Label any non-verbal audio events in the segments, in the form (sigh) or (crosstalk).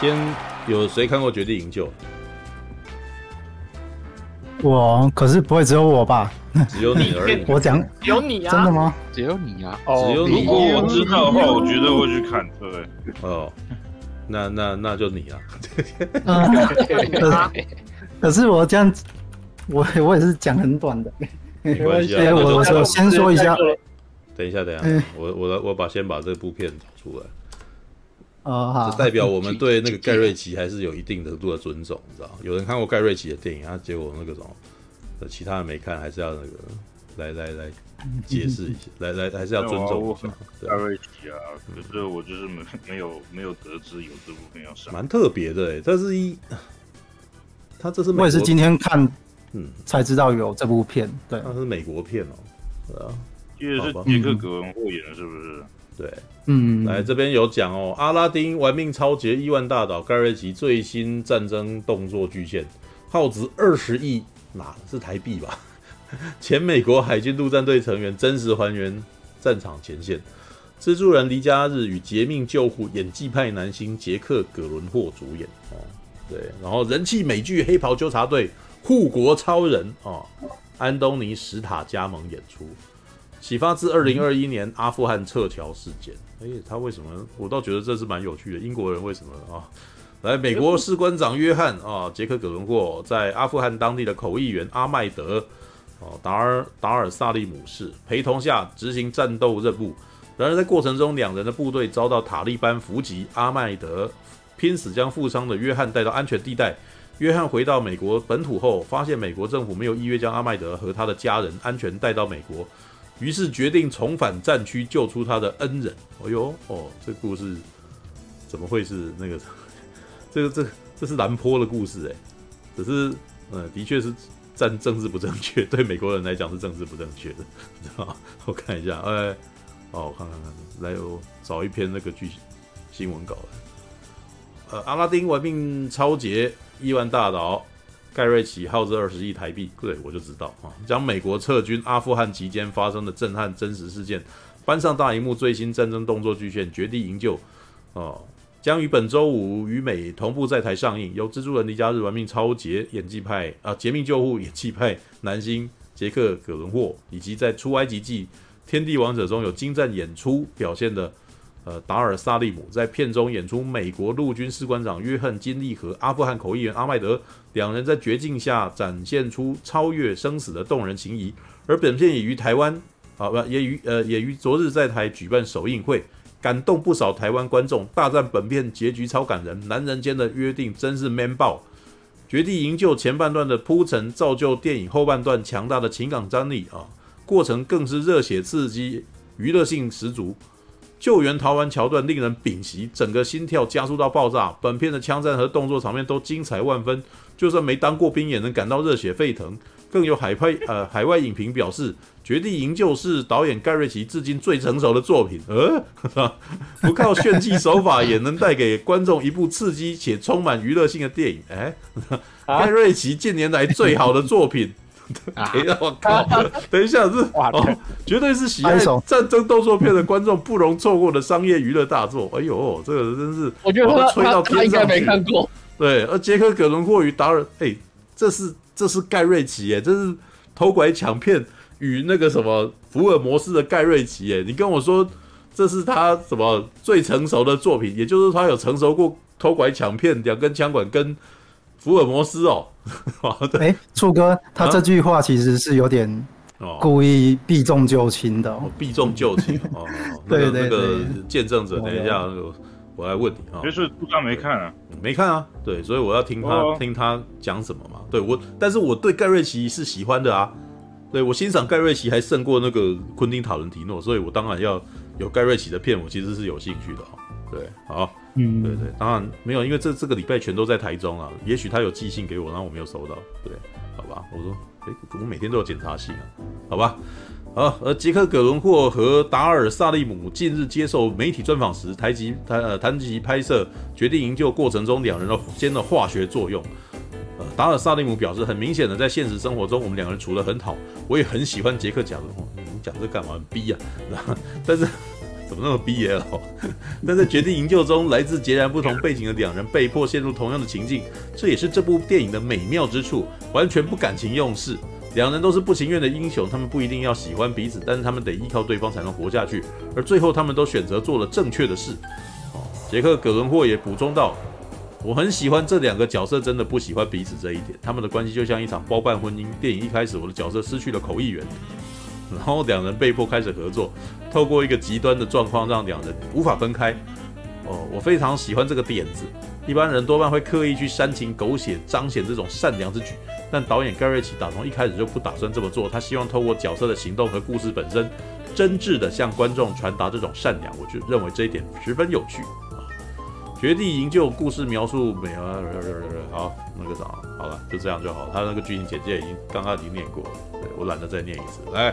先有谁看过《绝地营救》？我可是不会只有我吧？(laughs) 只有你而已。(laughs) 我讲有你啊？真的吗？只有你啊？哦，只有你。如果我知道的话，我绝对会去看。对。哦，那那那就你啊。(laughs) 可是我这样，我我也是讲很短的。没关系啊。我我先说一下。等一下，等一下，我我来我把先把这部片找出来。哦，好。这代表我们对那个盖瑞 (laughs) 奇还是有一定程度的尊重，你知道？有人看过盖瑞奇的电影，他结果那个什么，其他人没看，还是要那个来来来解释一下，(laughs) 来来还是要尊重一下盖瑞奇啊。可是我就是没没有没有得知有这部片要上，蛮特别的哎，这是一，他这是我也是今天看，嗯，才知道有这部片，对，他是美国片哦，对啊。记得是杰克·格文霍演的，是不是？对，嗯，来这边有讲哦，《阿拉丁》《玩命超杰》《亿万大岛》盖瑞奇最新战争动作巨献，耗资二十亿，哪是台币吧？(laughs) 前美国海军陆战队成员真实还原战场前线，蜘蛛人离家日与劫命救护演技派男星杰克·葛伦霍主演。哦，对，然后人气美剧《黑袍纠察队》护国超人。哦，安东尼·史塔加盟演出。启发自二零二一年阿富汗撤侨事件，哎，他为什么？我倒觉得这是蛮有趣的。英国人为什么啊？来，美国士官长约翰啊，杰克·葛伦霍在阿富汗当地的口译员阿麦德哦，达尔达尔萨利姆士陪同下执行战斗任务。然而在过程中，两人的部队遭到塔利班伏击，阿麦德拼死将负伤的约翰带到安全地带。约翰回到美国本土后，发现美国政府没有依约将阿麦德和他的家人安全带到美国。于是决定重返战区救出他的恩人。哎呦哦，这故事怎么会是那个？(laughs) 这个这这是兰坡的故事哎，只是嗯，的确是战政治不正确，(laughs) 对美国人来讲是政治不正确的，知道吗？我看一下，哎，哦，我看看看，来我找一篇那个剧新闻稿。呃，阿拉丁玩命超杰亿万大岛。盖瑞奇耗资二十亿台币，对，我就知道啊，将美国撤军阿富汗期间发生的震撼真实事件搬上大荧幕，最新战争动作巨献《绝地营救》哦，将于本周五与美同步在台上映。由《蜘蛛人：迪迦日》玩命超杰演技派啊，《劫命救护》演技派男星杰克·葛伦霍，以及在《出埃及记：天地王者》中有精湛演出表现的。呃，达尔萨利姆在片中演出美国陆军士官长约翰金利和阿富汗口译员阿麦德两人在绝境下展现出超越生死的动人情谊，而本片也于台湾啊不也于呃也于昨日在台举办首映会，感动不少台湾观众。大赞本片结局超感人，男人间的约定真是 man 爆。绝地营救前半段的铺陈造就电影后半段强大的情感张力啊，过程更是热血刺激，娱乐性十足。救援逃亡桥段令人屏息，整个心跳加速到爆炸。本片的枪战和动作场面都精彩万分，就算没当过兵也能感到热血沸腾。更有海派呃海外影评表示，《绝地营救》是导演盖瑞奇至今最成熟的作品。呃，(laughs) 不靠炫技手法也能带给观众一部刺激且充满娱乐性的电影。哎，(laughs) 盖瑞奇近年来最好的作品。哎呀，我靠！(laughs) 等一下，是哦，绝对是喜爱战争动作片的观众不容错过的商业娱乐大作。哎呦，这个真是，我觉得他吹到天上去。没看过。对，而杰克·葛伦霍与达尔，哎，这是这是盖瑞奇，哎，这是偷拐抢骗与那个什么福尔摩斯的盖瑞奇，哎，你跟我说这是他什么最成熟的作品，也就是他有成熟过偷拐抢骗两根枪管跟。福尔摩斯哦，哎，(laughs) 处哥，他这句话其实是有点故意避重就轻的，避重就轻哦。(laughs) 对对对，那个见证者，等一下，我来问你啊。就是不知没看啊，没看啊。对，所以我要听他听他讲什么嘛。对我，但是我对盖瑞奇是喜欢的啊。对我欣赏盖瑞奇还胜过那个昆汀塔伦提诺，所以我当然要有盖瑞奇的片，我其实是有兴趣的。对，好。嗯，对对，当然没有，因为这这个礼拜全都在台中啊。也许他有寄信给我，然后我没有收到。对，好吧，我说，哎，我每天都有检查信啊，好吧。好，而杰克·葛伦霍和达尔·萨利姆近日接受媒体专访时，谈及谈呃谈及拍摄《决定营救》过程中两人的间的化学作用。呃，达尔·萨利姆表示，很明显的，在现实生活中，我们两个人处得很好，我也很喜欢杰克·贾伦霍。你讲这干嘛？很逼啊，(laughs) 但是。怎么那么 BL？(laughs) 但在绝地营救中，来自截然不同背景的两人被迫陷入同样的情境，这也是这部电影的美妙之处，完全不感情用事。两人都是不情愿的英雄，他们不一定要喜欢彼此，但是他们得依靠对方才能活下去。而最后，他们都选择做了正确的事。哦，杰克·葛伦霍也补充道：“我很喜欢这两个角色真的不喜欢彼此这一点，他们的关系就像一场包办婚姻。电影一开始，我的角色失去了口译员，然后两人被迫开始合作，透过一个极端的状况让两人无法分开。哦，我非常喜欢这个点子。一般人多半会刻意去煽情狗血，彰显这种善良之举。”但导演盖瑞奇打从一开始就不打算这么做，他希望透过角色的行动和故事本身，真挚地向观众传达这种善良。我就认为这一点十分有趣！绝地营救故事描述没啊？好，那个啥，好了，就这样就好。他那个剧情简介已经刚刚已经念过了，对，我懒得再念一次。来，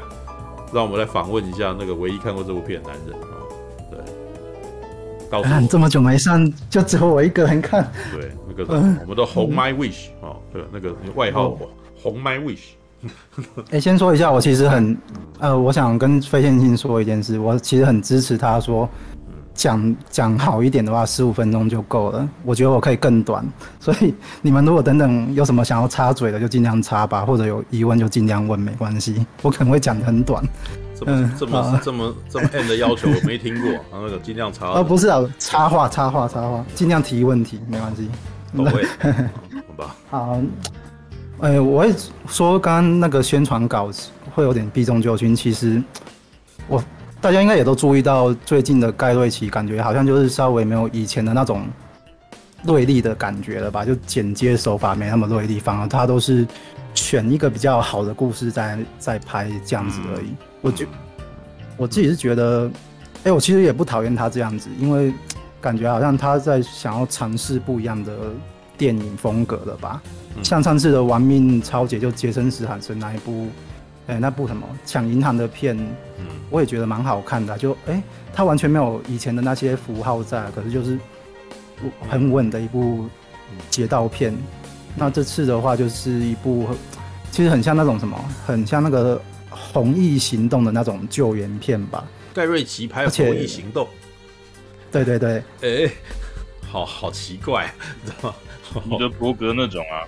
让我们来访问一下那个唯一看过这部片的男人啊！对，告诉我，这么久没上，就只有我一个人看。对。那个，我们的红 My Wish 啊、嗯，对，那个外号红 My Wish。哎、欸，先说一下，我其实很，呃，我想跟费先生说一件事，我其实很支持他说，讲讲好一点的话，十五分钟就够了。我觉得我可以更短，所以你们如果等等有什么想要插嘴的，就尽量插吧，或者有疑问就尽量问，没关系，我可能会讲得很短。这么这么这么这么 (laughs) M 的要求我没听过，然后那个尽量插。呃，不是啊，插话插话插话，尽量提问题，没关系。不会，(laughs) 好吧。好，哎、欸，我会说，刚刚那个宣传稿会有点避重就轻。其实，我大家应该也都注意到，最近的盖瑞奇感觉好像就是稍微没有以前的那种锐利的感觉了吧？就剪接手法没那么锐利，反而他都是选一个比较好的故事在在拍这样子而已。我就我自己是觉得，哎、欸，我其实也不讨厌他这样子，因为。感觉好像他在想要尝试不一样的电影风格了吧？嗯、像上次的《玩命超姐》就杰森·斯坦森那一部，哎、欸，那部什么抢银行的片，嗯、我也觉得蛮好看的。就哎、欸，他完全没有以前的那些符号在，可是就是很稳的一部劫道片。嗯、那这次的话，就是一部其实很像那种什么，很像那个《红翼行动》的那种救援片吧？盖瑞奇拍《红翼行动》。对对对，哎、欸，好好奇怪，你知道吗？彼得伯格那种啊，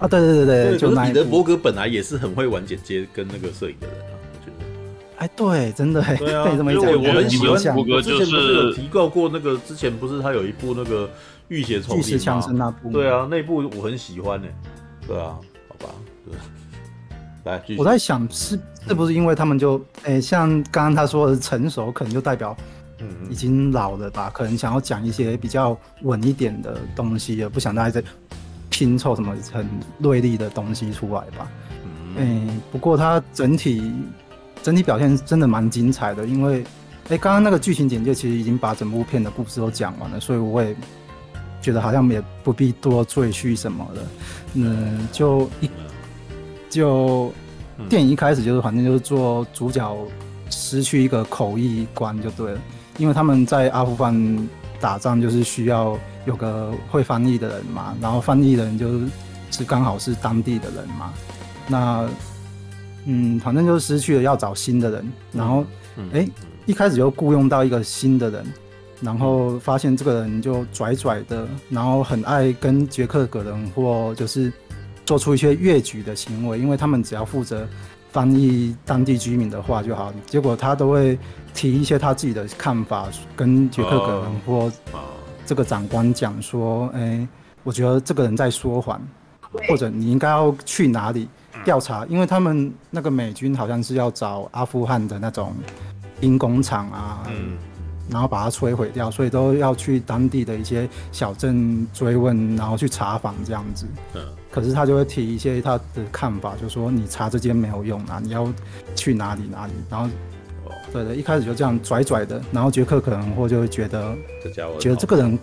啊，对对对对，对就彼得伯格本来也是很会玩剪接跟那个摄影的人啊，我觉得。哎，对，真的，对啊，(laughs) 这么一讲，我很喜欢伯格，就是之前不是有提到过那个，之前不是他有一部那个浴血丛林吗？那部，对啊，那部我很喜欢呢。对啊，好吧，对。来，我在想，是是不是因为他们就，哎、欸，像刚刚他说的成熟，可能就代表。已经老了吧？可能想要讲一些比较稳一点的东西，也不想大家再拼凑什么很锐利的东西出来吧。嗯、欸，不过它整体整体表现真的蛮精彩的，因为哎，刚、欸、刚那个剧情简介其实已经把整部片的故事都讲完了，所以我也觉得好像也不必多赘述什么了。嗯，就一就电影一开始就是反正就是做主角失去一个口译官就对了。因为他们在阿富汗打仗，就是需要有个会翻译的人嘛，然后翻译的人就是刚好是当地的人嘛，那嗯，反正就是失去了要找新的人，然后哎，一开始就雇佣到一个新的人，然后发现这个人就拽拽的，然后很爱跟杰克·葛伦或就是做出一些越矩的行为，因为他们只要负责。翻译当地居民的话就好，结果他都会提一些他自己的看法，跟杰克·葛伦霍这个长官讲说：“哎、欸，我觉得这个人在说谎，或者你应该要去哪里调查，因为他们那个美军好像是要找阿富汗的那种兵工厂啊。”然后把它摧毁掉，所以都要去当地的一些小镇追问，然后去查访这样子。嗯。可是他就会提一些他的看法，就说你查这间没有用啊，你要去哪里哪里。然后，对的，一开始就这样拽拽的，然后杰克可能会就会觉得这家伙，觉得这个人，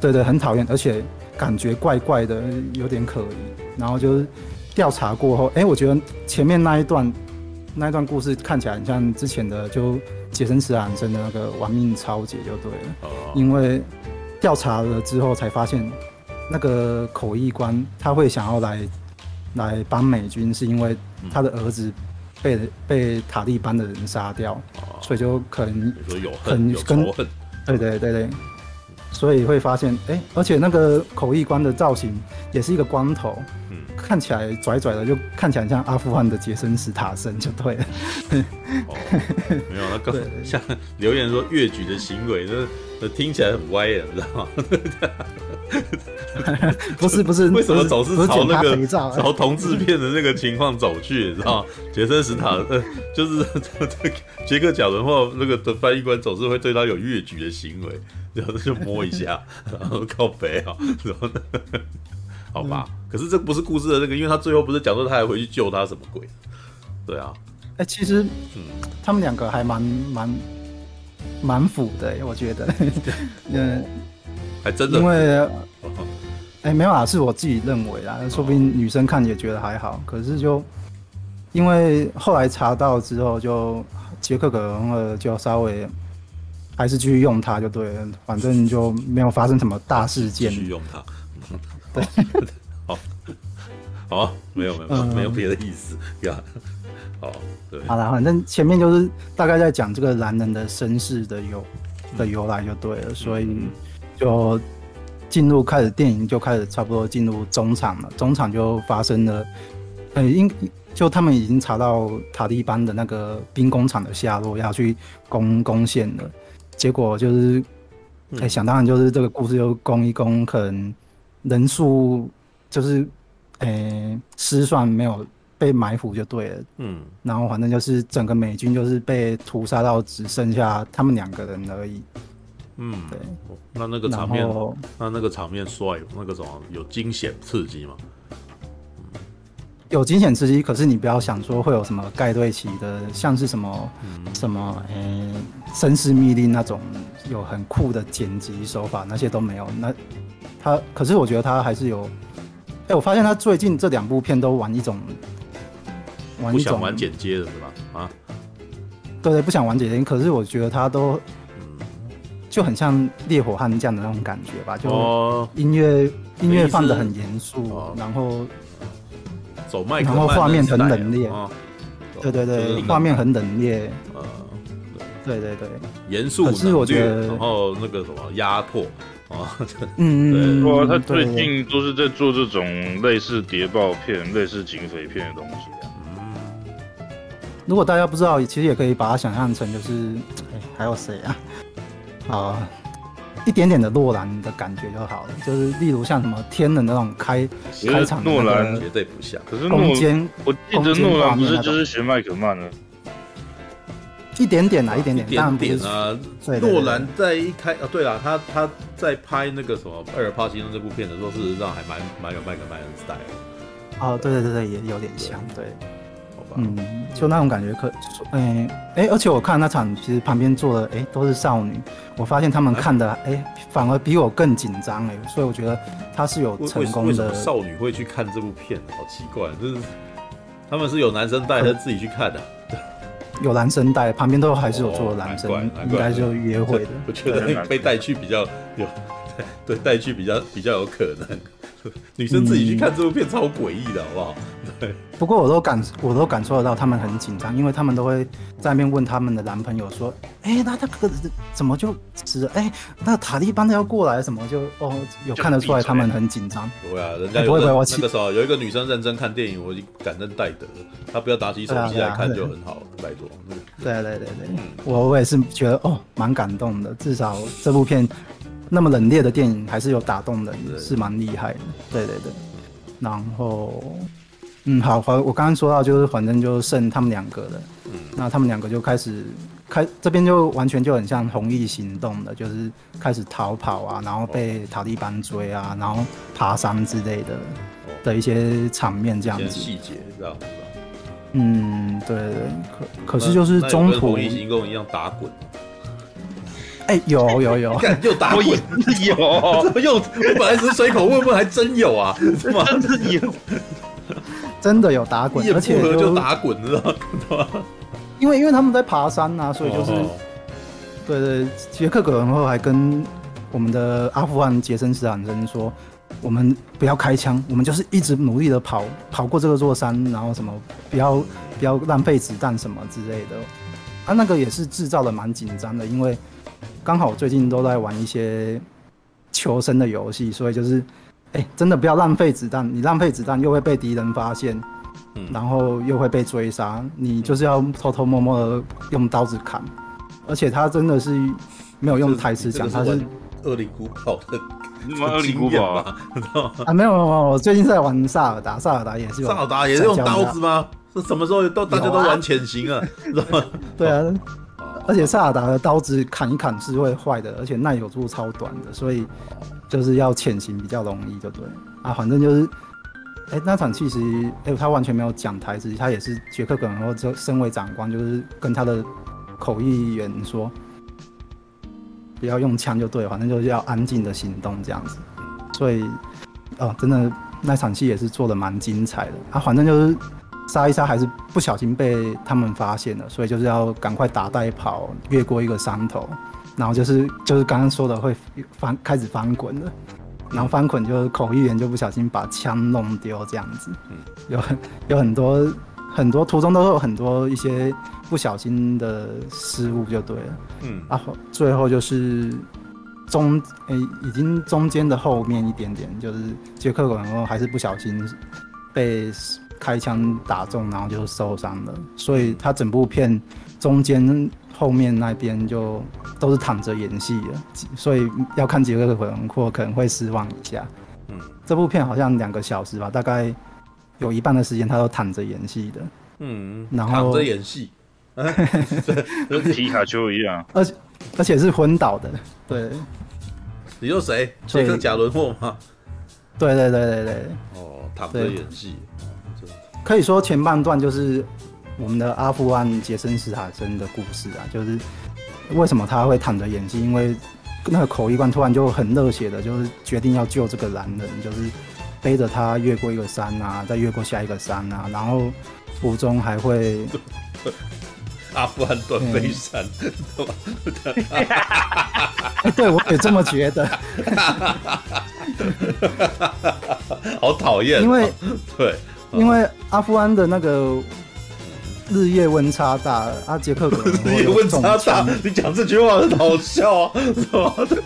对对，很讨厌，而且感觉怪怪的，有点可疑。然后就是调查过后，哎，我觉得前面那一段那一段故事看起来很像之前的就。杰森·斯坦森的那个玩命超姐就对了，oh. 因为调查了之后才发现，那个口译官他会想要来来帮美军，是因为他的儿子被被塔利班的人杀掉，哦、所以就可能很有恨有仇恨，对对对对，所以会发现，哎、欸，而且那个口译官的造型也是一个光头，嗯，看起来拽拽的，就看起来像阿富汗的杰森·斯塔森就对了。哦，没有，那个像留言说越举的行为，那那听起来很歪的，你知道吗？(laughs) (laughs) 不是不是，为什么总是朝那个朝同志片的那个情况走去？你知道？(laughs) 杰森·史塔呃，就是 (laughs) 杰克·贾伦或那个的翻译官总是会对他有越矩的行为，然后就摸一下，然后靠北啊，然后呢好吧。可是这不是故事的那个，因为他最后不是讲说他还回去救他什么鬼？对啊。哎、欸，其实，嗯，他们两个还蛮蛮蛮腐的，我觉得，嗯，还真的，因为，哎、欸，没有啊，是我自己认为啦，说不定女生看也觉得还好，可是就因为后来查到之后就，就杰克·葛伦赫就稍微还是继续用它就对了，反正就没有发生什么大事件，继续用它，对，(laughs) 好，(laughs) 好，没有没有、嗯、没有别的意思，(laughs) 呀。哦，对，好了，反正前面就是大概在讲这个男人的身世的由的由来就对了，所以就进入开始电影就开始差不多进入中场了，中场就发生了，呃，应就他们已经查到塔利班的那个兵工厂的下落，要去攻攻陷了，结果就是，哎、欸，想当然就是这个故事就攻一攻，可能人数就是，哎、欸，失算没有。被埋伏就对了，嗯，然后反正就是整个美军就是被屠杀到只剩下他们两个人而已，嗯，对，那那个场面，那那个场面帅，那个什么有惊险刺激吗？嗯、有惊险刺激，可是你不要想说会有什么盖对奇的，像是什么、嗯、什么，呃、欸，绅士密令那种有很酷的剪辑手法，那些都没有。那他，可是我觉得他还是有，哎、欸，我发现他最近这两部片都玩一种。不想玩剪接的是吧？啊，对对，不想玩剪接，可是我觉得他都，就很像烈火悍将的那种感觉吧，就音乐、哦、音乐放的很严肃，然后走麦，然后画面很冷冽，哦、对对对，画面很冷冽，呃，对对对，严肃，可是我觉得，然后那个什么压迫，啊，(laughs) 嗯 (laughs) 对，哇，他最近都是在做这种类似谍报片、类似警匪片的东西。如果大家不知道，其实也可以把它想象成就是，哎，还有谁啊？啊，一点点的诺兰的感觉就好了。就是例如像什么天能那种开开场的诺兰绝对不像。可是攻坚，我记得诺兰不是就是学麦克曼的。一点点啊，一点点，一点点啊。诺兰在一开啊，对啊，他他在拍那个什么《艾尔帕西诺》这部片的时候，事实上还蛮蛮有麦克曼的 style。哦，对对对对，也有点像，对。嗯，就那种感觉可，哎、欸、哎、欸，而且我看那场其实旁边坐的哎、欸、都是少女，我发现他们看的哎、欸、反而比我更紧张哎，所以我觉得他是有成功的。为什么少女会去看这部片？好奇怪，就是他们是有男生带他自己去看的？有男生带，旁边都还是有坐的男生，哦、应该就约会的。(laughs) 我觉得被带去比较有，对，带去比较比较有可能。(laughs) 女生自己去看这部片超诡异的，好不好？对。不过我都感我都感受得到，他们很紧张，因为他们都会在那边问他们的男朋友说：“哎、欸，那他可怎么就死？哎、欸，那塔利班的要过来，什么就哦，有看得出来他们很紧张。”对啊，人家不会不会我那个时候有一个女生认真看电影，我感恩戴德。她不要打起手机来看就很好了，拜托。对对对对，嗯、我我也是觉得哦，蛮感动的，至少这部片。那么冷冽的电影还是有打动人的，是蛮厉害的。对对对，然后，嗯，好，好，我刚刚说到就是反正就剩他们两个了。嗯，那他们两个就开始开这边就完全就很像红翼行动的，就是开始逃跑啊，然后被塔利班追啊，然后爬山之类的的一些场面这样子。细节这样子。嗯，对对对，可可是就是中途红翼行动一样打滚。哎、欸，有有 (laughs) 有，又打滚，(laughs) 有，(laughs) 又，我本来只是随口问问，还真有啊，是吗？真的有，真的有打滚，而且就，打滚，知道吗？因为因为他们在爬山啊，所以就是，哦、对，对对，杰克·葛伦后还跟我们的阿富汗杰森·斯坦森说，我们不要开枪，我们就是一直努力的跑跑过这个座山，然后什么不要不要浪费子弹什么之类的。他、啊、那个也是制造的蛮紧张的，因为刚好最近都在玩一些求生的游戏，所以就是哎、欸，真的不要浪费子弹，你浪费子弹又会被敌人发现，嗯然后又会被追杀，你就是要偷偷摸摸的用刀子砍，而且他真的是没有用台词讲，他是恶灵古堡的。恶里古堡啊？啊，没有没有没有，我最近在玩萨尔达，萨尔达也是。萨尔达也是用刀子吗？是什么时候都大家都玩潜行啊？知道吗？(laughs) 对啊，而且萨尔达的刀子砍一砍是会坏的，而且耐久度超短的，所以就是要潜行比较容易，就对啊。反正就是，哎、那场其实，哎、他完全没有讲台词，他也是杰克·葛伦霍就身为长官，就是跟他的口译员说。不要用枪就对，反正就是要安静的行动这样子。所以，哦，真的那场戏也是做的蛮精彩的。啊，反正就是杀一杀，还是不小心被他们发现了，所以就是要赶快打带跑，越过一个山头，然后就是就是刚刚说的会翻开始翻滚了，然后翻滚就是口译员就不小心把枪弄丢这样子。有很有很多很多途中都有很多一些。不小心的失误就对了，嗯，然后，最后就是中诶、欸，已经中间的后面一点点，就是杰克·然后还是不小心被开枪打中，然后就受伤了。所以他整部片中间后面那边就都是躺着演戏了，所以要看杰克·伦霍可能会失望一下。嗯，这部片好像两个小时吧，大概有一半的时间他都躺着演戏的。嗯，然后躺着演戏。跟皮卡丘一样，而且而且是昏倒的，对。你说谁？杰克贾伦霍吗？对对对对对。哦，躺着演戏。可以说前半段就是我们的阿富汗杰森斯坦森的故事啊，就是为什么他会躺着演戏？因为那个口译官突然就很热血的，就是决定要救这个男人，就是背着他越过一个山啊，再越过下一个山啊，然后途中还会。(laughs) 阿富汗断背山，对吧？对，我也这么觉得。好讨厌，因为对，因为阿富汗的那个日夜温差大，阿杰克 (laughs) 日夜温差大，你讲这句话很好笑啊，什么的？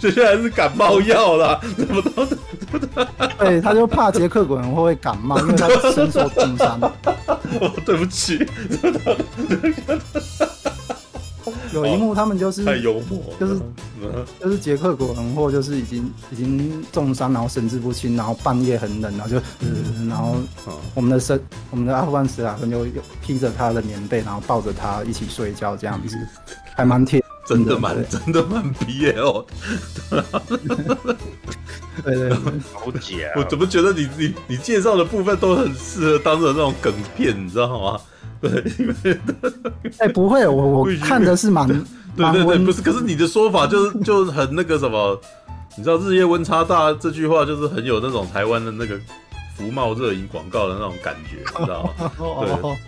接下来是感冒药啦，怎么都。对，他就怕杰克·葛伦霍会感冒，因为他身受重伤。(laughs) 哦，对不起。(laughs) 有一幕，他们就是太幽默，就是就是杰克·葛伦霍就是已经已经重伤，然后神志不清，然后半夜很冷，然后就，嗯、然后我们的神，我们的阿富汗史塔克就披着他的棉被，然后抱着他一起睡觉，这样子还蛮贴。真的蛮真的蛮 BL，(laughs) 对对，好假！我怎么觉得你你你介绍的部分都很适合当成那种梗片，你知道吗？对，因为哎不会，我我看的是蛮对对对，不是，可是你的说法就是就很那个什么，你知道日夜温差大这句话就是很有那种台湾的那个福茂热饮广告的那种感觉，你知道吗？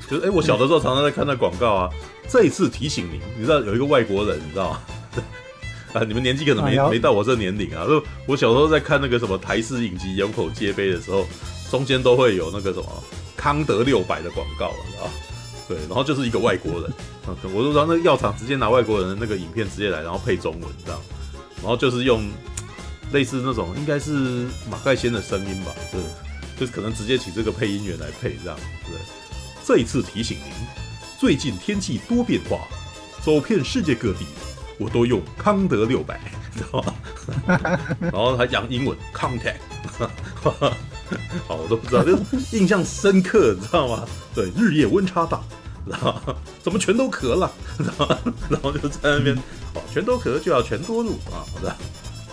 对，就是哎，我小的时候常常在看那广告啊。这一次提醒您，你知道有一个外国人，你知道吗？(laughs) 啊，你们年纪可能没没到我这年龄啊。就我小时候在看那个什么台式影集《有口皆碑》的时候，中间都会有那个什么康德六百的广告，你知道？对，然后就是一个外国人，我就让那个药厂直接拿外国人的那个影片直接来，然后配中文，这样？然后就是用类似那种应该是马盖先的声音吧，对，就是可能直接请这个配音员来配这样，对。这一次提醒您。最近天气多变化，走遍世界各地，我都用康德六百，(laughs) (laughs) 然后还讲英文 contact，(laughs) 好，我都不知道，就印象深刻，你知道吗？对，日夜温差大，然后怎么全都咳了？然 (laughs) 后然后就在那边，哦，全都咳就要全多入啊，好的，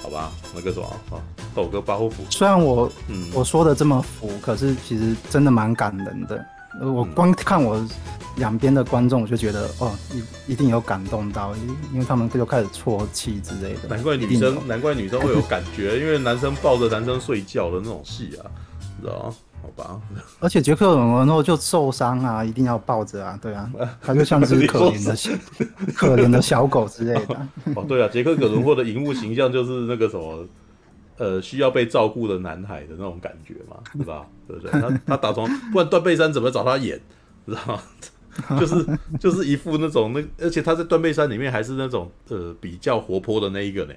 好吧，那个什么啊，抖个包袱。虽然我嗯我说的这么浮，可是其实真的蛮感人的。我光看我两边的观众，我就觉得哦，一一定有感动到，因为他们就开始啜泣之类的。难怪女生，难怪女生会有感觉，因为男生抱着男生睡觉的那种戏啊，知道吗？好吧。而且杰克·伦霍就受伤啊，一定要抱着啊，对啊，(laughs) 他就像只可怜的小可怜的小狗之类的。(laughs) 哦，对啊，杰克·葛伦霍的荧幕形象就是那个什么。呃需要被照顾的男孩的那种感觉嘛，对吧？对不对？他他打从不然断背山怎么找他演，知道吗？(laughs) 就是就是一副那种那，而且他在断背山里面还是那种呃比较活泼的那一个呢，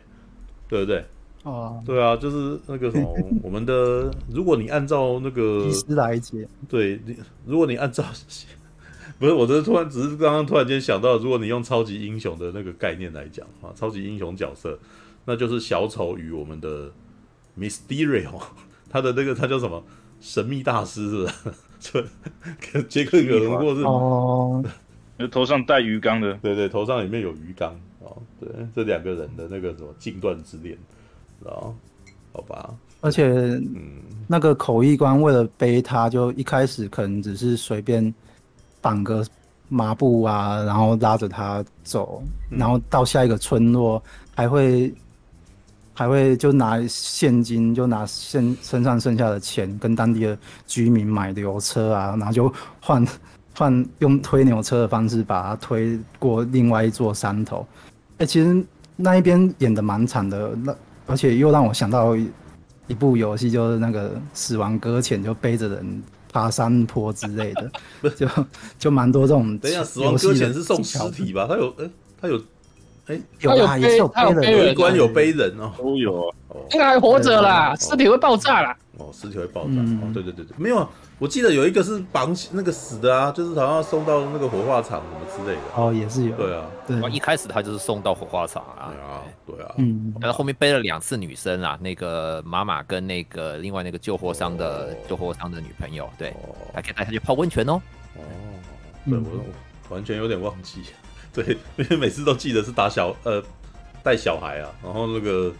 对不对？哦，对啊，就是那个什么，(laughs) 我们的，如果你按照那个，医师来解，对，你如果你按照，(laughs) 不是，我这突然只是刚刚突然间想到，如果你用超级英雄的那个概念来讲啊，超级英雄角色，那就是小丑与我们的 Mysterio，(laughs) 他的那个他叫什么？神秘大师是吧？就杰克有人过是。哦，头上带鱼缸的，对对，头上里面有鱼缸哦，对，这两个人的那个什么禁断之恋。哦，好吧，而且，嗯，那个口译官为了背他，就一开始可能只是随便绑个麻布啊，然后拉着他走，然后到下一个村落还会还会就拿现金，就拿现身上剩下的钱跟当地的居民买牛车啊，然后就换 (laughs) 换用推牛车的方式把他推过另外一座山头。哎、欸，其实那一边演的蛮惨的，那。而且又让我想到一部游戏，就是那个《死亡搁浅》，就背着人爬山坡之类的，(laughs) 就就蛮多这种。等一下，《死亡搁浅》是送尸体吧？他有，哎，他有，哎，有啊，也是有背人，有一关有背人哦，都有啊。应该还活着啦，尸体会爆炸啦。哦，尸体会爆炸。哦，对对对对，没有。我记得有一个是绑起那个死的啊，就是好像要送到那个火化场什么之类的。哦，也是有。对啊，对。一开始他就是送到火化场啊。对啊，对啊。嗯。然后后面背了两次女生啊，那个妈妈跟那个另外那个救火商的救火商的女朋友，对，还可以带她去泡温泉哦。哦。对，我完全有点忘记。(laughs) 对，因为每次都记得是打小呃带小孩啊，然后那个。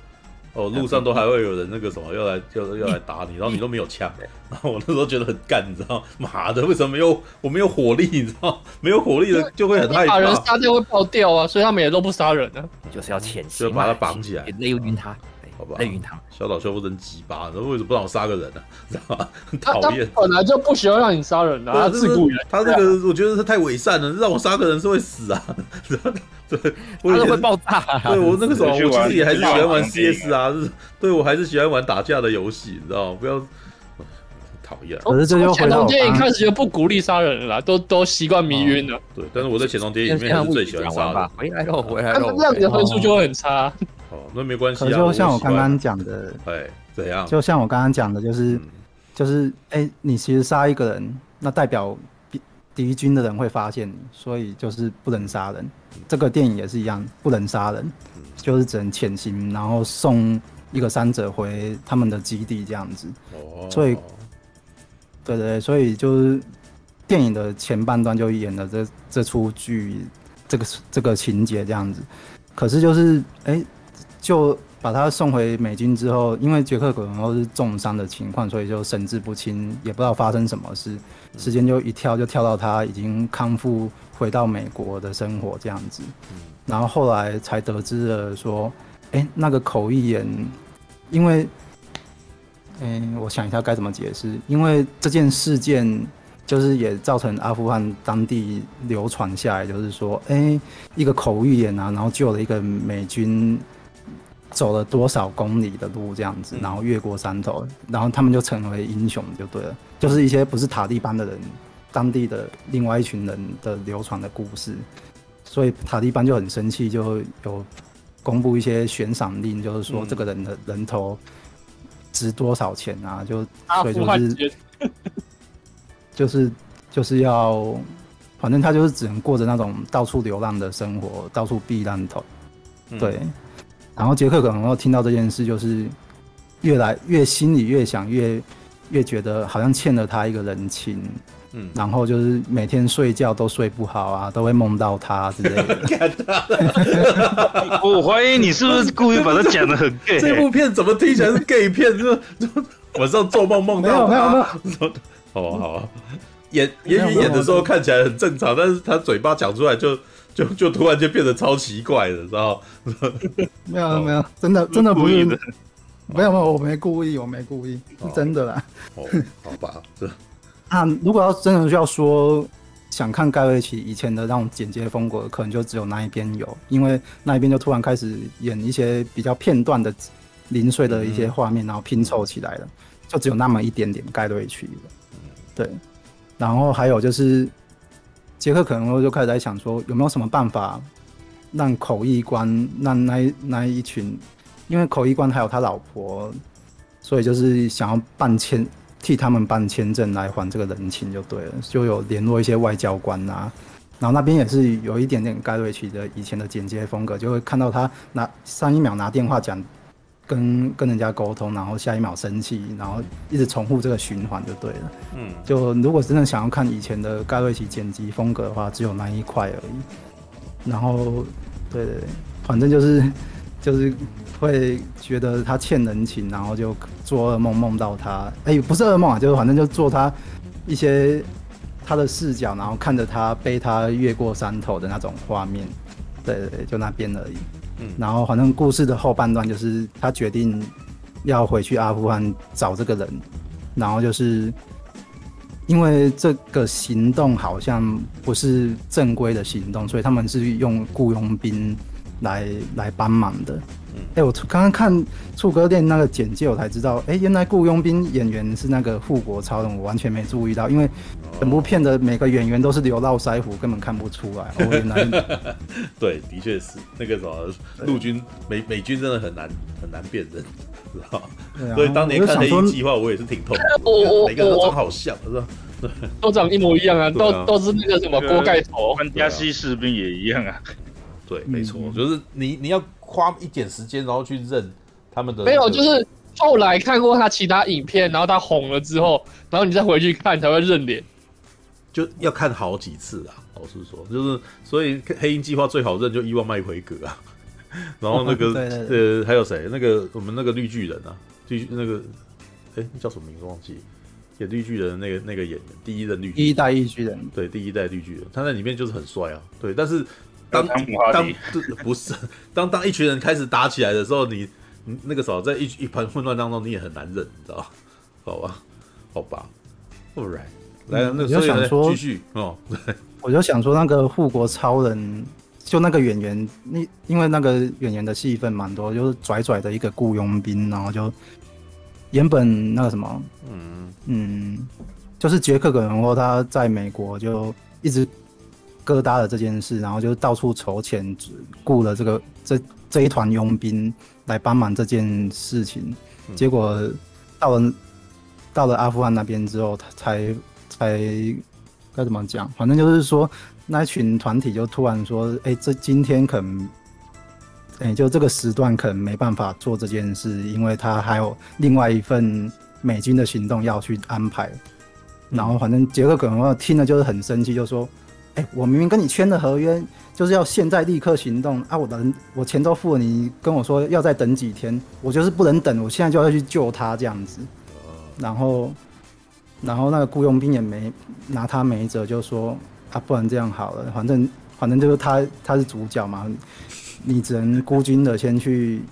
哦，路上都还会有人那个什么要来 (laughs) 要要来打你，然后你都没有枪，然后我那时候觉得很干，你知道吗？(laughs) 妈的，为什么没有我没有火力？你知道，没有火力的就会很害怕。把人杀掉会爆掉啊，所以他们也都不杀人啊，就是要潜行，就把他绑起来，勒晕他，好吧？小岛秀夫真鸡巴，然后为什么不让我杀个人呢？(laughs) 知道吗？很讨厌。本来就不喜欢让你杀人啊，他自古以来，他这个我觉得他太伪善了，让我杀个人是会死啊。(laughs) 对，我也会爆炸。(laughs) 对我那个时候，我其实也还是喜欢玩 CS 啊，是，对我还是喜欢玩打架的游戏，你知道吗？不要讨厌。可是这就潜龙谍影开始就不鼓励杀人了，都都习惯迷晕了。对，但是我在潜龙谍影里面还是最喜欢杀的。回来喽，回来喽。那这样你的分数就会很差。哦，那没关系啊。就像我刚刚讲的，哎，怎样？就像我刚刚讲的，就是就是，哎，你其实杀一个人，那代表。敌军的人会发现你，所以就是不能杀人。这个电影也是一样，不能杀人，就是只能潜行，然后送一个伤者回他们的基地这样子。哦。所以，对对对，所以就是电影的前半段就演了这这出剧，这个这个情节这样子。可是就是，哎，就。把他送回美军之后，因为杰克可能都是重伤的情况，所以就神志不清，也不知道发生什么事。时间就一跳，就跳到他已经康复，回到美国的生活这样子。然后后来才得知了说，哎、欸，那个口译员，因为，嗯、欸，我想一下该怎么解释，因为这件事件就是也造成阿富汗当地流传下来，就是说，哎、欸，一个口译员啊，然后救了一个美军。走了多少公里的路这样子，然后越过山头，然后他们就成为英雄就对了，就是一些不是塔利班的人，当地的另外一群人的流传的故事，所以塔利班就很生气，就有公布一些悬赏令，就是说这个人的人头值多少钱啊，就所以就是就是就是要，反正他就是只能过着那种到处流浪的生活，到处避难头，对。然后杰克可能要听到这件事，就是越来越心里越想越越觉得好像欠了他一个人情，嗯，然后就是每天睡觉都睡不好啊，都会梦到他之类的。(laughs) (laughs) 我怀疑你是不是故意把他讲的很 gay？这部片怎么听起来是 gay 片？就晚上做梦梦到没有没有没有。好好啊，(laughs) 演演员演的时候看起来很正常，但是他嘴巴讲出来就。就就突然就变得超奇怪的，知道没有没有，真的真的不是，没有没有，我没故意，我没故意，是真的啦。哦，好吧，这啊，如果要真的要说想看盖瑞奇以前的那种剪接风格，可能就只有那一边有，因为那一边就突然开始演一些比较片段的零碎的一些画面，然后拼凑起来了，就只有那么一点点盖瑞奇的。对，然后还有就是，杰克可能就开始在想说，有没有什么办法让口译官让那那一群，因为口译官还有他老婆，所以就是想要办签替他们办签证来还这个人情就对了，就有联络一些外交官啊。然后那边也是有一点点盖瑞奇的以前的剪接风格，就会看到他拿上一秒拿电话讲，跟跟人家沟通，然后下一秒生气，然后一直重复这个循环就对了。嗯，就如果真的想要看以前的盖瑞奇剪辑风格的话，只有那一块而已。然后，对对对，反正就是就是会觉得他欠人情，然后就做噩梦梦到他，哎，不是噩梦啊，就是反正就做他一些。他的视角，然后看着他背他越过山头的那种画面，对对对，就那边而已。嗯，然后反正故事的后半段就是他决定要回去阿富汗找这个人，然后就是因为这个行动好像不是正规的行动，所以他们是用雇佣兵来来帮忙的。哎、欸，我刚刚看触歌店那个简介，我才知道，哎、欸，原来雇佣兵演员是那个护国超人，我完全没注意到，因为整部片的每个演员都是流络腮胡，根本看不出来。哦，原来 (laughs) 对，的确是那个什么陆军美美军真的很难很难辨认，知道吗？所以当年看黑鹰计划，我也是挺痛的，(laughs) 每个人都长好像，是吧？(laughs) 都长一模一样啊，都都是那个什么锅盖头，跟加西士兵也一样啊。对，没错，就是你你要。花一点时间，然后去认他们的、那个。没有，就是后来看过他其他影片，然后他红了之后，然后你再回去看才会认脸，就要看好几次啊。老实说，就是所以黑鹰计划最好认就伊万麦奎格啊，(laughs) 然后那个 (laughs) 呃、还有谁？那个我们那个绿巨人啊，绿那个哎叫什么名字忘记？演绿巨人的那个那个演员，第一任绿第一代绿巨人，对，第一代绿巨人，他在里面就是很帅啊，对，但是。当当不是当当一群人开始打起来的时候，你你那个时候在一一盘混乱当中，你也很难忍，你知道？好吧，好吧，All right，来，那就想说继续哦。对，我就想说那个护国超人，就那个演员，你因为那个演员的戏份蛮多，就是拽拽的一个雇佣兵，然后就原本那个什么，嗯嗯，就是杰克·葛伦霍他在美国就一直。疙瘩的这件事，然后就到处筹钱，雇了这个这这一团佣兵来帮忙这件事情。结果到了到了阿富汗那边之后，他才才该怎么讲？反正就是说，那一群团体就突然说：“哎，这今天可能，哎，就这个时段可能没办法做这件事，因为他还有另外一份美军的行动要去安排。”然后反正杰克可能听了就是很生气，就说。哎、我明明跟你签的合约就是要现在立刻行动啊！我的，我钱都付了，你跟我说要再等几天，我就是不能等，我现在就要去救他这样子。然后，然后那个雇佣兵也没拿他没辙，就说啊，不然这样好了，反正反正就是他他是主角嘛，你只能孤军的先去。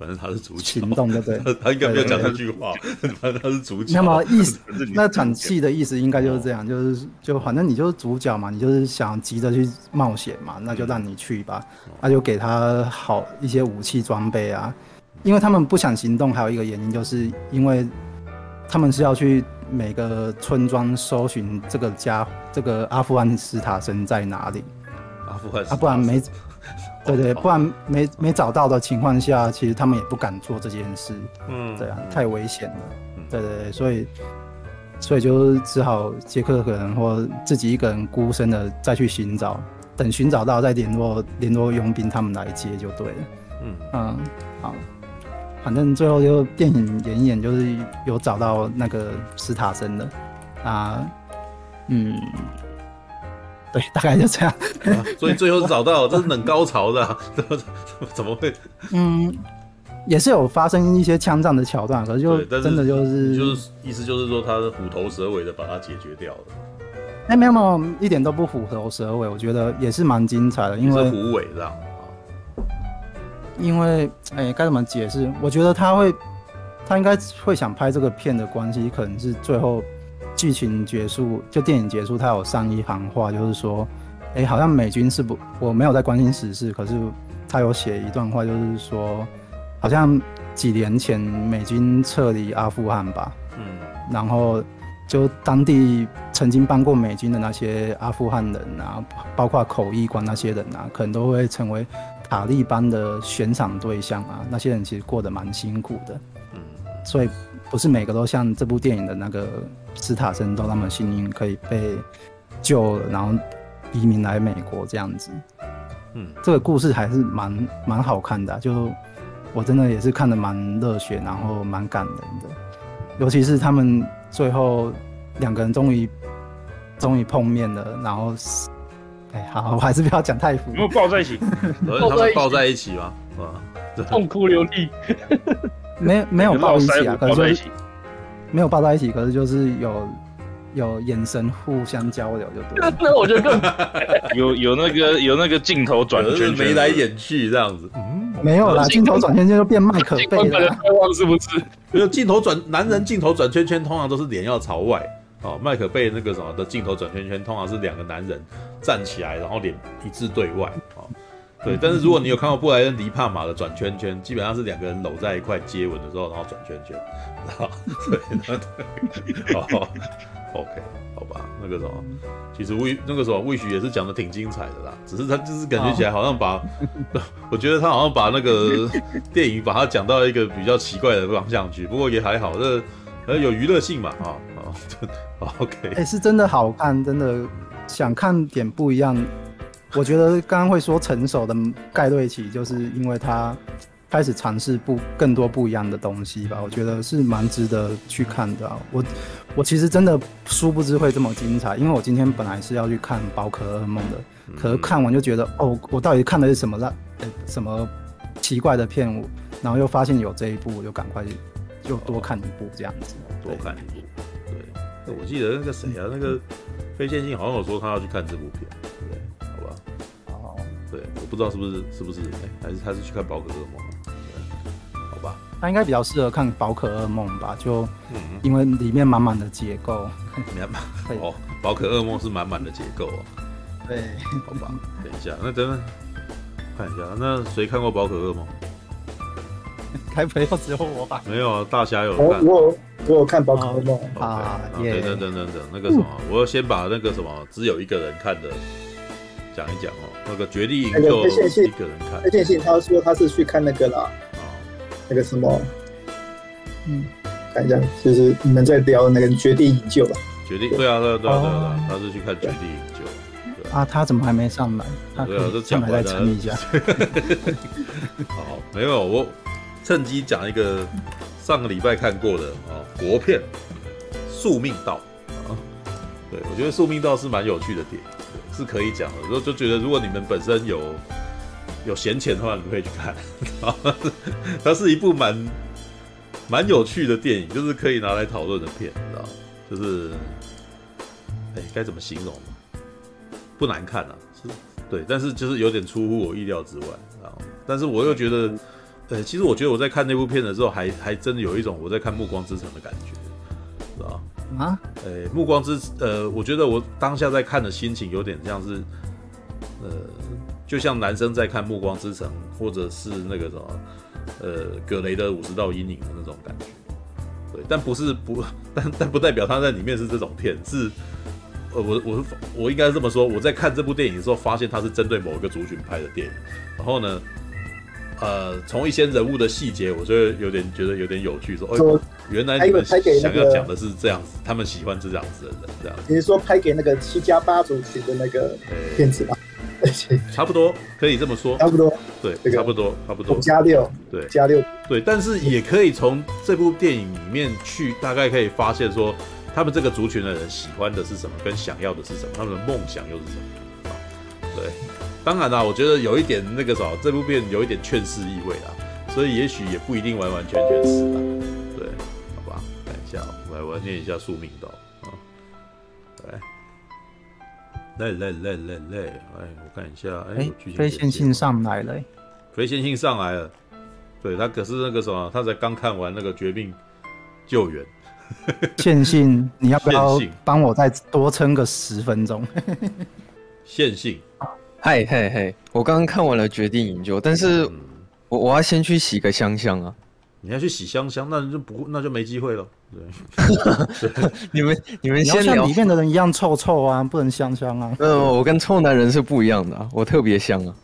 反正他是主角，行动对不对？(laughs) 他应该没有讲那句话。反正他是主角。那么意思，(laughs) 那场戏的意思应该就是这样，就是就反正你就是主角嘛，你就是想急着去冒险嘛，那就让你去吧。那就给他好一些武器装备啊。因为他们不想行动，还有一个原因就是因为他们是要去每个村庄搜寻这个家，这个阿富汗斯塔森在哪里。阿富汗，啊，不然没。对对，不然没没找到的情况下，其实他们也不敢做这件事。嗯，对啊，太危险了。嗯、对对对，所以所以就只好杰克可能或自己一个人孤身的再去寻找，等寻找到再联络联络佣兵他们来接就对了。嗯嗯，好，反正最后就电影演一演，就是有找到那个斯塔森的啊，嗯。对，大概就这样。(laughs) 啊、所以最后找到，这是冷高潮的、啊，怎么怎么会？嗯，也是有发生一些枪战的桥段，可是就真的就是就是意思就是说，他是虎头蛇尾的把它解决掉了。哎、欸，没有没有，一点都不虎头蛇尾，我觉得也是蛮精彩的，因为虎尾这样。因为哎，该、欸、怎么解释？我觉得他会，他应该会想拍这个片的关系，可能是最后。剧情结束，就电影结束，他有上一行话，就是说，哎、欸，好像美军是不，我没有在关心时事，可是他有写一段话，就是说，好像几年前美军撤离阿富汗吧，嗯，然后就当地曾经帮过美军的那些阿富汗人啊，包括口译官那些人啊，可能都会成为塔利班的悬赏对象啊。那些人其实过得蛮辛苦的，嗯，所以不是每个都像这部电影的那个史塔森都那么幸运可以被救了，然后移民来美国这样子。嗯，这个故事还是蛮蛮好看的啊，就我真的也是看的蛮热血，然后蛮感人的，尤其是他们最后两个人终于终于碰面了，然后，哎，好，我还是不要讲太浮。(laughs) 没有抱在一起，他们抱在一起吗？啊，痛哭流涕，(laughs) 没没有抱一起啊，(laughs) 可是抱在一起，没有抱在一起，可是就是有。有眼神互相交流就对了。那我觉得更 (laughs) 有有那个有那个镜头转圈圈，眉来眼去这样子。嗯，没有啦，镜头转圈圈就变麦可贝了。是不是？没有镜头转，男人镜头转圈圈通常都是脸要朝外。哦，麦可贝那个什么的镜头转圈圈，通常是两个男人站起来，然后脸一致对外。哦，对。但是如果你有看过布莱恩·迪帕玛的转圈圈，基本上是两个人搂在一块接吻的时候，然后转圈圈。好，(laughs) 对，对。哦。OK，好吧，那个什么，其实魏那个什么魏许也是讲的挺精彩的啦，只是他就是感觉起来好像把，(laughs) 我觉得他好像把那个电影把它讲到一个比较奇怪的方向去，不过也还好，这呃有娱乐性嘛，(laughs) 啊啊，OK，哎、欸，是真的好看，真的想看点不一样，(laughs) 我觉得刚刚会说成熟的盖瑞奇，就是因为他。开始尝试不更多不一样的东西吧，我觉得是蛮值得去看的啊。我我其实真的殊不知会这么精彩，因为我今天本来是要去看《宝可噩梦》的，可是看完就觉得哦，我到底看的是什么烂、欸、什么奇怪的片，然后又发现有这一部，我就赶快就多看一部这样子，多看一部。对，我记得那个谁啊，那个非线性好像有说他要去看这部片，对，好吧？哦，对，我不知道是不是是不是哎、欸，还是他是去看《宝可噩梦》。他应该比较适合看《宝可噩梦》吧，就因为里面满满的结构。满满哦，《宝可噩梦》是满满的结构哦。对，好吧，等一下，那等等看一下，那谁看过《宝可噩梦》？(laughs) 该不会只有我吧？没有啊，大侠有看。我我我有看《宝可噩梦》啊。等等等等等，那个什么，我要先把那个什么只有一个人看的讲一讲哦。那个《绝地营救》一个人看。推荐信他说他是去看那个啦。那个什么，嗯，看一下，就是你们在聊那个《绝地营救》吧？绝地，对啊，对啊，对啊，对啊，他是去看《绝地营救》。啊，他怎么还没上来？对啊，这上来再撑一下。(laughs) 好，没有，我趁机讲一个上个礼拜看过的啊国片《宿命道》啊。对，我觉得《宿命道》是蛮有趣的电影，是可以讲的。就就觉得，如果你们本身有。有闲钱的话，你们可以去看。(laughs) 它是一部蛮蛮有趣的电影，就是可以拿来讨论的片，你知道就是，哎，该怎么形容？不难看啊，是，对，但是就是有点出乎我意料之外，啊，但是我又觉得，呃，其实我觉得我在看那部片的时候还，还还真的有一种我在看《暮光之城》的感觉，知道啊，呃，《暮光之》呃，我觉得我当下在看的心情有点像是，呃。就像男生在看《暮光之城》，或者是那个什么，呃，葛雷的《五十道阴影》的那种感觉，对，但不是不，(laughs) 但但不代表他在里面是这种片，是，呃，我我我应该这么说，我在看这部电影的时候，发现他是针对某一个族群拍的电影，然后呢，呃，从一些人物的细节，我就有点觉得有点有趣，说，哦，原来你们想要讲的是这样子，他们喜欢这样子的人，这样子。你是说拍给那个七加八族群的那个片子吧？(laughs) 差不多可以这么说，差不多，对，差不多，差不多，加六，对，加六，对，但是也可以从这部电影里面去大概可以发现说，他们这个族群的人喜欢的是什么，跟想要的是什么，他们的梦想又是什么。啊？对，当然啦，我觉得有一点那个啥，这部片有一点劝世意味啦，所以也许也不一定完完全全是啦，对，好吧，看一下，我来我来念一下宿命道啊，来。累累累累累！哎，我看一下，哎、欸，非线性上来了，非线性上来了。对他可是那个什么，他才刚看完那个《绝命救援》。线性，你要不要帮我再多撑个十分钟？(laughs) 线性，嗨嗨嗨！我刚刚看完了《决定营救》，但是我我要先去洗个香香啊。你要去洗香香，那就不那就没机会了。对，(laughs) 你们你们像里。面的人一样臭臭啊，不能香香啊。嗯，我跟臭男人是不一样的、啊，我特别香啊。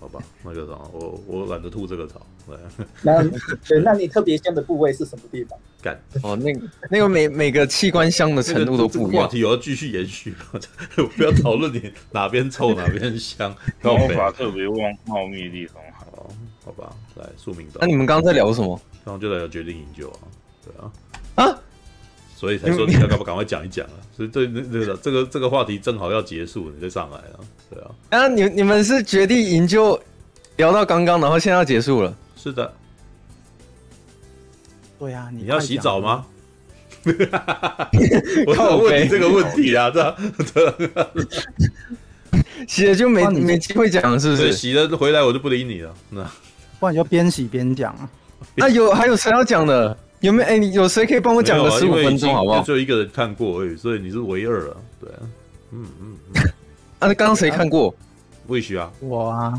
好吧，那就这样，我我懒得吐这个槽。对，那 (laughs) 对，那你特别香的部位是什么地方？干哦，那个那个每每个器官香的程度都不一样。这个话题我要继续延续，(laughs) 我不要讨论你哪边臭哪边香。(laughs) 毛发特别旺茂密的地方。好，好吧，来宿命岛。那你们刚刚在聊什么？刚刚就在聊决定营救啊，对啊，啊，(laughs) 所以才说你要赶赶快讲一讲啊。所以对那那个这个这个话题正好要结束，你再上来啊，对啊，啊，你你们是决定营救聊到刚刚，然后现在要结束了。是的，对啊，你你要洗澡快吗？(laughs) 我怎么问你这个问题啊？这这，(laughs) 洗了就没没机会讲了，是不是？洗了回来我就不理你了。那？不然你就边洗边讲啊。那有还有谁要讲的？有没有？哎、你有谁可以帮我讲个十五分钟好不好？就一个人看过而已，所以你是唯二了。对啊，嗯嗯，(laughs) 啊，那刚刚谁看过？魏许啊，我啊，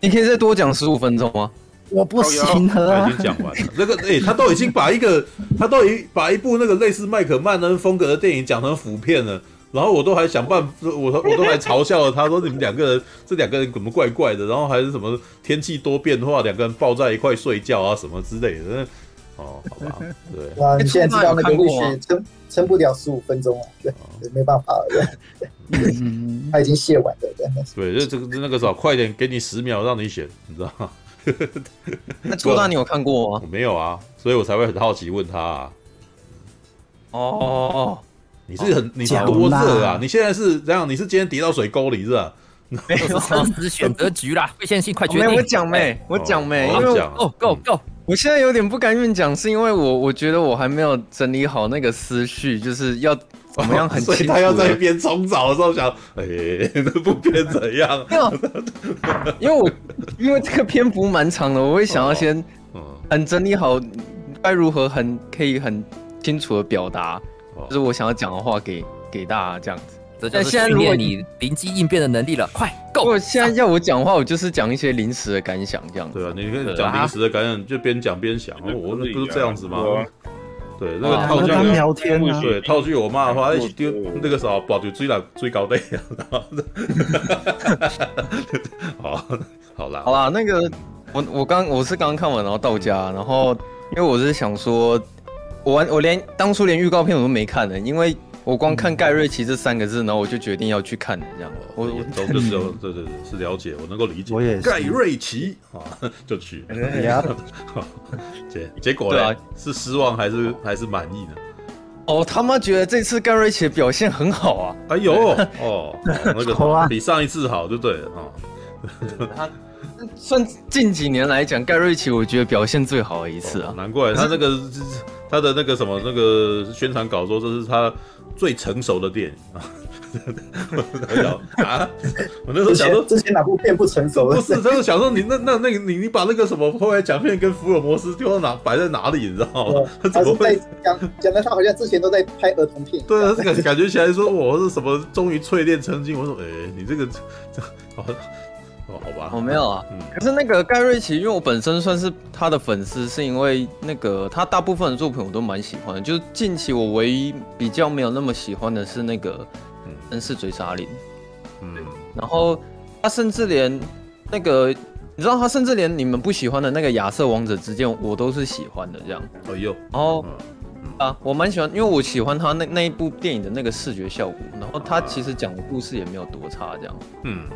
你可以再多讲十五分钟吗？我不行了啊他已。经讲完了。(laughs) 那个，哎、他都已经把一个，他都已经把一部那个类似麦克曼恩风格的电影讲成腐片了。然后我都还想办法，我都我都还嘲笑了他，说你们两个人 (laughs) 这两个人怎么怪怪的？然后还是什么天气多变化，两个人抱在一块睡觉啊什么之类的。哦，好吧，(laughs) 对，哇，你现在知道那个魏有看过吗雪撑撑不了十五分钟了，对，对没办法了，对，嗯，他已经卸完了，对，对，就这个那个时候快点给你十秒让你选，你知道吗？(laughs) 那初大你有看过吗我吗？没有啊，所以我才会很好奇问他啊。哦，你是很你是多热啊？你现在是怎样？你是今天跌到水沟里是吧？没有，生死选择局啦，魏先信快决没有，我定。讲没，我讲没，哦因讲哦，Go Go，我现在有点不甘愿讲，是因为我我觉得我还没有整理好那个思绪，就是要怎么样很清。所以他要在一边冲澡的时候想，哎、那部片怎样？没有，因为我因为这个篇幅蛮长的，我会想要先嗯，很整理好该如何很可以很清楚的表达，哦就是我想要讲的话给给大家这样子。这就是但现在如果训练你灵机应变的能力了，快如 Go！现在要我讲的话，我就是讲一些临时的感想这样子。对啊，你可以对讲啊临时的感想，就边讲边想。哦，我那不是这样子吗对那个啊套句跟他聊天啊。对，套句我妈的话，哎我，丢那个时候保就追了追高的，然后，好，好啦，好啦，那个我我刚我是刚刚看完，然后到家，然后因为我是想说，我完我连当初连预告片我都没看的，因为我光看盖瑞奇这三个字，然后我就决定要去看了，这样。我我我都就是有对对对是了解，我能够理解。我也是盖瑞奇啊，(laughs) 就去，(laughs) 呀，(laughs) 结结果呢？是失望还是还是满意呢？哦他妈觉得这次盖瑞奇的表现很好啊，哎呦，哦，那个好啊比上一次好就对了啊。他算近几年来讲，盖瑞奇我觉得表现最好的一次啊。难怪他那个他的那个什么那个宣传稿说这是他最成熟的电影啊。(laughs) 我啊，我那时候想说。之前哪部片不成熟了？不是，他是想说你那那那个你你把那个什么后来奖片跟福尔摩斯丢到哪摆在哪里，你知道吗？他 (laughs) 怎么在会？讲讲的，他好像之前都在拍儿童片。对啊，这个感觉起来说我是什么终于淬炼成精。我说哎、你这个这好哦好吧，我、没有啊，嗯。可是那个盖瑞奇，因为我本身算是他的粉丝，是因为那个他大部分的作品我都蛮喜欢的。就是近期我唯一比较没有那么喜欢的是那个《恩赐追杀令》，嗯。然后他甚至连那个你知道，他甚至连你们不喜欢的那个亚瑟王者之剑，我都是喜欢的这样。哎呦，然后嗯。啊，我蛮喜欢，因为我喜欢他那那一部电影的那个视觉效果，然后他其实讲的故事也没有多差这样。嗯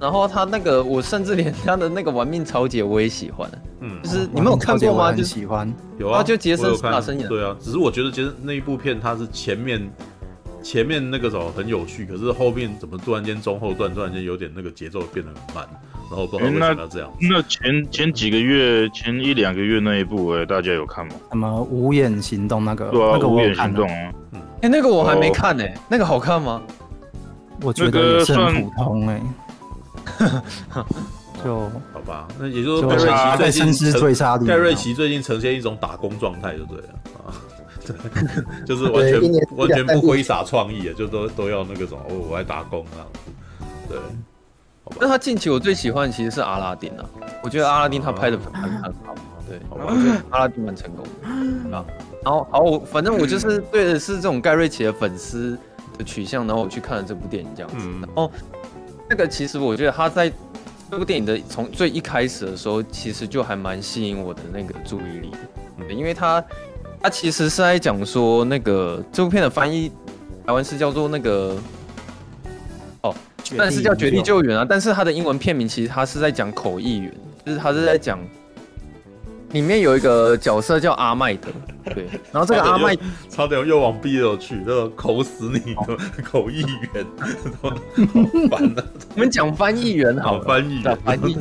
然后他那个，我甚至连他的那个玩命超姐我也喜欢，嗯，就是你们有看过吗？很就喜欢，有啊，啊就杰森我有看。斯坦森演的对啊，只是我觉得杰森那一部片它是前面前面那个时候很有趣，可是后面怎么突然间中后段突然间有点那个节奏变得很慢，然后不知道为什么要这样。那前前几个月、前一两个月那一部、欸，哎，大家有看吗？什么五眼行动那个，对啊，那个五我有看的眼行动，啊，哎，那个我还没看呢、那个好看吗？我觉得也是很普通哎、(laughs) 就好吧，那也就是说盖瑞奇最近深思追杀里，盖瑞奇最近呈现一种打工状态，就对了啊，(laughs) 对，(laughs) 就是完全完全不挥洒创意啊，就都都要那个什么，哦，我来打工这样子，对，好吧那他近期我最喜欢的其实是阿拉丁啊，我觉得阿拉丁他拍的很很好。对，我觉得阿拉丁蛮成功的啊。然后好，我反正我就是对的是这种盖瑞奇的粉丝的取向，然后我去看了这部电影这样子。然后那个其实我觉得他在这部电影的从最一开始的时候，其实就还蛮吸引我的那个注意力的，因为他他其实是在讲说那个这部片的翻译台湾是叫做那个哦。但是叫《绝地救援》啊，但是他的英文片名其实他是在讲口译员，就是他是在讲里面有一个角色叫阿麦德，对，然后这个阿麦差点又往 BL 去，那个口死你的口译员，好烦啊。我们讲翻译员好，翻译员翻译，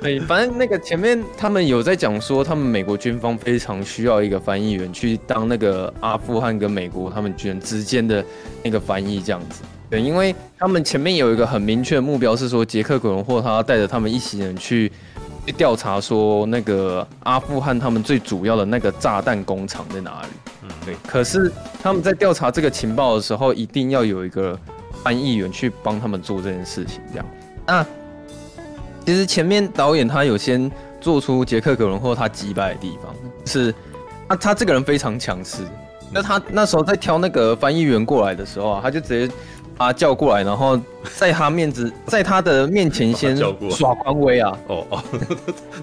对，反正那个前面他们有在讲说，他们美国军方非常需要一个翻译员去当那个阿富汗跟美国他们军人之间的那个翻译这样子。对，因为他们前面有一个很明确的目标，是说杰克·葛伦霍他带着他们一行人去去调查，说那个阿富汗他们最主要的那个炸弹工厂在哪里。嗯，对。可是他们在调查这个情报的时候，一定要有一个翻译员去帮他们做这件事情。这样，那其实前面导演他有先做出杰克·葛伦霍他击败的地方，是他他这个人非常强势。那他那时候在挑那个翻译员过来的时候啊，他就直接。他叫过来，然后在他面子，(laughs) 在他的面前先耍官威啊！哦哦，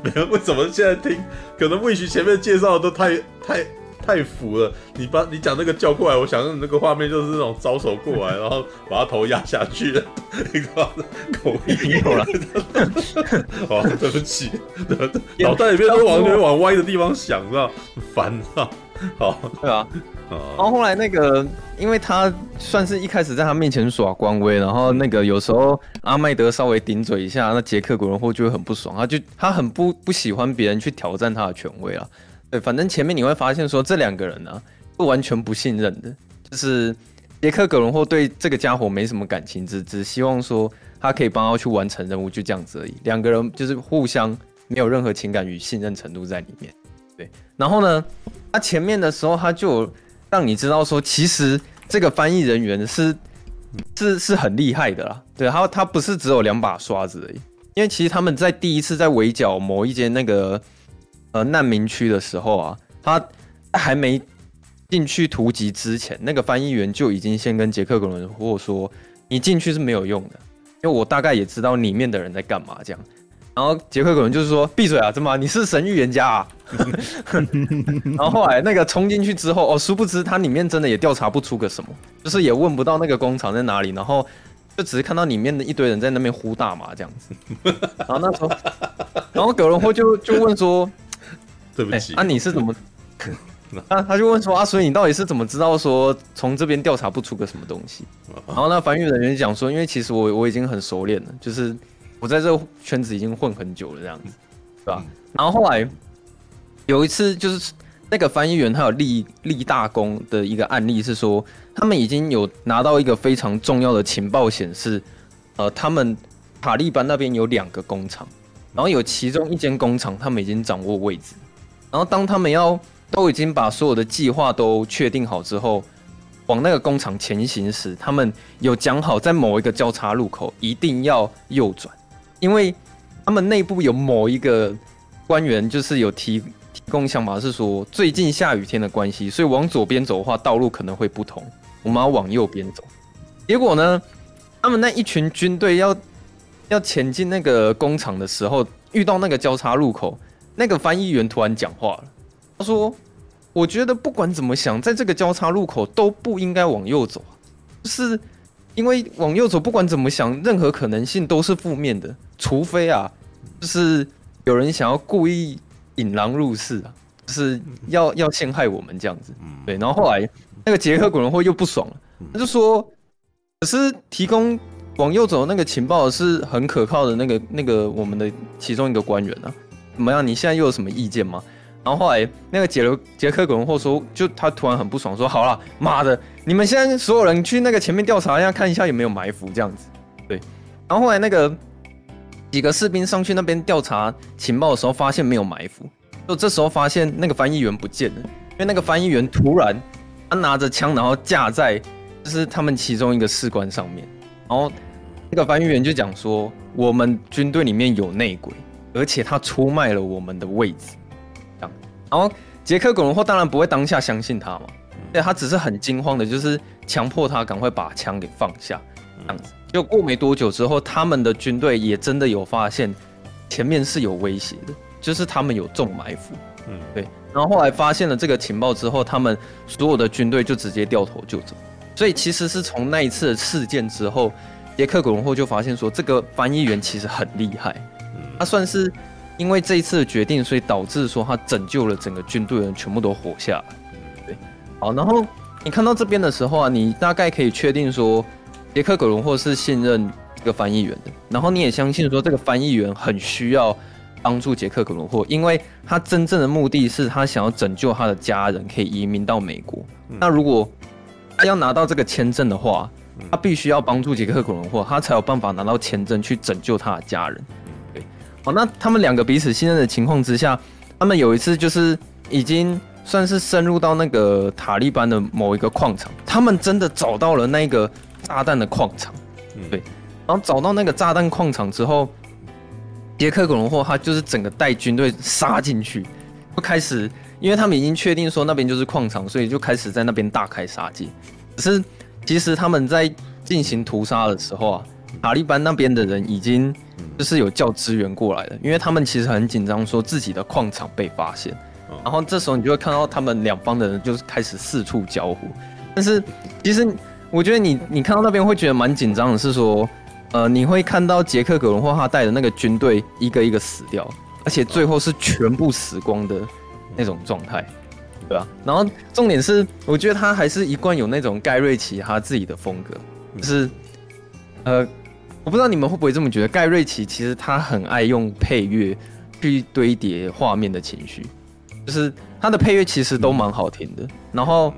没有，为什么现在听？可能魏许前面介绍的都太太太浮了。你把你讲那个叫过来，我想你那个画面就是那种招手过来，然后把他头压下去的那个口音有了。(laughs) 哦，对不起，(laughs) 脑袋里面都完全往歪的地方想，知道？烦啊！好，对啊。然后后来那个，因为他算是一开始在他面前耍官威，然后那个有时候阿麦德稍微顶嘴一下，那杰克·古伦霍就会很不爽，他就他很不不喜欢别人去挑战他的权威啊。对，反正前面你会发现说这两个人呢、啊，是完全不信任的，就是杰克·葛伦霍对这个家伙没什么感情，只只希望说他可以帮他去完成任务，就这样子而已。两个人就是互相没有任何情感与信任程度在里面。对，然后呢，他前面的时候他就。让你知道说，其实这个翻译人员是是是很厉害的啦。对，他他不是只有两把刷子而已。因为其实他们在第一次在围剿某一间那个呃难民区的时候啊，他还没进去突击之前，那个翻译员就已经先跟杰克·格伦霍说：“你进去是没有用的，因为我大概也知道里面的人在干嘛。”这样。然后杰克可能就是说：“闭嘴啊，怎么你是神预言家啊？” (laughs) 然后后来那个冲进去之后，哦，殊不知他里面真的也调查不出个什么，就是也问不到那个工厂在哪里，然后就只是看到里面的一堆人在那边呼大麻这样子。然后那时候，然后葛伦霍就就问说：“对不起，啊你是怎么？”啊他就问说：“啊，所以你到底是怎么知道说从这边调查不出个什么东西？”然后那繁育人员讲说：“因为其实我我已经很熟练了，就是。”我在这个圈子已经混很久了，这样子，对吧？然后后来有一次，就是那个翻译员他有立立大功的一个案例是说，他们已经有拿到一个非常重要的情报，显示，呃，他们塔利班那边有两个工厂，然后有其中一间工厂他们已经掌握位置，然后当他们要都已经把所有的计划都确定好之后，往那个工厂前行时，他们有讲好在某一个交叉路口一定要右转。因为他们内部有某一个官员，就是有提提供想法，是说最近下雨天的关系，所以往左边走的话，道路可能会不同，我们要往右边走。结果呢，他们那一群军队要要前进那个工厂的时候，遇到那个交叉路口，那个翻译员突然讲话了，他说：“我觉得不管怎么想，在这个交叉路口都不应该往右走，就是。”因为往右走，不管怎么想，任何可能性都是负面的，除非啊，就是有人想要故意引狼入室啊，就是要要陷害我们这样子。对，然后后来那个杰克·古伦霍又不爽了，他就说：“可是提供往右走的那个情报是很可靠的那个那个我们的其中一个官员啊，怎么样？你现在又有什么意见吗？”然后后来那个杰罗杰克·古伦霍说，就他突然很不爽，说：“好了，妈的，你们现在所有人去那个前面调查一下，看一下有没有埋伏这样子。”对。然后后来那个几个士兵上去那边调查情报的时候，发现没有埋伏。就这时候发现那个翻译员不见了，因为那个翻译员突然他拿着枪，然后架在就是他们其中一个士官上面。然后那个翻译员就讲说：“我们军队里面有内鬼。”而且他出卖了我们的位置。这样，然后杰克·古伦霍当然不会当下相信他嘛，对，他只是很惊慌的，就是强迫他赶快把枪给放下，这样子。就过没多久之后，他们的军队也真的有发现前面是有威胁的，就是他们有中埋伏。嗯，对。然后后来发现了这个情报之后，他们所有的军队就直接掉头就走。所以其实是从那一次的事件之后，杰克·葛伦霍就发现说，这个翻译员其实很厉害。他算是因为这一次的决定，所以导致说他拯救了整个军队的人全部都活下来。对，好。然后你看到这边的时候啊，你大概可以确定说，杰克·葛伦霍是信任这个翻译员的。然后你也相信说，这个翻译员很需要。帮助杰克·葛伦霍，因为他真正的目的是他想要拯救他的家人，可以移民到美国。嗯、那如果他要拿到这个签证的话，他必须要帮助杰克·葛伦霍，他才有办法拿到签证去拯救他的家人。对，好，那他们两个彼此信任的情况之下，他们有一次就是已经算是深入到那个塔利班的某一个矿场，他们真的找到了那个炸弹的矿场。对，然后找到那个炸弹矿场之后。杰克·葛伦霍他就是整个带军队杀进去，就开始，因为他们已经确定说那边就是矿场，所以就开始在那边大开杀戒。可是其实他们在进行屠杀的时候啊，塔利班那边的人已经就是有叫支援过来了，因为他们其实很紧张，说自己的矿场被发现。然后这时候你就会看到他们两方的人就是开始四处交互。但是其实我觉得你你看到那边会觉得蛮紧张的，是说。呃，你会看到杰克·葛伦霍他带的那个军队一个一个死掉，而且最后是全部死光的那种状态，对吧？然后重点是，我觉得他还是一贯有那种盖瑞奇他自己的风格，就是呃，我不知道你们会不会这么觉得，盖瑞奇其实他很爱用配乐去堆叠画面的情绪，就是他的配乐其实都蛮好听的。然后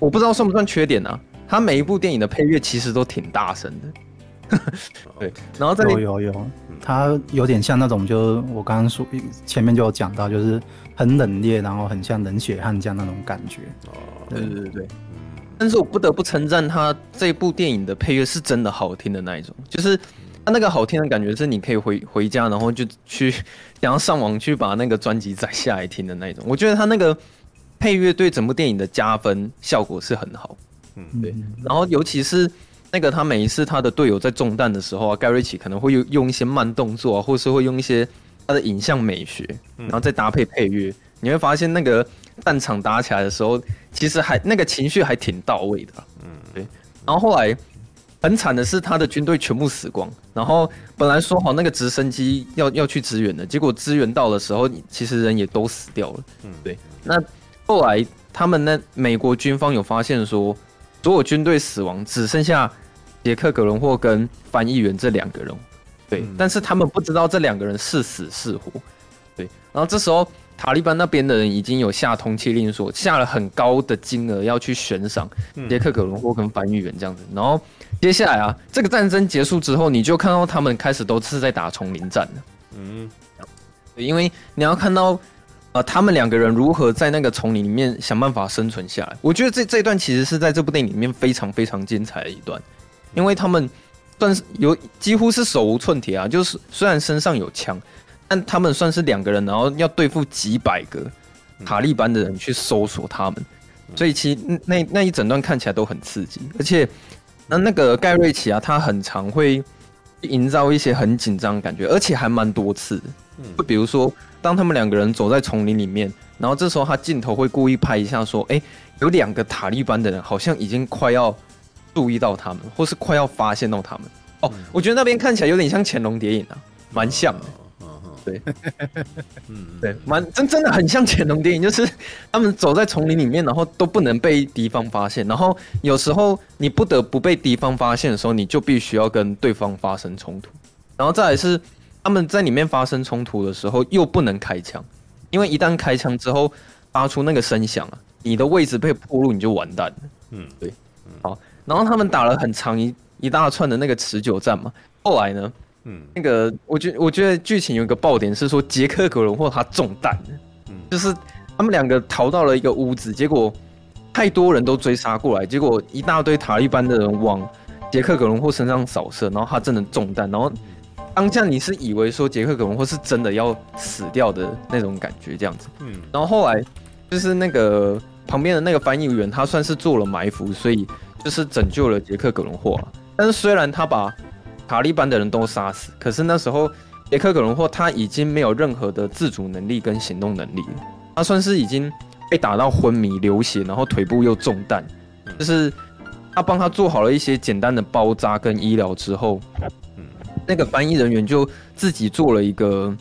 我不知道算不算缺点啊，他每一部电影的配乐其实都挺大声的。(laughs) 对，然后这里有有有，他有点像那种，就是我刚刚说前面就有讲到，就是很冷冽，然后很像冷血悍将那种感觉。哦，对对对对。但是我不得不称赞他这部电影的配乐是真的好听的那一种，就是他那个好听的感觉是你可以回回家，然后就去 (laughs) 想要上网去把那个专辑载下来听的那种。我觉得他那个配乐对整部电影的加分效果是很好。嗯，对。然后尤其是。那个他每一次他的队友在中弹的时候啊，盖瑞奇可能会用用一些慢动作啊，或是会用一些他的影像美学，然后再搭配配乐，你会发现那个战场打起来的时候，其实还那个情绪还挺到位的。嗯，对。然后后来很惨的是他的军队全部死光，然后本来说好那个直升机要要去支援的，结果支援到的时候，其实人也都死掉了。嗯，对。那后来他们那美国军方有发现说，所有军队死亡，只剩下杰克·格伦霍跟翻译员这两个人，对，嗯、但是他们不知道这两个人是死是活，对。然后这时候塔利班那边的人已经有下通缉令，说下了很高的金额要去悬赏杰克·葛伦霍跟翻译员这样子。然后接下来啊，这个战争结束之后，你就看到他们开始都是在打丛林战了，嗯，因为你要看到。呃，他们两个人如何在那个丛林里面想办法生存下来？我觉得这这一段其实是在这部电影里面非常非常精彩的一段，因为他们算是有几乎是手无寸铁啊，就是虽然身上有枪，但他们算是两个人，然后要对付几百个塔利班的人去搜索他们，所以其实那那一整段看起来都很刺激，而且那那个盖瑞奇啊，他很常会营造一些很紧张的感觉，而且还蛮多次的，就比如说。当他们两个人走在丛林里面，然后这时候他镜头会故意拍一下，说：“哎，有两个塔利班的人好像已经快要注意到他们，或是快要发现到他们。”哦，我觉得那边看起来有点像潜龙谍影啊，蛮像的。对，(laughs) 嗯，对，蛮真真的很像潜龙电影，就是他们走在丛林里面，然后都不能被敌方发现，然后有时候你不得不被敌方发现的时候，你就必须要跟对方发生冲突，然后再来是。他们在里面发生冲突的时候，又不能开枪，因为一旦开枪之后发出那个声响啊，你的位置被暴露，你就完蛋了。嗯，对。好，然后他们打了很长一一大串的那个持久战嘛。后来呢，嗯，那个我觉我觉得剧情有一个爆点是说，杰克·格伦霍他中弹，嗯，就是他们两个逃到了一个屋子，结果太多人都追杀过来，结果一大堆塔利班的人往杰克·格伦霍身上扫射，然后他真的中弹，然后。当下你是以为说杰克·格伦霍是真的要死掉的那种感觉，这样子。嗯，然后后来就是那个旁边的那个翻译员，他算是做了埋伏，所以就是拯救了杰克·格伦霍。但是虽然他把塔利班的人都杀死，可是那时候杰克·葛伦霍他已经没有任何的自主能力跟行动能力，他算是已经被打到昏迷、流血，然后腿部又中弹，就是。他帮他做好了一些简单的包扎跟医疗之后，那个翻译人员就自己做了一个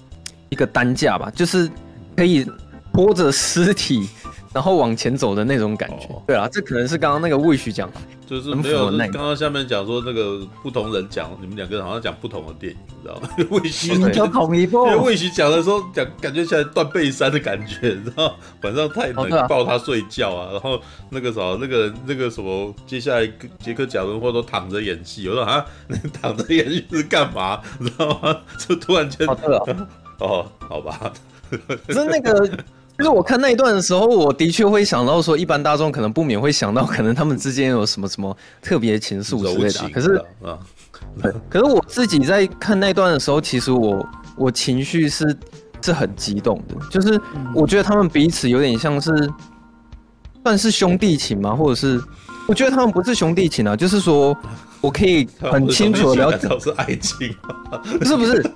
一个担架吧，就是可以拖着尸体。然后往前走的那种感觉，哦、对啊，这可能是刚刚那个 Wish 讲，就是没有，刚刚下面讲说那个不同人讲，你们两个人好像讲不同的电影，你知道吗？(laughs) Wish 你就同一部，因为 Wish 讲的时候讲，感觉起来断背山的感觉，你知道晚上太冷，哦啊、抱他睡觉啊，然后那个什么，那个那个什么，接下来杰克贾伦霍都躺着演戏，我说啊，你 (laughs) 躺着演戏是干嘛？你知道吗？(laughs) 就突然间，哦，哦，好吧，是那个。就是我看那一段的时候，我的确会想到说，一般大众可能不免会想到，可能他们之间有什么什么特别情愫之类的、啊。可是，啊，(laughs) 可是我自己在看那段的时候，其实我我情绪是是很激动的。就是我觉得他们彼此有点像是算是兄弟情吗？或者是我觉得他们不是兄弟情啊，就是说我可以很 (laughs) 清楚的了解是爱情，不是不是。(laughs)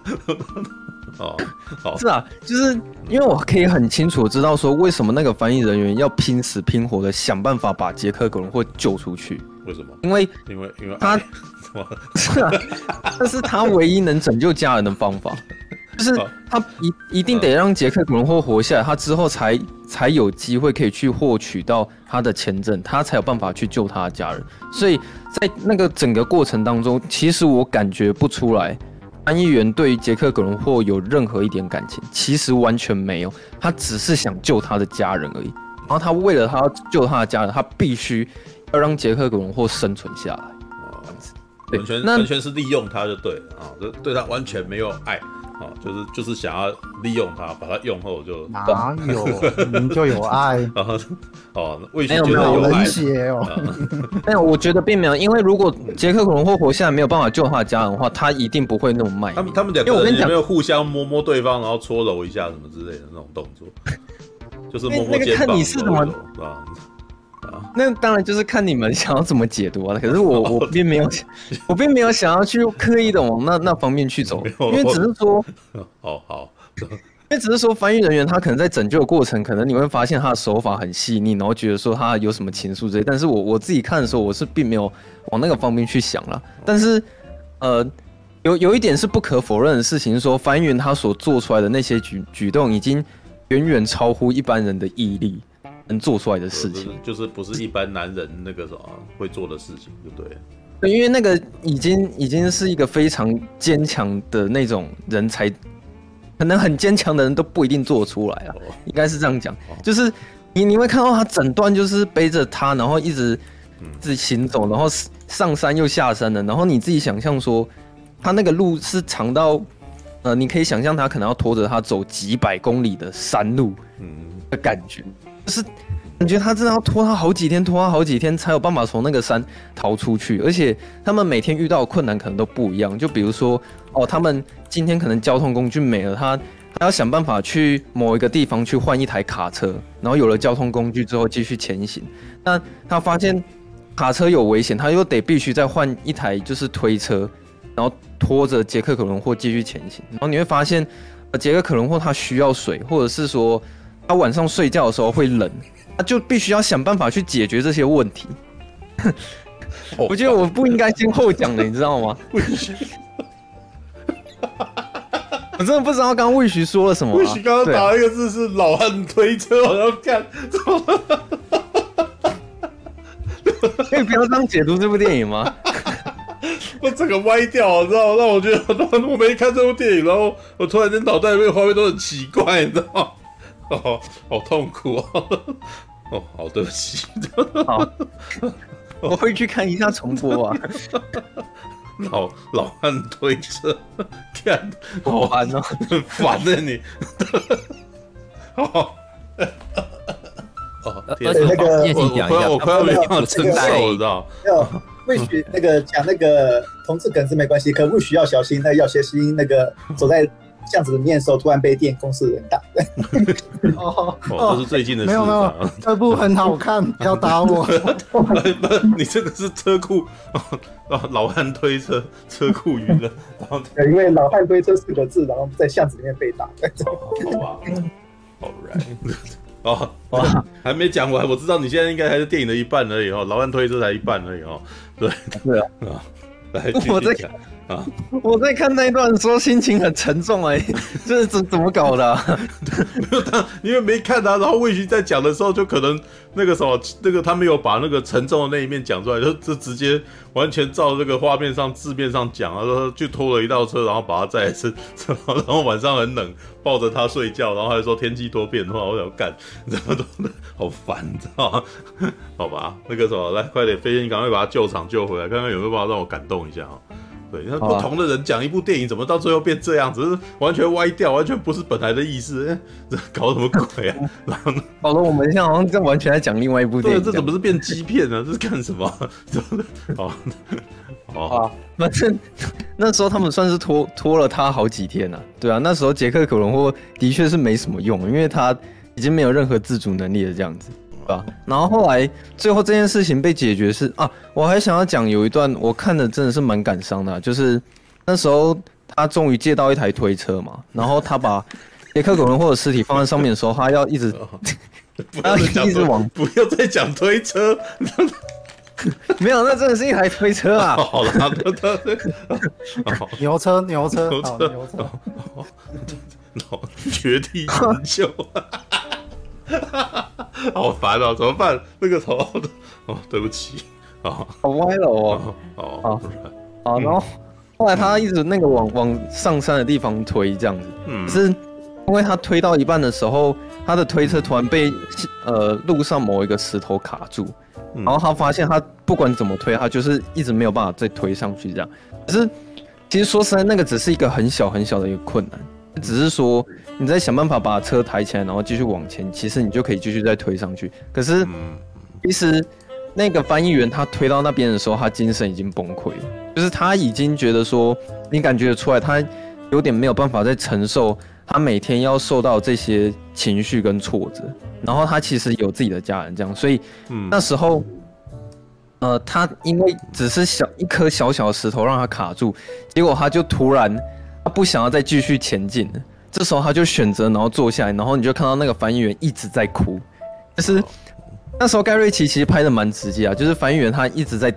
哦，(laughs) 好，是啊，就是因为我可以很清楚知道说，为什么那个翻译人员要拼死拼活的想办法把杰克·葛伦霍救出去？为什么？因为因为因为他 (laughs) 是啊，这是他唯一能拯救家人的方法，(laughs) 就是他一一定得让杰克·葛伦霍活下来，他之后才才有机会可以去获取到他的签证，他才有办法去救他的家人。所以在那个整个过程当中，其实我感觉不出来。安议员对于杰克·葛伦霍有任何一点感情，其实完全没有，他只是想救他的家人而已。然后他为了他救他的家人，他必须要让杰克·葛伦霍生存下来。完全完全是利用他就对啊，就对他完全没有爱。啊，就是就是想要利用他，把他用后就哪有，(laughs) 你就有爱。(laughs) 然后哦，为什么觉得有爱？(laughs) 没有，我觉得并没有，因为如果杰克·恐龙霍活下来没有办法救他的家人的话，他一定不会那么卖。他们他们两个人有没有互相摸摸对方，然后搓揉一下什么之类的那种动作？就是摸摸肩膀，看你是怎么啊。那当然就是看你们想要怎么解读啊。可是我 (laughs) 我并没有，(laughs) 我并没有想要去刻意的往那那方面去走，因为只是说，(laughs) 哦好，因为只是说翻译人员他可能在拯救的过程，可能你会发现他的手法很细腻，然后觉得说他有什么情愫之类。但是我我自己看的时候，我是并没有往那个方面去想了。但是，呃，有有一点是不可否认的事情，是说翻译员他所做出来的那些举举动，已经远远超乎一般人的毅力。能做出来的事情，就是不是一般男人那个什么会做的事情，对不对？对，因为那个已经已经是一个非常坚强的那种人才，可能很坚强的人都不一定做出来啊。哦、应该是这样讲，哦、就是你你会看到他整段就是背着他，然后一直自己行走，然后上山又下山的，然后你自己想象说，他那个路是长到，呃，你可以想象他可能要拖着他走几百公里的山路，嗯的感觉。就是感觉他真的要拖他好几天，拖他好几天才有办法从那个山逃出去，而且他们每天遇到的困难可能都不一样。就比如说，哦，他们今天可能交通工具没了，他他要想办法去某一个地方去换一台卡车，然后有了交通工具之后继续前行。那他发现卡车有危险，他又得必须再换一台就是推车，然后拖着杰克·可伦霍继续前行。然后你会发现，杰克·可伦霍他需要水，或者是说。他晚上睡觉的时候会冷，他就必须要想办法去解决这些问题。(laughs) 我觉得我不应该先后讲的，(laughs) 你知道吗？我真的不知道刚刚魏徐说了什么。魏徐刚刚打一个字是“老汉推车”，我要看。可以不要这样解读这部电影吗？(laughs) 我整个歪掉，你知道吗？让我觉得我没看这部电影，然后我突然间脑袋里面画面都很奇怪，你知道吗？哦，(laughs) 好痛苦哦！(laughs) 哦，好，对不起。好，我会去看一下重播啊。(laughs) 老老汉推车，看，好烦哦，很烦的你。哦，哦，而且那个，我快要，我快要没办法承受，你知道？或许那个讲那个同志梗是没关系，可不需要小心，那要小心那个走在巷子里面的时候，突然被电公司的人打。(laughs) 哦，这是最近的事。没有没有，这部很好看，不要打我。(laughs) 你这个是车库啊，老汉推车车库娱乐。然后因为老汉推车四个字，然后在巷子里面被打。好吧，Alright。哦，还没讲完，我知道你现在应该还是电影的一半而已哦，老汉推车才一半而已哦。对，对啊，啊，来继续讲。啊！(laughs) 我在看那一段的时候，心情很沉重哎、欸，这是怎怎么搞的、啊？(laughs) 没有他，因为没看他、啊，然后魏巡在讲的时候，就可能那个什么，那个他没有把那个沉重的那一面讲出来，就就直接完全照这个画面上字面上讲啊，说就拖了一道车，然后把他载一次，(laughs) 然后晚上很冷，抱着他睡觉，然后还说天气多变化，我想干，这么多好烦，你知道吗？好吧，那个什么，来快点，飞仙，你赶快把他救场救回来，看看有没有办法让我感动一下啊。对，那不同的人讲一部电影，怎么到最后变这样子？是完全歪掉，完全不是本来的意思。欸、这搞什么鬼啊？(laughs) 然后呢？搞得我们现在好像在完全在讲另外一部电影。对，这怎么是变鸡片呢？(laughs) 这是干什么？(laughs) 哦，哦，反正那时候他们算是拖拖了他好几天了，啊。对啊，那时候杰克·可伦霍的确是没什么用，因为他已经没有任何自主能力了，这样子。对吧？然后后来最后这件事情被解决是啊，我还想要讲有一段我看的真的是蛮感伤的，就是那时候他终于借到一台推车嘛，(laughs) 然后他把杰克·狗伦或者尸体放在上面的时候，他要一直 (laughs) 不要一直往不要再讲推车，(laughs) 没有，那真的是一台推车啊！好了，牛车牛车牛车牛车，绝地营救。(laughs) 好烦哦，怎么办？那个头 (laughs) 哦，对不起啊，好歪了哦，哦，哦，好，然后后来他一直那个往往上山的地方推这样子，嗯，是因为他推到一半的时候，他的推车突然被呃路上某一个石头卡住，然后他发现他不管怎么推，他就是一直没有办法再推上去这样。可是其实说实在，那个只是一个很小很小的一个困难。只是说你再想办法把车抬起来，然后继续往前，其实你就可以继续再推上去。可是，其实那个翻译员他推到那边的时候，他精神已经崩溃了，就是他已经觉得说，你感觉得出来，他有点没有办法再承受他每天要受到这些情绪跟挫折。然后他其实有自己的家人，这样，所以那时候，呃，他因为只是小一颗小小的石头让他卡住，结果他就突然。他不想要再继续前进了，这时候他就选择然后坐下来，然后你就看到那个翻译员一直在哭，就是那时候盖瑞奇其实拍的蛮直接啊，就是翻译员他一直在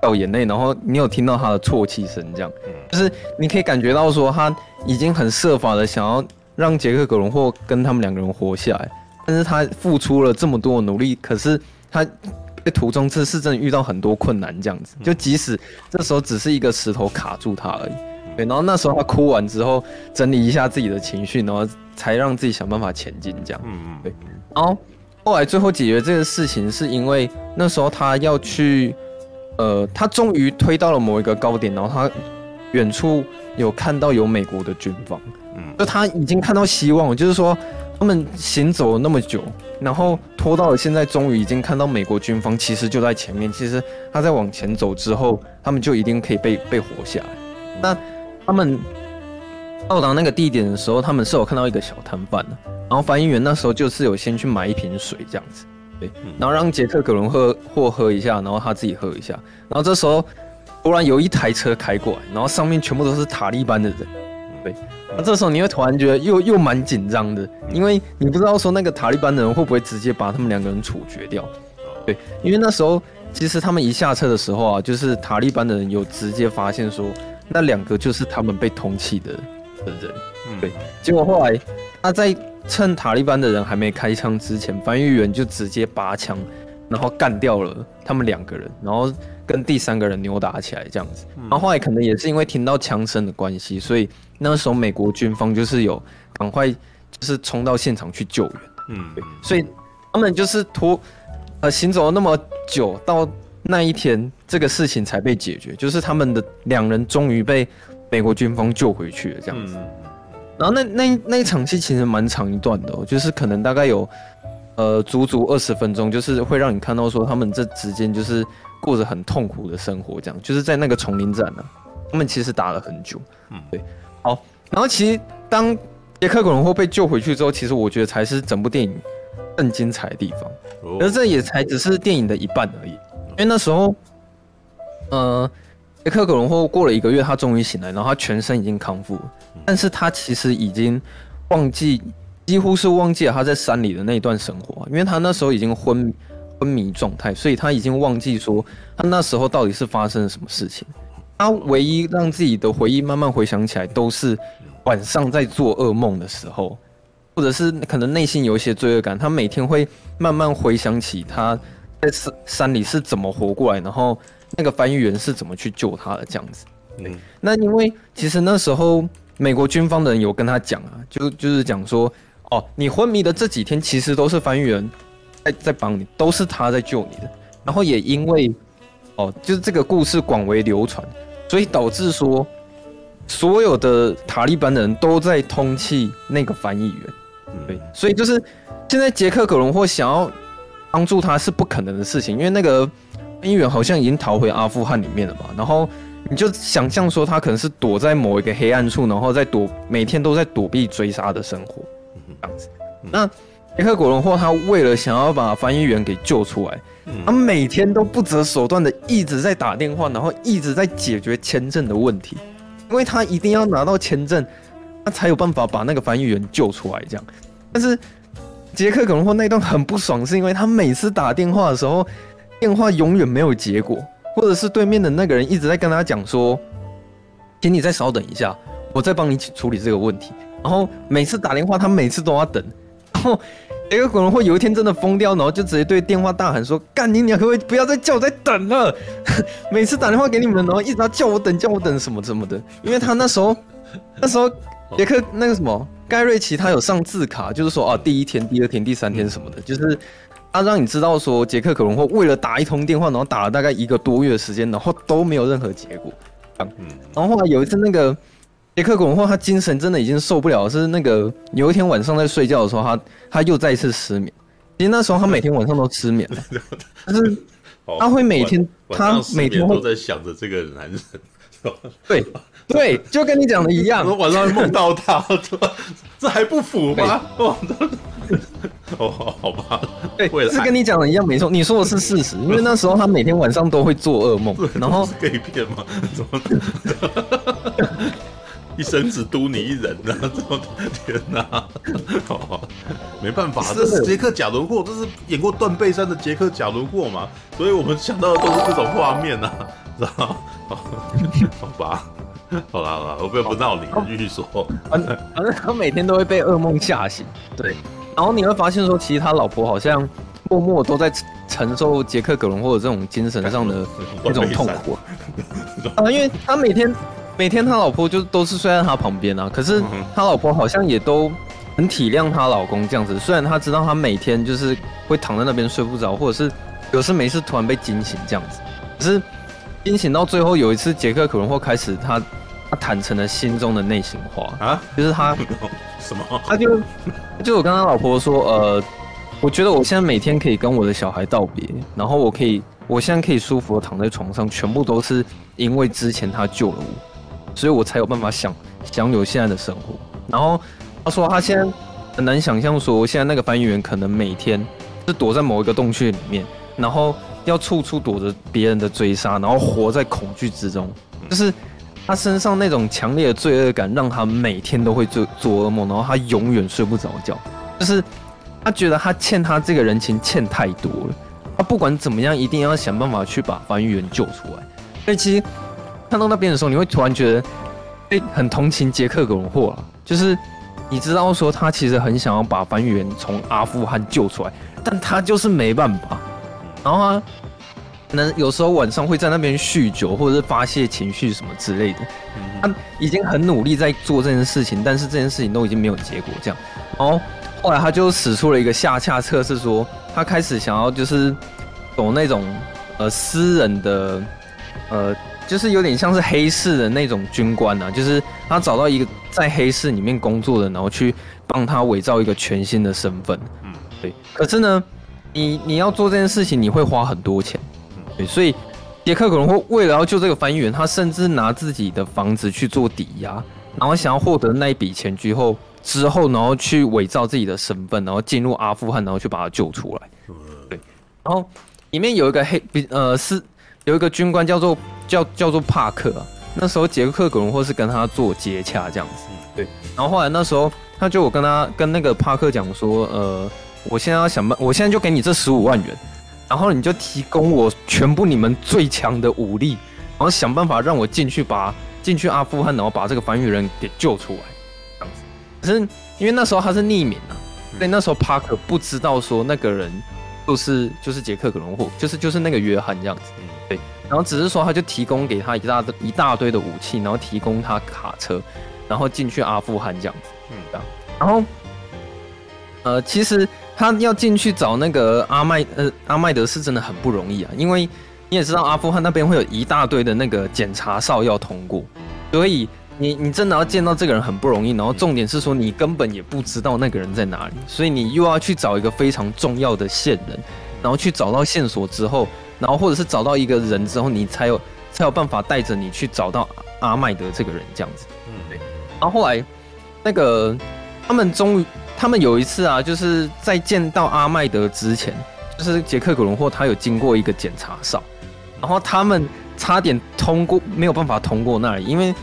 掉眼泪，然后你有听到他的啜泣声，这样，就是你可以感觉到说他已经很设法的想要让杰克·葛隆霍跟他们两个人活下来，但是他付出了这么多的努力，可是他在途中这是真的遇到很多困难，这样子，就即使这时候只是一个石头卡住他而已。对，然后那时候他哭完之后，整理一下自己的情绪，然后才让自己想办法前进，这样。嗯嗯。对。然后后来最后解决这个事情，是因为那时候他要去，呃，他终于推到了某一个高点，然后他远处有看到有美国的军方，嗯，就他已经看到希望了，就是说他们行走了那么久，然后拖到了现在，终于已经看到美国军方其实就在前面，其实他在往前走之后，他们就一定可以被被活下来。那他们到达那个地点的时候，他们是有看到一个小摊贩的，然后翻译员那时候就是有先去买一瓶水这样子，对，然后让杰克·葛伦喝或喝一下，然后他自己喝一下，然后这时候突然有一台车开过来，然后上面全部都是塔利班的人，对，那这时候你会突然觉得又又蛮紧张的，因为你不知道说那个塔利班的人会不会直接把他们两个人处决掉，对，因为那时候其实他们一下车的时候啊，就是塔利班的人有直接发现说。那两个就是他们被通缉的的人，对。结果后来他在趁塔利班的人还没开枪之前，翻译员就直接拔枪，然后干掉了他们两个人，然后跟第三个人扭打起来这样子。然后后来可能也是因为听到枪声的关系，所以那时候美国军方就是有赶快就是冲到现场去救援。嗯，对。所以他们就是拖呃行走了那么久到。那一天，这个事情才被解决，就是他们的两人终于被美国军方救回去了，这样子。然后那那那一场戏其实蛮长一段的，就是可能大概有呃足足二十分钟，就是会让你看到说他们这之间就是过着很痛苦的生活，这样就是在那个丛林战呢、啊，他们其实打了很久，嗯，对，好，然后其实当杰克·葛伦霍被救回去之后，其实我觉得才是整部电影更精彩的地方，而这也才只是电影的一半而已，因为那时候，呃，杰克·葛伦霍过了一个月，他终于醒来，然后他全身已经康复，但是他其实已经忘记，几乎是忘记了他在山里的那一段生活，因为他那时候已经昏。昏迷状态，所以他已经忘记说他那时候到底是发生了什么事情。他唯一让自己的回忆慢慢回想起来，都是晚上在做噩梦的时候，或者是可能内心有一些罪恶感。他每天会慢慢回想起他在山山里是怎么活过来，然后那个翻译员是怎么去救他的这样子。嗯，那因为其实那时候美国军方的人有跟他讲啊，就就是讲说，哦，你昏迷的这几天其实都是翻译员。在在帮你，都是他在救你的。然后也因为，哦，就是这个故事广为流传，所以导致说，所有的塔利班的人都在通气那个翻译员。对，所以就是现在杰克·葛伦霍想要帮助他是不可能的事情，因为那个翻译员好像已经逃回阿富汗里面了嘛？然后你就想象说，他可能是躲在某一个黑暗处，然后在躲，每天都在躲避追杀的生活，这样子。那。杰克·果伦霍他为了想要把翻译员给救出来，他每天都不择手段的一直在打电话，然后一直在解决签证的问题，因为他一定要拿到签证，他才有办法把那个翻译员救出来。这样，但是杰克·葛伦霍那段很不爽，是因为他每次打电话的时候，电话永远没有结果，或者是对面的那个人一直在跟他讲说：“请你再稍等一下，我再帮你处理这个问题。”然后每次打电话，他每次都要等，然后。杰克·葛伦霍有一天真的疯掉，然后就直接对电话大喊说：“干你娘，可不可以不要再叫我再等了？每次打电话给你们，然后一直要叫我等，叫我等什么什么的。因为他那时候，那时候杰克那个什么盖瑞奇他有上字卡，就是说啊，第一天、第二天、第三天什么的，就是他让你知道说杰克·可隆霍为了打一通电话，然后打了大概一个多月的时间，然后都没有任何结果。嗯，然后后来有一次那个。”杰克·葛伦霍他精神真的已经受不了，是那个有一天晚上在睡觉的时候，他他又再一次失眠。其实那时候他每天晚上都失眠了，(laughs) 但是他会每天他每天都在想着这个男人，对 (laughs) 对，就跟你讲的一样，我晚上会梦到他，这还不符吗？(laughs) 哦，好吧，对，是跟你讲的一样，没错，你说的是事实，因为那时候他每天晚上都会做噩梦，(laughs) 然后 gay 片吗？怎么？一生只独你一人呢、啊！这么天哪、啊！没办法，这是杰克贾伦霍，这是演过断背山的杰克贾伦霍嘛？所以我们想到的都是这种画面呐、啊，知道吗？好吧，(laughs) 好啦好啦，我不要不闹你，继续说。反正反正他每天都会被噩梦吓醒，对。然后你会发现说，其实他老婆好像默默都在承受杰克葛伦或者这种精神上的 (laughs) 那种痛苦啊，因为他每天。每天他老婆就都是睡在他旁边啊，可是他老婆好像也都很体谅他老公这样子。虽然他知道他每天就是会躺在那边睡不着，或者是有事没事突然被惊醒这样子。可是惊醒到最后有一次，杰克可能会开始他他坦诚了心中的内心话啊，就是他 (laughs) 什么？他就就我跟他老婆说，呃，我觉得我现在每天可以跟我的小孩道别，然后我可以我现在可以舒服的躺在床上，全部都是因为之前他救了我。所以我才有办法享享有现在的生活。然后他说他现在很难想象，说现在那个翻译员可能每天是躲在某一个洞穴里面，然后要处处躲着别人的追杀，然后活在恐惧之中。就是他身上那种强烈的罪恶感，让他每天都会做做噩梦，然后他永远睡不着觉。就是他觉得他欠他这个人情欠太多了。他不管怎么样，一定要想办法去把翻译员救出来。所以其实。看到那边的时候，你会突然觉得，哎，很同情杰克·葛伦霍啊。就是你知道说他其实很想要把翻译员从阿富汗救出来，但他就是没办法。然后他可能有时候晚上会在那边酗酒，或者是发泄情绪什么之类的。他已经很努力在做这件事情，但是这件事情都已经没有结果。这样，然后后来他就使出了一个下策，是说他开始想要就是走那种呃私人的呃。就是有点像是黑市的那种军官啊，就是他找到一个在黑市里面工作的，然后去帮他伪造一个全新的身份。嗯，对。可是呢，你你要做这件事情，你会花很多钱。对，所以杰克·可能会为了要救这个翻译员，他甚至拿自己的房子去做抵押，然后想要获得那一笔钱之后，之后然后去伪造自己的身份，然后进入阿富汗，然后去把他救出来。对，然后里面有一个黑，呃，是有一个军官叫做叫叫做帕克啊。那时候杰克·葛伦霍是跟他做接洽这样子。对，然后后来那时候他就我跟他跟那个帕克讲说，呃，我现在要想办，我现在就给你这十五万元。然后你就提供我全部你们最强的武力，然后想办法让我进去把进去阿富汗，然后把这个翻译人给救出来，这样子。可是因为那时候他是匿名啊，所以那时候帕克不知道说那个人就是就是杰克·格伦霍，就是就是那个约翰这样子。对，然后只是说他就提供给他一大一大堆的武器，然后提供他卡车，然后进去阿富汗这样子。嗯，这样。然后呃，其实。他要进去找那个阿麦呃阿麦德是真的很不容易啊，因为你也知道阿富汗那边会有一大堆的那个检查哨要通过，所以你你真的要见到这个人很不容易。然后重点是说你根本也不知道那个人在哪里，所以你又要去找一个非常重要的线人，然后去找到线索之后，然后或者是找到一个人之后，你才有才有办法带着你去找到阿麦德这个人这样子。嗯，对。然后后来那个他们终于。(clears throat) (laughs) 他们有一次啊，就是在见到阿麦德之前，就是杰克·葛伦霍他有经过一个检查哨，然后他们差点通过，没有办法通过那里，因为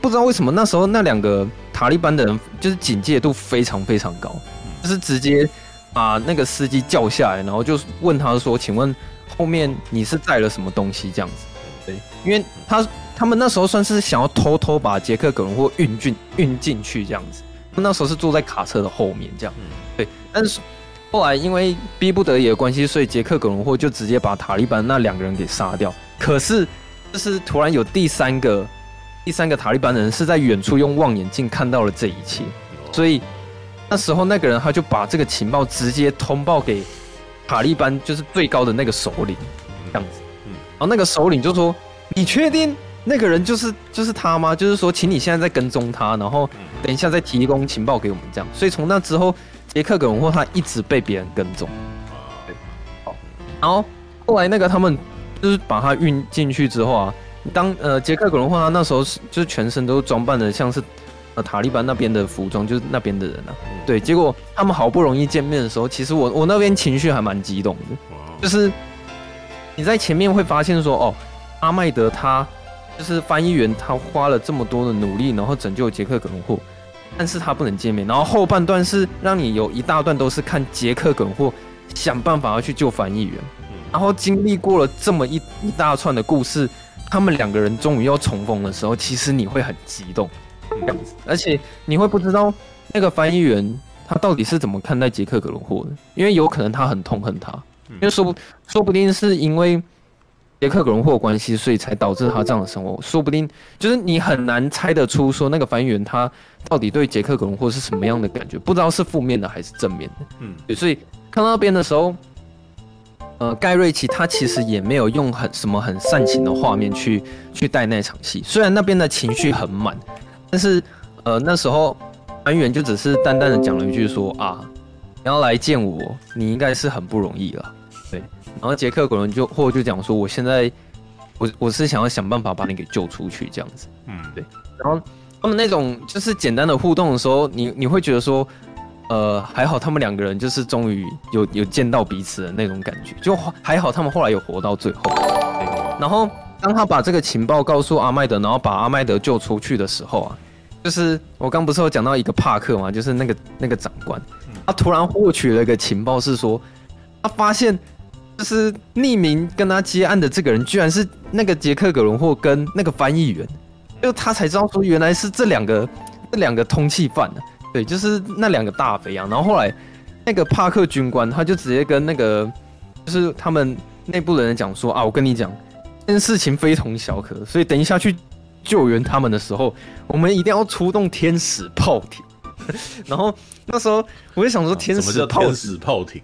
不知道为什么那时候那两个塔利班的人就是警戒度非常非常高，就是直接把那个司机叫下来，然后就问他说：“请问后面你是载了什么东西？”这样子，对，因为他他们那时候算是想要偷偷把杰克·葛伦霍运进运进去这样子。那时候是坐在卡车的后面，这样，嗯对。但是后来因为逼不得已的关系，所以杰克·葛伦霍就直接把塔利班那两个人给杀掉。可是，就是突然有第三个第三个塔利班的人是在远处用望远镜看到了这一切，所以那时候那个人他就把这个情报直接通报给塔利班，就是最高的那个首领，这样子。然后那个首领就说：“你确定？”那个人就是就是他吗？就是说，请你现在在跟踪他，然后等一下再提供情报给我们，这样。所以从那之后，杰克·葛伦霍他一直被别人跟踪。对，好。然后后来那个他们就是把他运进去之后啊，当呃杰克·葛伦霍他那时候是就是全身都装扮的像是呃塔利班那边的服装，就是那边的人啊。对，结果他们好不容易见面的时候，其实我我那边情绪还蛮激动的，就是你在前面会发现说，哦，阿麦德他。就是翻译员，他花了这么多的努力，然后拯救杰克·葛伦霍，但是他不能见面。然后后半段是让你有一大段都是看杰克·葛伦霍想办法要去救翻译员，然后经历过了这么一一大串的故事，他们两个人终于要重逢的时候，其实你会很激动，这样子，而且你会不知道那个翻译员他到底是怎么看待杰克·葛伦霍的，因为有可能他很痛恨他，因为说不说不定是因为。杰克·葛伦霍关系，所以才导致他这样的生活。说不定就是你很难猜得出，说那个翻译员他到底对杰克·葛伦霍是什么样的感觉，不知道是负面的还是正面的。嗯，所以看到那边的时候，呃，盖瑞奇他其实也没有用很什么很煽情的画面去去带那场戏。虽然那边的情绪很满，但是呃那时候翻译员就只是淡淡的讲了一句说啊，你要来见我，你应该是很不容易了。对。然后杰克·葛伦就或就讲说，我现在我我是想要想办法把你给救出去这样子，嗯，对。然后他们那种就是简单的互动的时候，你你会觉得说，呃，还好他们两个人就是终于有有见到彼此的那种感觉，就还好他们后来有活到最后。对。然后当他把这个情报告诉阿麦德，然后把阿麦德救出去的时候啊，就是我刚不是有讲到一个帕克嘛，就是那个那个长官，他突然获取了一个情报，是说他发现。就是匿名跟他接案的这个人，居然是那个杰克·葛伦霍跟那个翻译员，就他才知道说原来是这两个这两个通缉犯呢。对，就是那两个大肥羊。然后后来那个帕克军官他就直接跟那个就是他们内部的人讲说啊，我跟你讲，这件事情非同小可，所以等一下去救援他们的时候，我们一定要出动天使炮艇。(laughs) 然后那时候我就想说，天使炮天使炮艇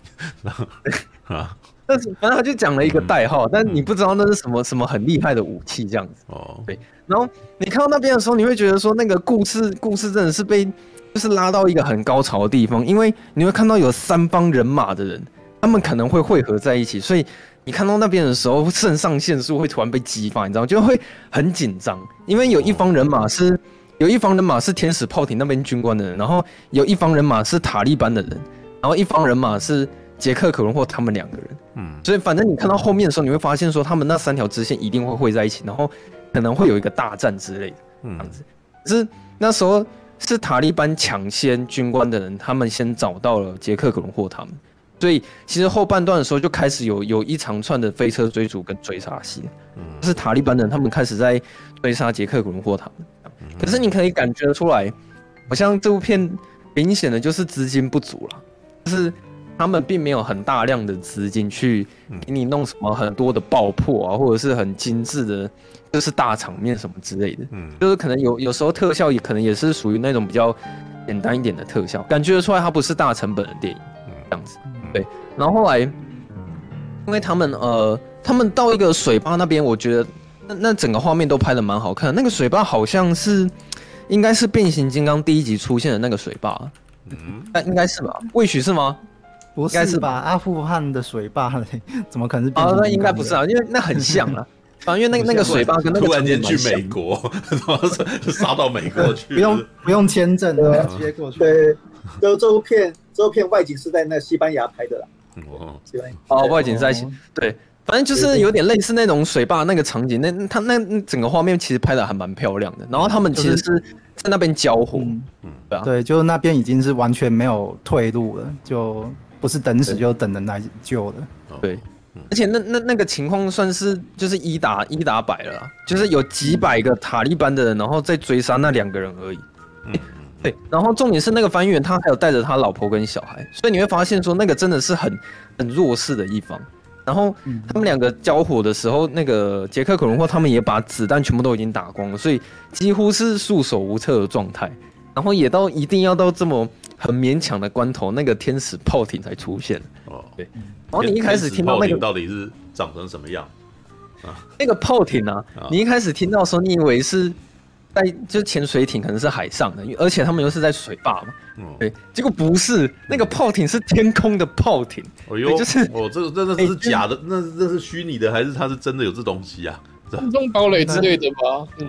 啊。(laughs) (laughs) 但是反正他就讲了一个代号，嗯、但你不知道那是什么什么很厉害的武器这样子。哦，对。然后你看到那边的时候，你会觉得说那个故事故事真的是被就是拉到一个很高潮的地方，因为你会看到有三方人马的人，他们可能会汇合在一起，所以你看到那边的时候，肾上腺素会突然被激发，你知道？就会很紧张，因为有一方人马是有一方人马是天使炮艇那边军官的人，然后有一方人马是塔利班的人，然后一方人马是杰克·可伦霍他们两个人。嗯，所以反正你看到后面的时候，你会发现说他们那三条支线一定会汇在一起，然后可能会有一个大战之类的这样子。可是那时候是塔利班抢先军官的人，他们先找到了杰克·可伦霍他们。所以其实后半段的时候就开始有有一长串的飞车追逐跟追杀戏，是塔利班人他们开始在追杀杰克·古伦霍他们。可是你可以感觉出来，好像这部片明显的就是资金不足了，就是他们并没有很大量的资金去给你弄什么很多的爆破啊，或者是很精致的，就是大场面什么之类的。嗯，就是可能有有时候特效也可能也是属于那种比较简单一点的特效，感觉得出来它不是大成本的电影，这样子。对，然后后来，因为他们呃，他们到一个水坝那边，我觉得那那整个画面都拍的蛮好看的。那个水坝好像是，应该是变形金刚第一集出现的那个水坝，嗯，那应该是吧？未许是吗？不是，是吧？阿富汗的水坝 (laughs) 怎么可能是变形金刚？啊，那应该不是啊，因为那很像啊。啊，(laughs) 因为那个那个水坝跟那个突然间去美国，(laughs) 杀到美国去，不用不用签证的，直接过去。对，就这部片。这部片外景是在那西班牙拍的啦。哦，西班牙哦，外景在西，对，反正就是有点类似那种水坝那个场景。那他那整个画面其实拍的还蛮漂亮的。然后他们其实是在那边交火，嗯，对啊，对，就那边已经是完全没有退路了，就不是等死就等人来救的。对，而且那那那个情况算是就是一打一打百了，就是有几百个塔利班的人，然后在追杀那两个人而已。对，然后重点是那个翻译员，他还有带着他老婆跟小孩，所以你会发现说那个真的是很很弱势的一方。然后他们两个交火的时候，那个杰克·可伦霍他们也把子弹全部都已经打光了，所以几乎是束手无策的状态。然后也到一定要到这么很勉强的关头，那个天使炮艇才出现。哦，对。然后你一开始听到那个到底是长成什么样啊？那个炮艇啊，你一开始听到的时候，你以为是？在就潜水艇可能是海上的，而且他们又是在水坝嘛，嗯，对，结果不是，那个炮艇是天空的炮艇，哦呦，就是哦，这个这这是假的，欸、那这是虚拟的还是它是真的有这东西啊？空中堡垒之类的吧？嗯，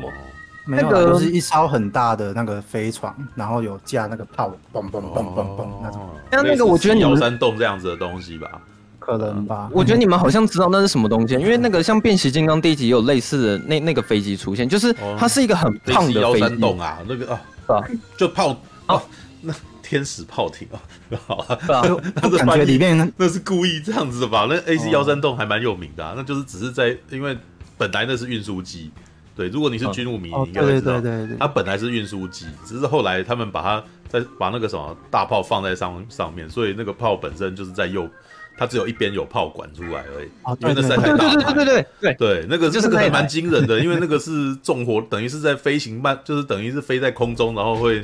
没有，就是一艘很大的那个飞船，然后有架那个炮，嘣嘣嘣嘣嘣那种，像那个我觉得幺三洞这样子的东西吧。可能吧，我觉得你们好像知道那是什么东西，因为那个像变形金刚第一集也有类似的那那个飞机出现，就是它是一个很胖的飞机。洞啊，那个啊，啊，就炮哦，那天使炮艇啊，好啊，(laughs) 那感觉里面那是故意这样子的吧？那 AC 幺三洞还蛮有名的，那就是只是在因为本来那是运输机，对，如果你是军务迷，你应该会知道，它本来是运输机，只是后来他们把它在把那个什么大炮放在上上面，所以那个炮本身就是在右。它只有一边有炮管出来而已，因为那实在太大了。对对对对对对，那个就是还蛮惊人的，因为那个是重火，等于是在飞行慢，就是等于是飞在空中，然后会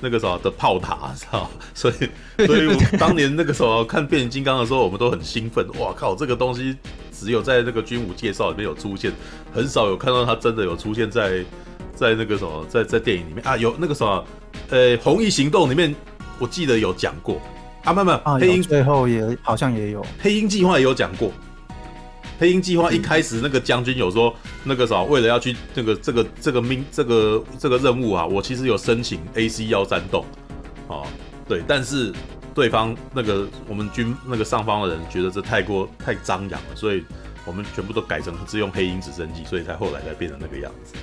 那个什么的炮塔，(laughs) 知道？所以，所以我 (laughs) 当年那个时候看变形金刚的时候，我们都很兴奋。哇靠，这个东西只有在那个军武介绍里面有出现，很少有看到他真的有出现在在那个什么在在电影里面啊，有那个什么呃《红衣行动》里面，我记得有讲过。啊，没有没有，黑鹰最后也好像也有，黑鹰计划也有讲过。黑鹰计划一开始那个将军有说，那个啥，为了要去那个这个这个命这个这个任务啊，我其实有申请 AC 幺三洞，哦，对，但是对方那个我们军那个上方的人觉得这太过太张扬了，所以我们全部都改成只用黑鹰直升机，所以才后来才变成那个样子。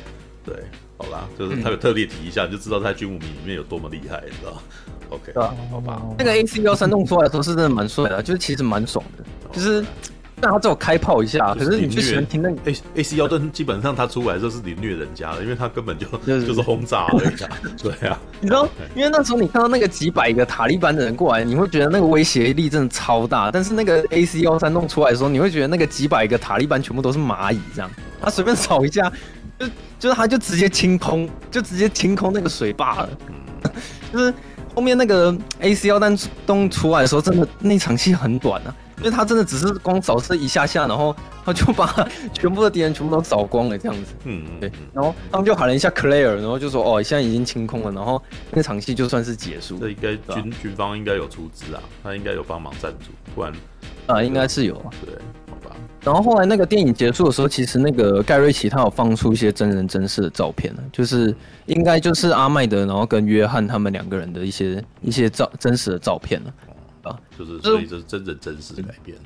对，好啦，就是他有特别提一下，就知道在军武迷里面有多么厉害，你知道？OK，对啊，好吧。那个 AC 幺三弄出来的时候是真的蛮帅的，就是其实蛮爽的，就是但他只有开炮一下，可是你就喜欢听那 A AC 幺三基本上他出来的时候是凌虐人家的，因为他根本就就是轰炸人家。(laughs) 对啊，你知道，因为那时候你看到那个几百个塔利班的人过来，你会觉得那个威胁力真的超大，但是那个 AC 幺三弄出来的时候，你会觉得那个几百个塔利班全部都是蚂蚁这样，他随便扫一下。就就是他，就直接清空，就直接清空那个水坝了。(laughs) 就是后面那个 AC 幺三洞出来的时候，真的那场戏很短啊，因为他真的只是光扫射一下下，然后他就把全部的敌人全部都扫光了这样子。嗯，对。然后他们就喊了一下 Claire，然后就说：“哦，现在已经清空了。”然后那场戏就算是结束。这应该军军方应该有出资啊，他应该有帮忙赞助，不然啊，应该是有对，好吧。然后后来那个电影结束的时候，其实那个盖瑞奇他有放出一些真人真事的照片呢，就是应该就是阿麦德，然后跟约翰他们两个人的一些一些照真实的照片了啊，就是所以这是真人真实的改编。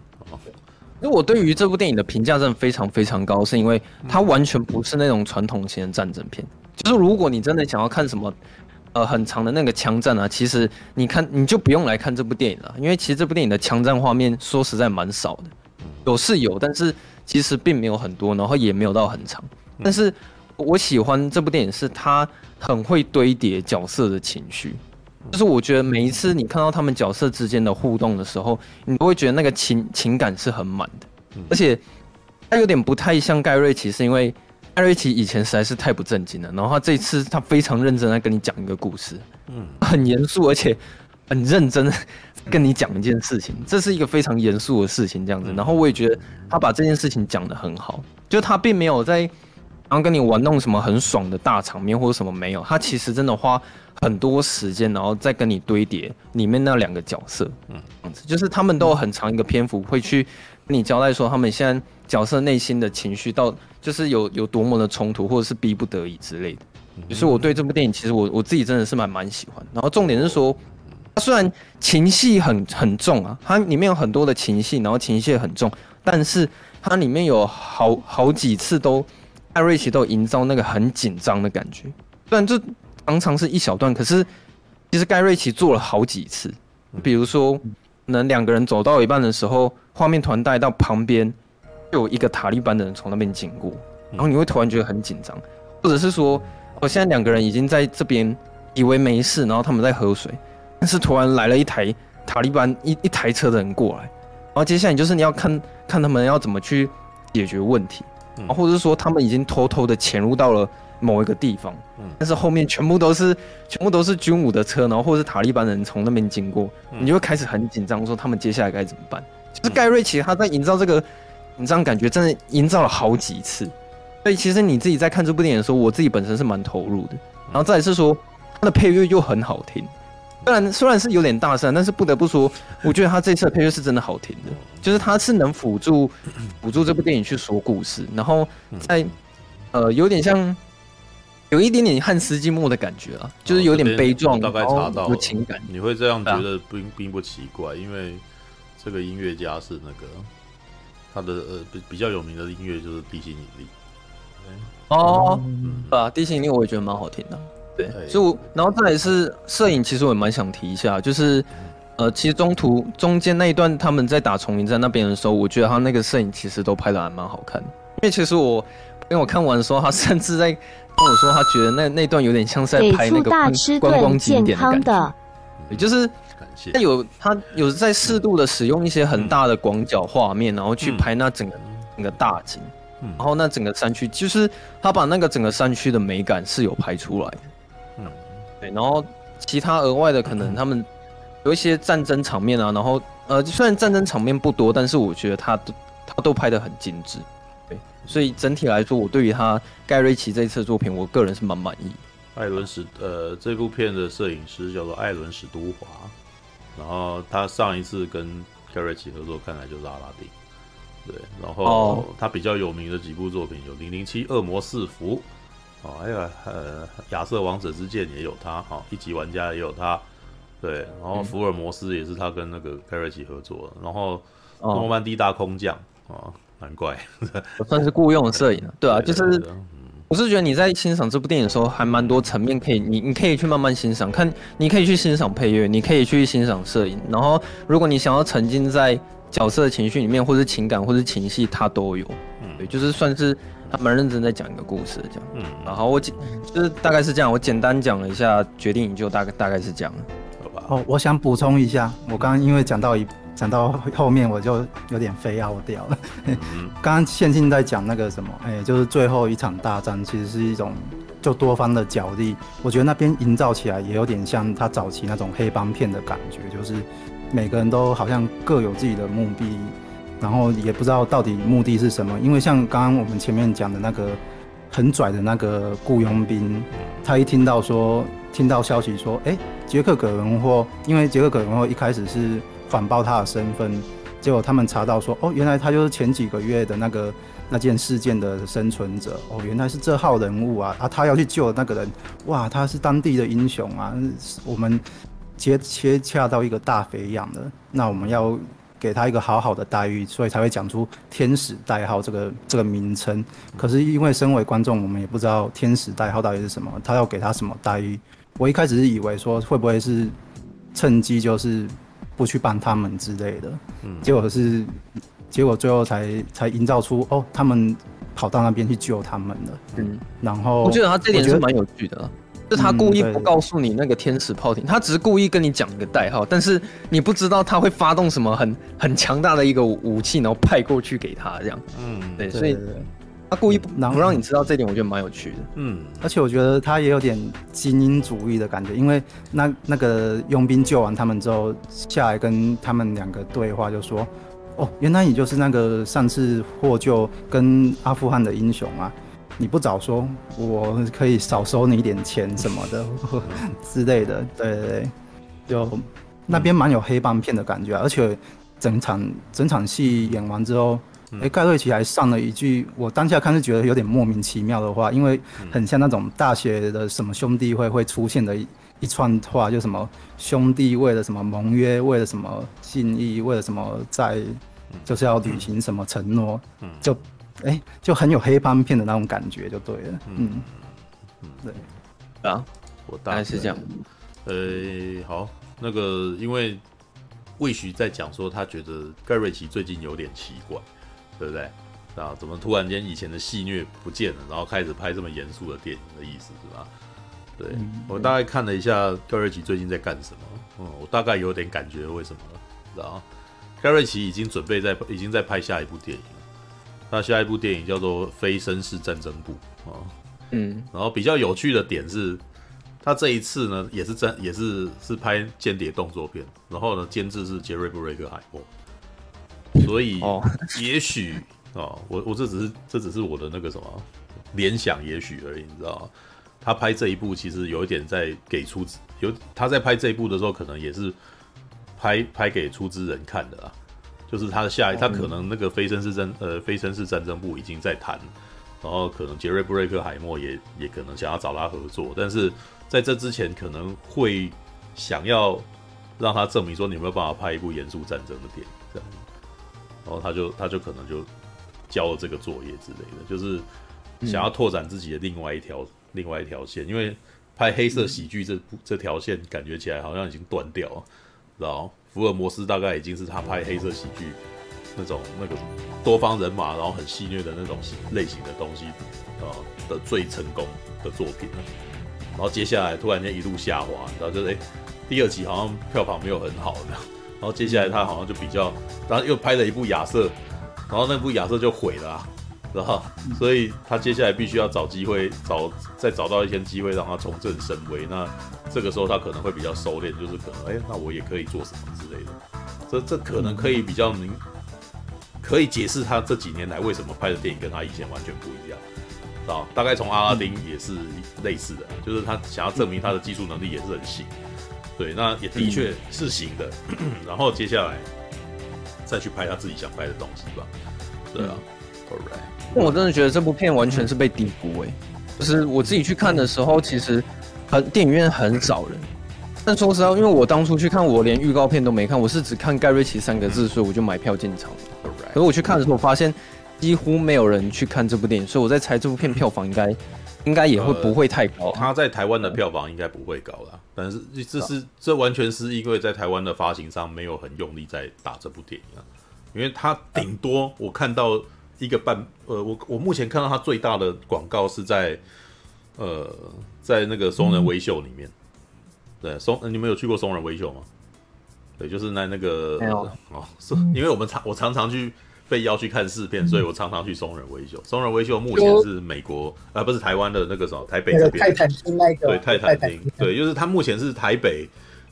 因为我对于这部电影的评价真的非常非常高，是因为它完全不是那种传统型的战争片。就是如果你真的想要看什么，呃，很长的那个枪战啊，其实你看你就不用来看这部电影了，因为其实这部电影的枪战画面说实在蛮少的，有是有，但是其实并没有很多，然后也没有到很长。但是我喜欢这部电影是它很会堆叠角色的情绪。就是我觉得每一次你看到他们角色之间的互动的时候，你都会觉得那个情情感是很满的，而且他有点不太像盖瑞奇，是因为盖瑞奇以前实在是太不正经了，然后他这次他非常认真在跟你讲一个故事，嗯，很严肃而且很认真跟你讲一件事情，这是一个非常严肃的事情这样子，然后我也觉得他把这件事情讲得很好，就他并没有在然后跟你玩弄什么很爽的大场面或者什么没有，他其实真的花。很多时间，然后再跟你堆叠里面那两个角色，嗯，这样子就是他们都有很长一个篇幅会去跟你交代说他们现在角色内心的情绪到就是有有多么的冲突或者是逼不得已之类的。就是我对这部电影其实我我自己真的是蛮蛮喜欢。然后重点是说，它虽然情戏很很重啊，它里面有很多的情戏，然后情戏也很重，但是它里面有好好几次都艾瑞奇都营造那个很紧张的感觉，虽然这。常常是一小段，可是其实盖瑞奇做了好几次。比如说，可能两个人走到一半的时候，画面团带到旁边，就有一个塔利班的人从那边经过，然后你会突然觉得很紧张，或者是说，我现在两个人已经在这边以为没事，然后他们在喝水，但是突然来了一台塔利班一一台车的人过来，然后接下来就是你要看看他们要怎么去解决问题，或者是说他们已经偷偷的潜入到了。某一个地方，但是后面全部都是全部都是军武的车，然后或者是塔利班人从那边经过，你就会开始很紧张，说他们接下来该怎么办？就是盖瑞奇他在营造这个紧张感觉，真的营造了好几次。所以其实你自己在看这部电影的时候，我自己本身是蛮投入的。然后再来是说，他的配乐又很好听，虽然虽然是有点大声，但是不得不说，我觉得他这次的配乐是真的好听的，就是他是能辅助辅助这部电影去说故事，然后在呃有点像。有一点点汉斯季默的感觉啊，就是有点悲壮，大概查到有情感。你会这样觉得并并不奇怪，因为这个音乐家是那个他的呃比比较有名的音乐就是《地心引力》。哦，啊，《地心引力》我也觉得蛮好听的。对，就、欸、然后再来是摄影，其实我也蛮想提一下，就是呃，其实中途中间那一段他们在打丛林战那边的时候，我觉得他那个摄影其实都拍的还蛮好看的。因为其实我因为我看完的时候，他甚至在。跟我说，他觉得那那段有点像是在拍那个观光景点的感觉，也就是他有他有在适度的使用一些很大的广角画面，然后去拍那整个整个大景，然后那整个山区，就是他把那个整个山区的美感是有拍出来的，嗯，对，然后其他额外的可能他们有一些战争场面啊，然后呃，虽然战争场面不多，但是我觉得他都他都拍得很精致。所以整体来说，我对于他盖瑞奇这一次的作品，我个人是蛮满意。艾伦史呃，这部片的摄影师叫做艾伦史都华，然后他上一次跟盖瑞奇合作，看来就是阿拉丁。对，然后他比较有名的几部作品有《零零七恶魔四伏》哦，还有呃《亚瑟王者之剑》也有他，哈，《一级玩家》也有他。对，然后《福尔摩斯》也是他跟那个盖瑞奇合作，然后《诺曼底大空降》啊。难怪，(laughs) 我算是雇佣的摄影了，对啊，就是，我是觉得你在欣赏这部电影的时候，还蛮多层面可以，你你可以去慢慢欣赏，看你可以去欣赏配乐，你可以去欣赏摄影，然后如果你想要沉浸在角色的情绪里面，或是情感，或是情绪，它都有，嗯，对，就是算是他蛮认真在讲一个故事这样，嗯，然后我简就是大概是这样，我简单讲了一下决定营救，大概大概是这样，好吧？哦，我想补充一下，我刚刚因为讲到一。讲到 (laughs) 后面我就有点飞傲掉了。(laughs) 刚刚宪庆在讲那个什么，哎、欸，就是最后一场大战，其实是一种就多方的角力。我觉得那边营造起来也有点像他早期那种黑帮片的感觉，就是每个人都好像各有自己的目的，然后也不知道到底目的是什么。因为像刚刚我们前面讲的那个很拽的那个雇佣兵，他一听到说听到消息说，哎、欸，杰克·葛伦霍，因为杰克·葛伦霍一开始是。反报他的身份，结果他们查到说，哦，原来他就是前几个月的那个那件事件的生存者，哦，原来是这号人物啊，啊，他要去救那个人，哇，他是当地的英雄啊，我们接切洽到一个大肥羊的，那我们要给他一个好好的待遇，所以才会讲出天使代号这个这个名称。可是因为身为观众，我们也不知道天使代号到底是什么，他要给他什么待遇？我一开始是以为说会不会是趁机就是。不去帮他们之类的，嗯，结果是，结果最后才才营造出哦，他们跑到那边去救他们了，嗯，然后我觉得他这点是蛮有趣的，啊，就他故意不告诉你那个天使炮艇，他只是故意跟你讲一个代号，但是你不知道他会发动什么很很强大的一个武器，然后派过去给他这样，嗯，对，所以。他故意不不让你知道这点，我觉得蛮有趣的。嗯，而且我觉得他也有点精英主义的感觉，因为那那个佣兵救完他们之后，下来跟他们两个对话，就说：“哦，原来你就是那个上次获救跟阿富汗的英雄啊！你不早说，我可以少收你一点钱什么的 (laughs) 之类的。”对对对，就那边蛮有黑帮片的感觉，而且整场整场戏演完之后。哎，盖瑞奇还上了一句，我当下看是觉得有点莫名其妙的话，因为很像那种大学的什么兄弟会会出现的一一串话，就什么兄弟为了什么盟约，为了什么信义，为了什么在，就是要履行什么承诺，就哎就很有黑帮片的那种感觉，就对了，嗯。嗯，对啊，我大概是这样，呃，好，那个因为魏徐在讲说他觉得盖瑞奇最近有点奇怪。对不对？啊，怎么突然间以前的戏虐不见了，然后开始拍这么严肃的电影的意思是吧？对，我大概看了一下盖瑞奇最近在干什么，嗯，我大概有点感觉为什么了，知道吗？盖瑞奇已经准备在已经在拍下一部电影了，他下一部电影叫做《非绅士战争部》啊，嗯，然后比较有趣的点是，他这一次呢也是战也是是拍间谍动作片，然后呢监制是杰瑞布瑞克海默。所以，也许哦，我我这只是这只是我的那个什么联想，也许而已，你知道吗？他拍这一部其实有一点在给出资，有他在拍这一部的时候，可能也是拍拍给出资人看的啦。就是他的下一，他可能那个非绅士战呃非绅士战争部已经在谈，然后可能杰瑞布瑞克海默也也可能想要找他合作，但是在这之前可能会想要让他证明说，你有没有办法拍一部严肃战争的电影。然后他就他就可能就交了这个作业之类的，就是想要拓展自己的另外一条、嗯、另外一条线，因为拍黑色喜剧这这条线感觉起来好像已经断掉了，然后福尔摩斯大概已经是他拍黑色喜剧那种那个多方人马，然后很戏谑的那种类型的东西啊的最成功的作品了。然后接下来突然间一路下滑，然后就是哎第二集好像票房没有很好的。然后接下来他好像就比较，然后又拍了一部亚瑟，然后那部亚瑟就毁了，然后所以他接下来必须要找机会找再找到一些机会让他重振声威。那这个时候他可能会比较收敛，就是可能哎，那我也可以做什么之类的。这这可能可以比较明，可以解释他这几年来为什么拍的电影跟他以前完全不一样。啊，大概从阿拉丁也是类似的，就是他想要证明他的技术能力也是很行。对，那也的确是行的，嗯、(clears throat) 然后接下来再去拍他自己想拍的东西吧。对啊，Alright，我真的觉得这部片完全是被低估诶，就是我自己去看的时候，其实很电影院很少人。但说实话，因为我当初去看，我连预告片都没看，我是只看盖瑞奇三个字，所以我就买票进场可是我去看的时候，我发现几乎没有人去看这部电影，所以我在猜这部片票房应该。应该也会不会太高，啊，他在台湾的票房应该不会高啦。但是这是这完全是因为在台湾的发行商没有很用力在打这部电影啊，因为他顶多我看到一个半，呃，我我目前看到他最大的广告是在呃在那个松仁微秀里面，对松，你们有去过松仁微秀吗？对，就是在那个哦，是因为我们常我常常去。被邀去看试片，所以我常常去松仁威秀。松仁威秀目前是美国啊，不是台湾的那个什么台北这边。泰坦厅那个。对，泰坦厅，对，就是他目前是台北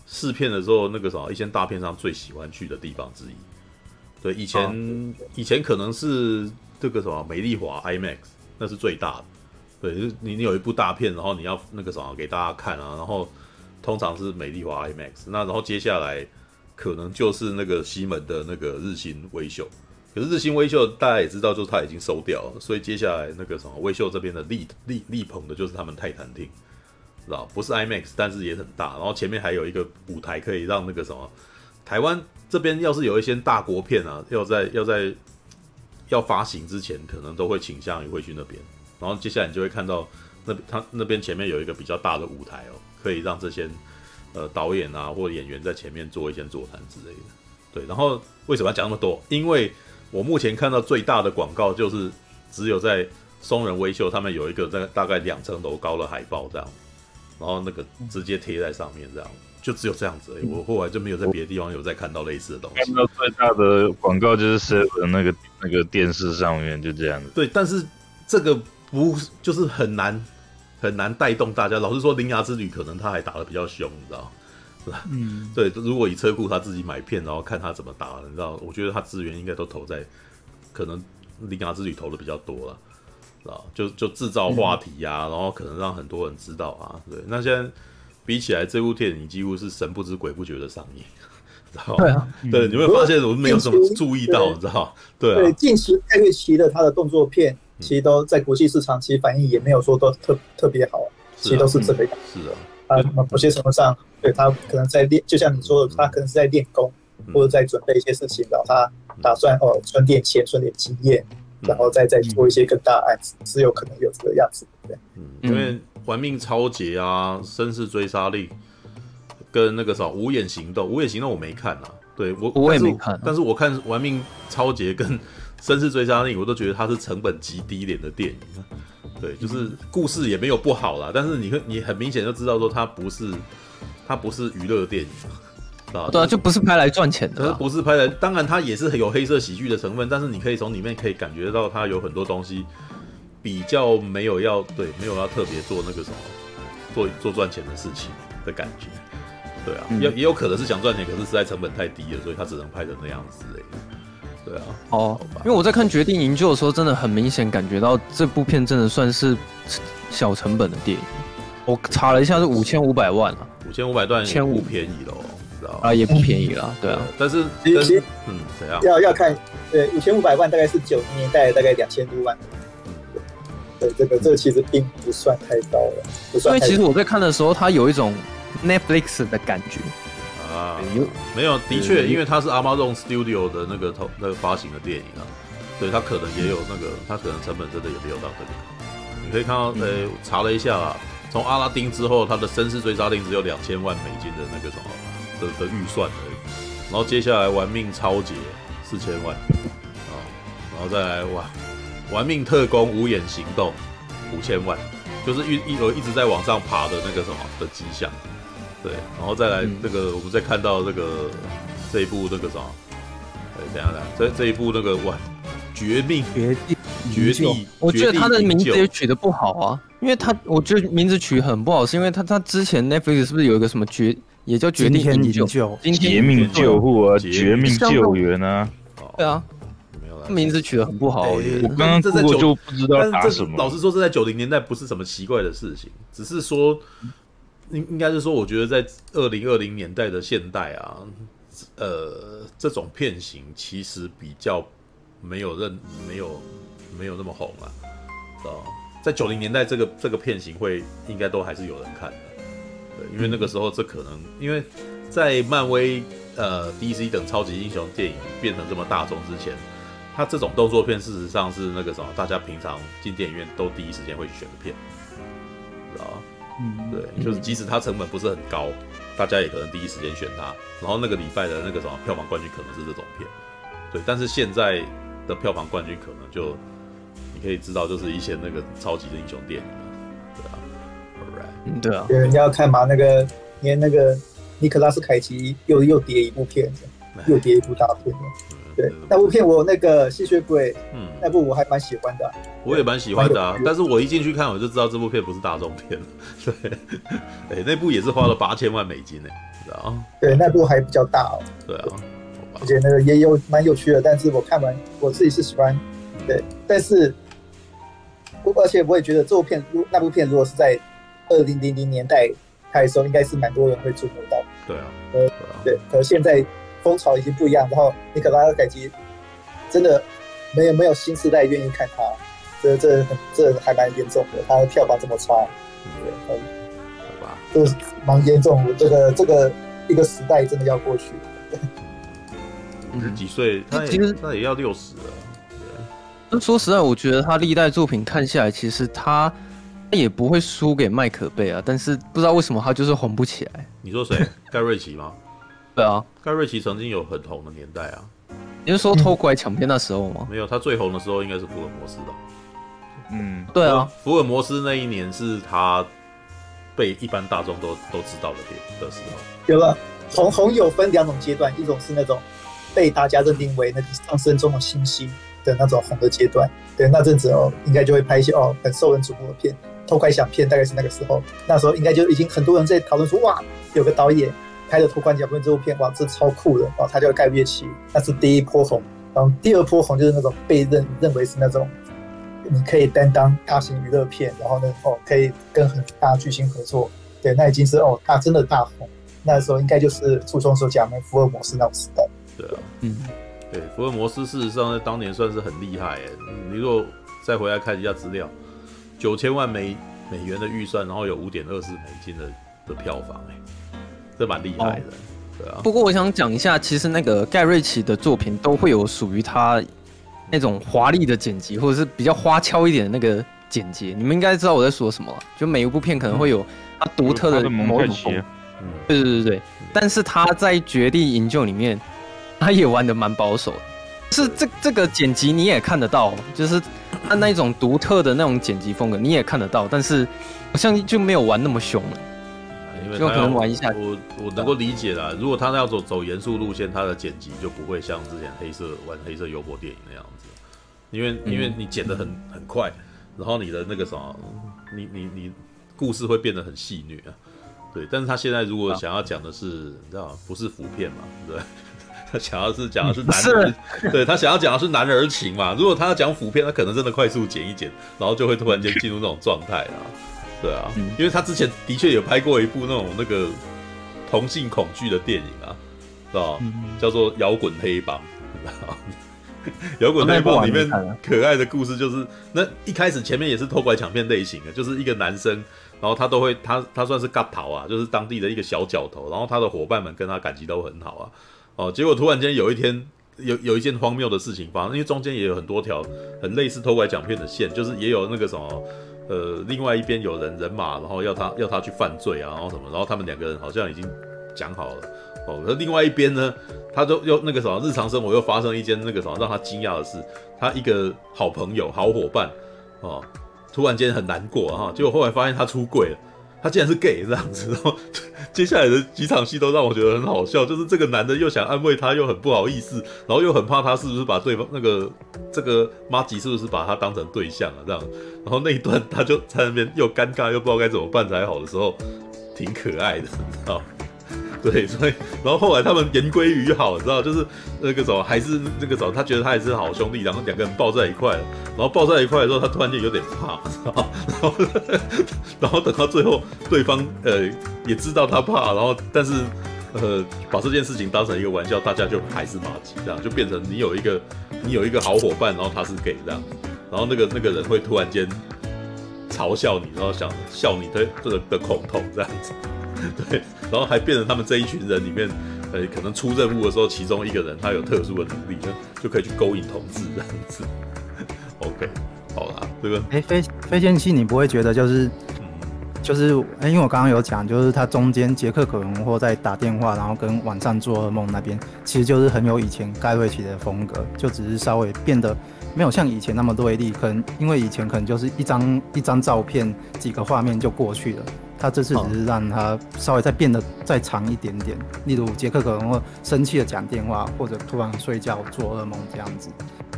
试片的时候那个什么一些大片上最喜欢去的地方之一。对，以前、哦、以前可能是这个什么美丽华 IMAX，那是最大的。对，就是你你有一部大片，然后你要那个什么给大家看啊，然后通常是美丽华 IMAX，那然后接下来。可能就是那个西门的那个日新威秀。可是日新威秀大家也知道，就是他已经收掉了，所以接下来那个什么威秀这边的力力力捧的就是他们泰坦厅，知道不是 IMAX，但是也很大，然后前面还有一个舞台可以让那个什么台湾这边要是有一些大国片啊，要在要在要发行之前，可能都会倾向于会去那边，然后接下来你就会看到那他那边前面有一个比较大的舞台哦，可以让这些呃导演啊或演员在前面做一些座谈之类的，对，然后为什么要讲那么多？因为我目前看到最大的广告就是只有在松仁微秀，他们有一个在大概两层楼高的海报这样，然后那个直接贴在上面这样，就只有这样子而已。我后来就没有在别的地方有再看到类似的东西。看到最大的广告就是 Seven 那个那个电视上面就这样子。对，但是这个不就是很难很难带动大家。老实说，《铃芽之旅》可能他还打的比较凶，你知道。嗯，(laughs) 对，如果以车库他自己买片，然后看他怎么打，你知道，我觉得他资源应该都投在可能铃芽之旅投的比较多了，知道？就就制造话题呀、啊，然后可能让很多人知道啊。对，那现在比起来，这部电影几乎是神不知鬼不觉的上映，知道？对啊，(laughs) 对，你会发现我没有什么注意到，你知道？对啊，对，近期盖瑞奇的他的动作片，其实都在国际市场其实反应也没有说都特特别好，其实都是这个样子。是啊。啊，某些程度上，对他可能在练，就像你说的，他可能是在练功，或者在准备一些事情，然后他打算哦存点钱，存点经验，然后再再做一些更大案子，是有可能有这个样子，对。嗯，因为《玩命超杰》啊，《绅士追杀令》跟那个什么《无眼行动》，《无眼行动》我没看啊，对我我也没看，但是我看《玩命超杰》跟《绅士追杀令》，我都觉得它是成本极低廉的电影。对，就是故事也没有不好啦，但是你会你很明显就知道说它不是它不是娱乐电影啊，对啊，就不是拍来赚钱的，不是拍来，当然它也是有黑色喜剧的成分，但是你可以从里面可以感觉到它有很多东西比较没有要对，没有要特别做那个什么做做赚钱的事情的感觉，对啊，也、嗯、也有可能是想赚钱，可是实在成本太低了，所以他只能拍成那样子。对啊，哦，因为我在看《决定营救》的时候，真的很明显感觉到这部片真的算是小成本的电影。我查了一下，是五千五百万啊，五千五百万，千五便宜喽，知道啊，也不便宜啦，对啊。但是其实，嗯，怎样？要要看，对，五千五百万大概是九零年代大概两千多万。对，这个这个其实并不算太高了。因为其实我在看的时候，它有一种 Netflix 的感觉。啊，有没有？的确，因为它是 Amazon Studio 的那个投那个发行的电影啊，所以它可能也有那个，它可能成本真的也没有到这个。你可以看到，呃、欸，查了一下啊，从阿拉丁之后，它的《绅士追杀令》只有两千万美金的那个什么的的预算而已，然后接下来《玩命超杰》四千万啊，然后再来哇，《玩命特工：无眼行动》五千万，就是一一有一直在往上爬的那个什么的迹象。对，然后再来那个，嗯、我们再看到这个这一部那个啥，哎，等下等下，这这一部那个哇，绝命绝地绝地，我觉得他的名字也取得不好啊，因为他我觉得名字取很不好，是因为他他之前 Netflix 是不是有一个什么绝，也叫绝地营救，绝命救护啊，绝命救援啊，对啊，没有了，名字取得很不好，我觉得。我刚刚这在就不知道打什么，老实说，这在九零年代不是什么奇怪的事情，只是说。应应该是说，我觉得在二零二零年代的现代啊，呃，这种片型其实比较没有认没有没有那么红啊，啊，在九零年代这个这个片型会应该都还是有人看的，对，因为那个时候这可能因为在漫威呃 DC 等超级英雄电影变成这么大众之前，它这种动作片事实上是那个什么，大家平常进电影院都第一时间会选的片，嗯，对，就是即使它成本不是很高，大家也可能第一时间选它。然后那个礼拜的那个什么票房冠军可能是这种片，对。但是现在的票房冠军可能就你可以知道，就是一些那个超级的英雄电影，对啊。Alright，对啊。人家要看嘛，那个连那个尼可拉斯凯奇又又叠一部片子，又叠一部大片。对，那部片我那个吸血鬼，嗯，那部我还蛮喜欢的，我也蛮喜欢的啊。但是我一进去看，我就知道这部片不是大众片。(laughs) 对，哎，那部也是花了八千万美金呢，知道对，那部还比较大哦。对啊，而且那个也有蛮有趣的，但是我看完我自己是喜欢。对，但是，而且我也觉得这部片，如那部片如果是在二零零零年代拍的时候，应该是蛮多人会注目到。对啊，呃，对，可是现在。风潮已经不一样，然后你可能他改机真的没有没有新时代愿意看他，这这这还蛮严重的，他的票房这么差，对，嗯，好吧，这蛮严重的，这个这个一个时代真的要过去。五十几岁，他其实那也要六十了。那说实在，我觉得他历代作品看下来，其实他也不会输给麦可贝啊。但是不知道为什么他就是红不起来。你说谁？(laughs) 盖瑞奇吗？对啊，盖瑞奇曾经有很红的年代啊。你是说偷拐抢骗那时候吗？没有，他最红的时候应该是福尔摩斯的。嗯，对啊，福尔摩斯那一年是他被一般大众都都知道的的时候。有了，红红有分两种阶段，一种是那种。被大家认定为那个上升中的星星的那种红的阶段，对，那阵子哦，应该就会拍一些哦很受人瞩目的片，偷拐抢骗大概是那个时候，那时候应该就已经很多人在讨论说，哇，有个导演拍的偷拐抢骗这部片，哇，这超酷的，哦，他叫盖瑞奇，那是第一波红，然后第二波红就是那种被认认为是那种你可以担当大型娱乐片，然后呢哦可以跟很大巨星合作，对，那已经是哦大真的大红，那时候应该就是初中时候讲的福尔摩斯那种时代。对啊，嗯，对，福尔摩斯事实上在当年算是很厉害哎。你如果再回来看一下资料，九千万美美元的预算，然后有五点二四美金的的票房哎，这蛮厉害的。哦、对啊。不过我想讲一下，其实那个盖瑞奇的作品都会有属于他那种华丽的剪辑，或者是比较花俏一点的那个剪接。你们应该知道我在说什么了。就每一部片可能会有他独特的某种风格。嗯，对对对对。但是他在《绝地营救》里面。他也玩的蛮保守的，是这这个剪辑你也看得到，就是他那种独特的那种剪辑风格你也看得到，但是好像就没有玩那么凶了，因为就可能玩一下。我我能够理解啦，如果他要走走严肃路线，他的剪辑就不会像之前黑色玩黑色幽默电影那样子，因为因为你剪得很很快，然后你的那个什么，你你你故事会变得很戏虐啊，对。但是他现在如果想要讲的是，你知道不是腐片嘛，对。(laughs) 他想要是讲的是男儿，是对他想要讲的是男儿情嘛。如果他要讲腐片，他可能真的快速剪一剪，然后就会突然间进入那种状态啊。对啊，因为他之前的确有拍过一部那种那个同性恐惧的电影啊，是吧？叫做《摇滚黑帮》。(laughs) 摇滚黑帮里面可爱的故事就是，那一开始前面也是偷拐抢骗类型的，就是一个男生，然后他都会他他算是嘎头啊，就是当地的一个小角头，然后他的伙伴们跟他感情都很好啊。哦，结果突然间有一天，有有一件荒谬的事情发生，因为中间也有很多条很类似偷拐抢骗的线，就是也有那个什么，呃，另外一边有人人马，然后要他要他去犯罪啊，然后什么，然后他们两个人好像已经讲好了，哦，那另外一边呢，他就又那个什么，日常生活又发生一件那个什么让他惊讶的事，他一个好朋友、好伙伴，哦，突然间很难过哈，结果后来发现他出轨了。他竟然是 gay 这样子，然后 (laughs) 接下来的几场戏都让我觉得很好笑，就是这个男的又想安慰她，又很不好意思，然后又很怕她是不是把对方那个这个妈吉是不是把她当成对象啊这样，然后那一段他就在那边又尴尬又不知道该怎么办才好的时候，挺可爱的，你知道。对，(laughs) 所以然后后来他们言归于好，你知道，就是那个时候还是那个时候，他觉得他也是好兄弟，然后两个人抱在一块了，然后抱在一块的时候，他突然间有点怕，然 (laughs) 后然后，然后等到最后，对方呃也知道他怕，然后但是呃把这件事情当成一个玩笑，大家就还是麻吉这样，就变成你有一个你有一个好伙伴，然后他是 gay 这样，然后那个那个人会突然间嘲笑你，然后想笑你的这个的恐同这样子。(laughs) 对，然后还变成他们这一群人里面，呃，可能出任务的时候，其中一个人他有特殊的能力，就就可以去勾引同志这样子。(laughs) OK，好啦，这个，哎，飞飞剑器，你不会觉得就是，就是，哎，因为我刚刚有讲，就是他中间杰克·可能或在打电话，然后跟晚上做噩梦那边，其实就是很有以前盖瑞奇的风格，就只是稍微变得没有像以前那么锐利，可能因为以前可能就是一张一张照片，几个画面就过去了。他这次只是让他稍微再变得再长一点点，例如杰克可能会生气的讲电话，或者突然睡觉做噩梦这样子，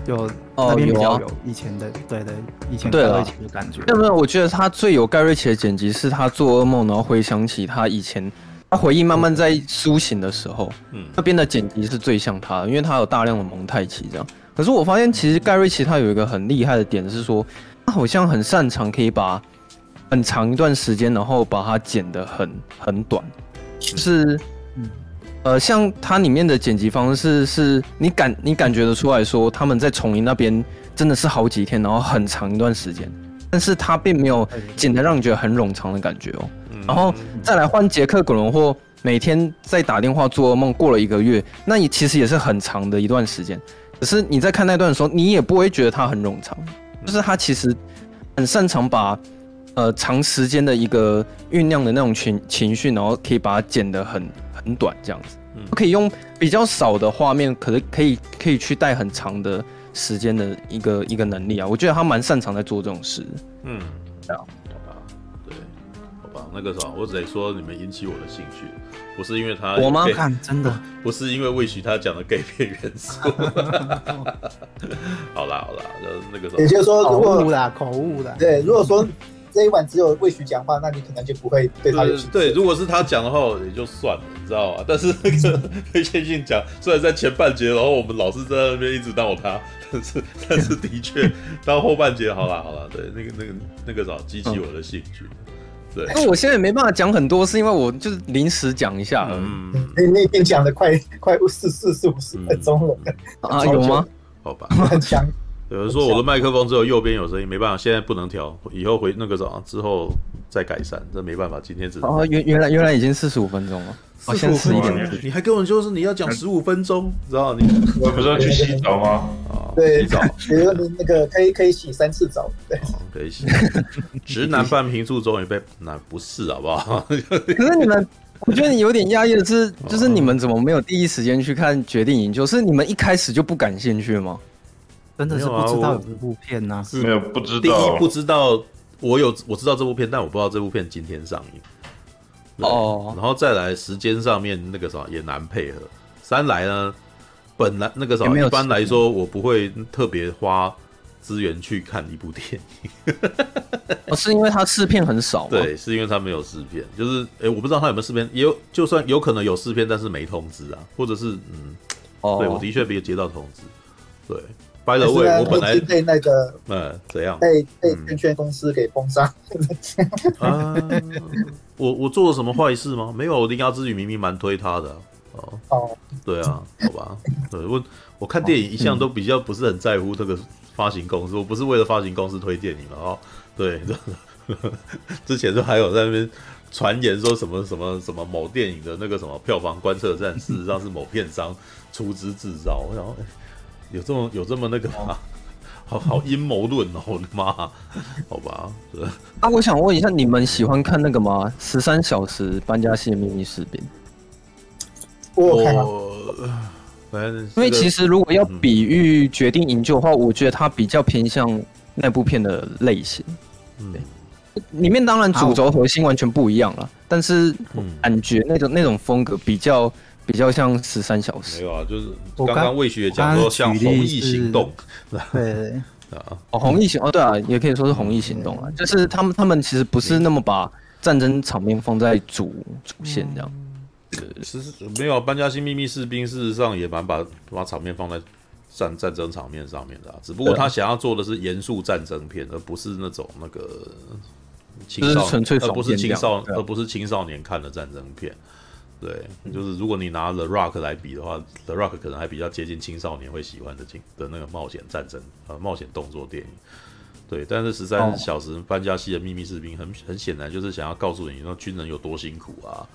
就那边比较有以前的，对对，以前盖瑞奇的感觉。没有没有，我觉得他最有盖瑞奇的剪辑是他做噩梦，然后回想起他以前，他回忆慢慢在苏醒的时候，嗯，那边的剪辑是最像他的，因为他有大量的蒙太奇这样。可是我发现其实盖瑞奇他有一个很厉害的点是说，他好像很擅长可以把。很长一段时间，然后把它剪得很很短，就是，呃，像它里面的剪辑方式是，你感你感觉得出来说他们在丛林那边真的是好几天，然后很长一段时间，但是他并没有剪得让你觉得很冗长的感觉哦。然后再来换杰克·葛伦霍，每天在打电话做噩梦，过了一个月，那也其实也是很长的一段时间。可是你在看那段的时候，你也不会觉得它很冗长，就是他其实很擅长把呃长时间的一个酝酿的那种情情绪，然后可以把它剪得很很短，这样子，可以用比较少的画面，可是可以可以去带很长的时间的一个一个能力啊。我觉得他蛮擅长在做这种事。嗯，那个啥，我只能说你们引起我的兴趣。不是因为他我吗？看真的 (laughs) 不是因为魏许他讲的 gay 片元素。好啦好啦，就那个时候，也就是说，如果口误啦，口误啦。对，如果说这一晚只有魏许讲话，那你可能就不会对他有兴趣。对，如果是他讲的话，也就算了，你知道吗？但是那个 (laughs) 魏先信讲，虽然在前半节，然后我们老是在那边一直闹他，但是但是的确到后半节，好啦好啦，对，那个那个那个啥激起我的兴趣。嗯那我现在没办法讲很多，是因为我就是临时讲一下。嗯，那那边讲的快快四四四五十分钟了啊？有吗？好吧，很强。有人说我的麦克风只有右边有声音，没办法，现在不能调，以后回那个啥之后再改善，这没办法，今天只能哦，原原来原来已经四十五分钟了。好像是一点，你还跟我说是你要讲十五分钟，知道你我不是要去洗澡吗？啊，对，洗澡，比如说你那个可以可以洗三次澡，对，可以洗。(laughs) 直男半瓶醋终于被那不是好不好？(laughs) 可是你们，我觉得你有点压抑的是，就是你们怎么没有第一时间去看《决定营救》？是你们一开始就不感兴趣吗？真的是不知道有这部片呢？没有不知道，第一不知道我有我知道这部片，但我不知道这部片今天上映。哦，然后再来时间上面那个什么也难配合。三来呢，本来那个什么一般来说我不会特别花资源去看一部电影。(laughs) 哦，是因为它试片很少。对，是因为它没有试片，就是哎，我不知道它有没有试片，也有就算有可能有试片，但是没通知啊，或者是嗯，哦，对我的确没有接到通知。对，by the way，我本来被那个嗯怎样被被证券公司给封杀。啊。我我做了什么坏事吗？没有，我铃芽之旅明明蛮推他的哦。哦，对啊，好吧，对我我看电影一向都比较不是很在乎这个发行公司，我不是为了发行公司推电影嘛。哦，对，(laughs) 之前就还有在那边传言说什么什么什么某电影的那个什么票房观测站，事实上是某片商出资制造。然后，有这么有这么那个吗？好好阴谋论哦！我的妈，(laughs) 好吧。啊，我想问一下，你们喜欢看那个吗？十三小时搬家》系列秘密士兵。我，因为其实如果要比喻决定营救的话，我觉得它比较偏向那部片的类型。嗯，里面当然主轴核心完全不一样了，但是感觉那种那种风格比较。比较像十三小时，没有啊，就是刚刚魏学讲说像红翼行动，(laughs) 对 (laughs) 啊，哦，红翼行哦，对啊，也可以说是红翼行动啊，就是他们他们其实不是那么把战争场面放在主主线这样，其实没有班加西秘密士兵，事实上也蛮把把场面放在战战争场面上面的，只不过他想要做的是严肃战争片，而不是那种那个青少纯粹而不是青少而不是青少年看的战争片。对，就是如果你拿 The Rock 来比的话，The Rock 可能还比较接近青少年会喜欢的情的那个冒险战争呃冒险动作电影。对，但是十三小时班加西的秘密士兵很很显然就是想要告诉你，那军人有多辛苦啊，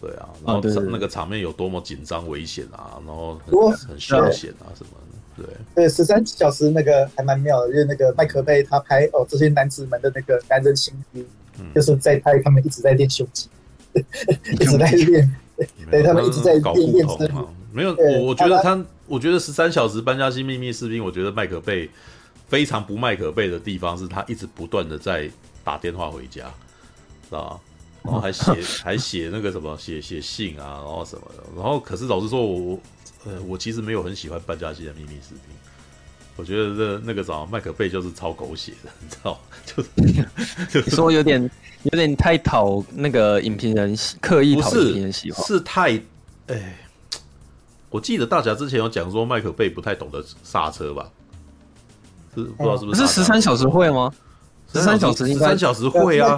对啊，然后那个场面有多么紧张危险啊，然后很很凶险啊什么的。对对，十三小时那个还蛮妙的，因为那个麦克贝他拍哦这些男子们的那个男人心就是在拍他们一直在练胸肌。(laughs) 一直在练，对，他们一直在练练身。没有，我我觉得他，我觉得十三小时班加西秘密士兵，我觉得麦可贝非常不麦可贝的地方是他一直不断的在打电话回家，知道吗？然后还写 (laughs) 还写那个什么写写信啊，然后什么的。然后可是老实说，我呃我其实没有很喜欢班加西的秘密士兵。我觉得这那个什么麦可贝就是超狗血的，你知道就是你说有点。有点太讨那个影评人喜，刻意讨影评人喜欢，是太哎。我记得大侠之前有讲说麦可贝不太懂得刹车吧？是不知道是不是？是十三小时会吗？十三小时十三小时会啊。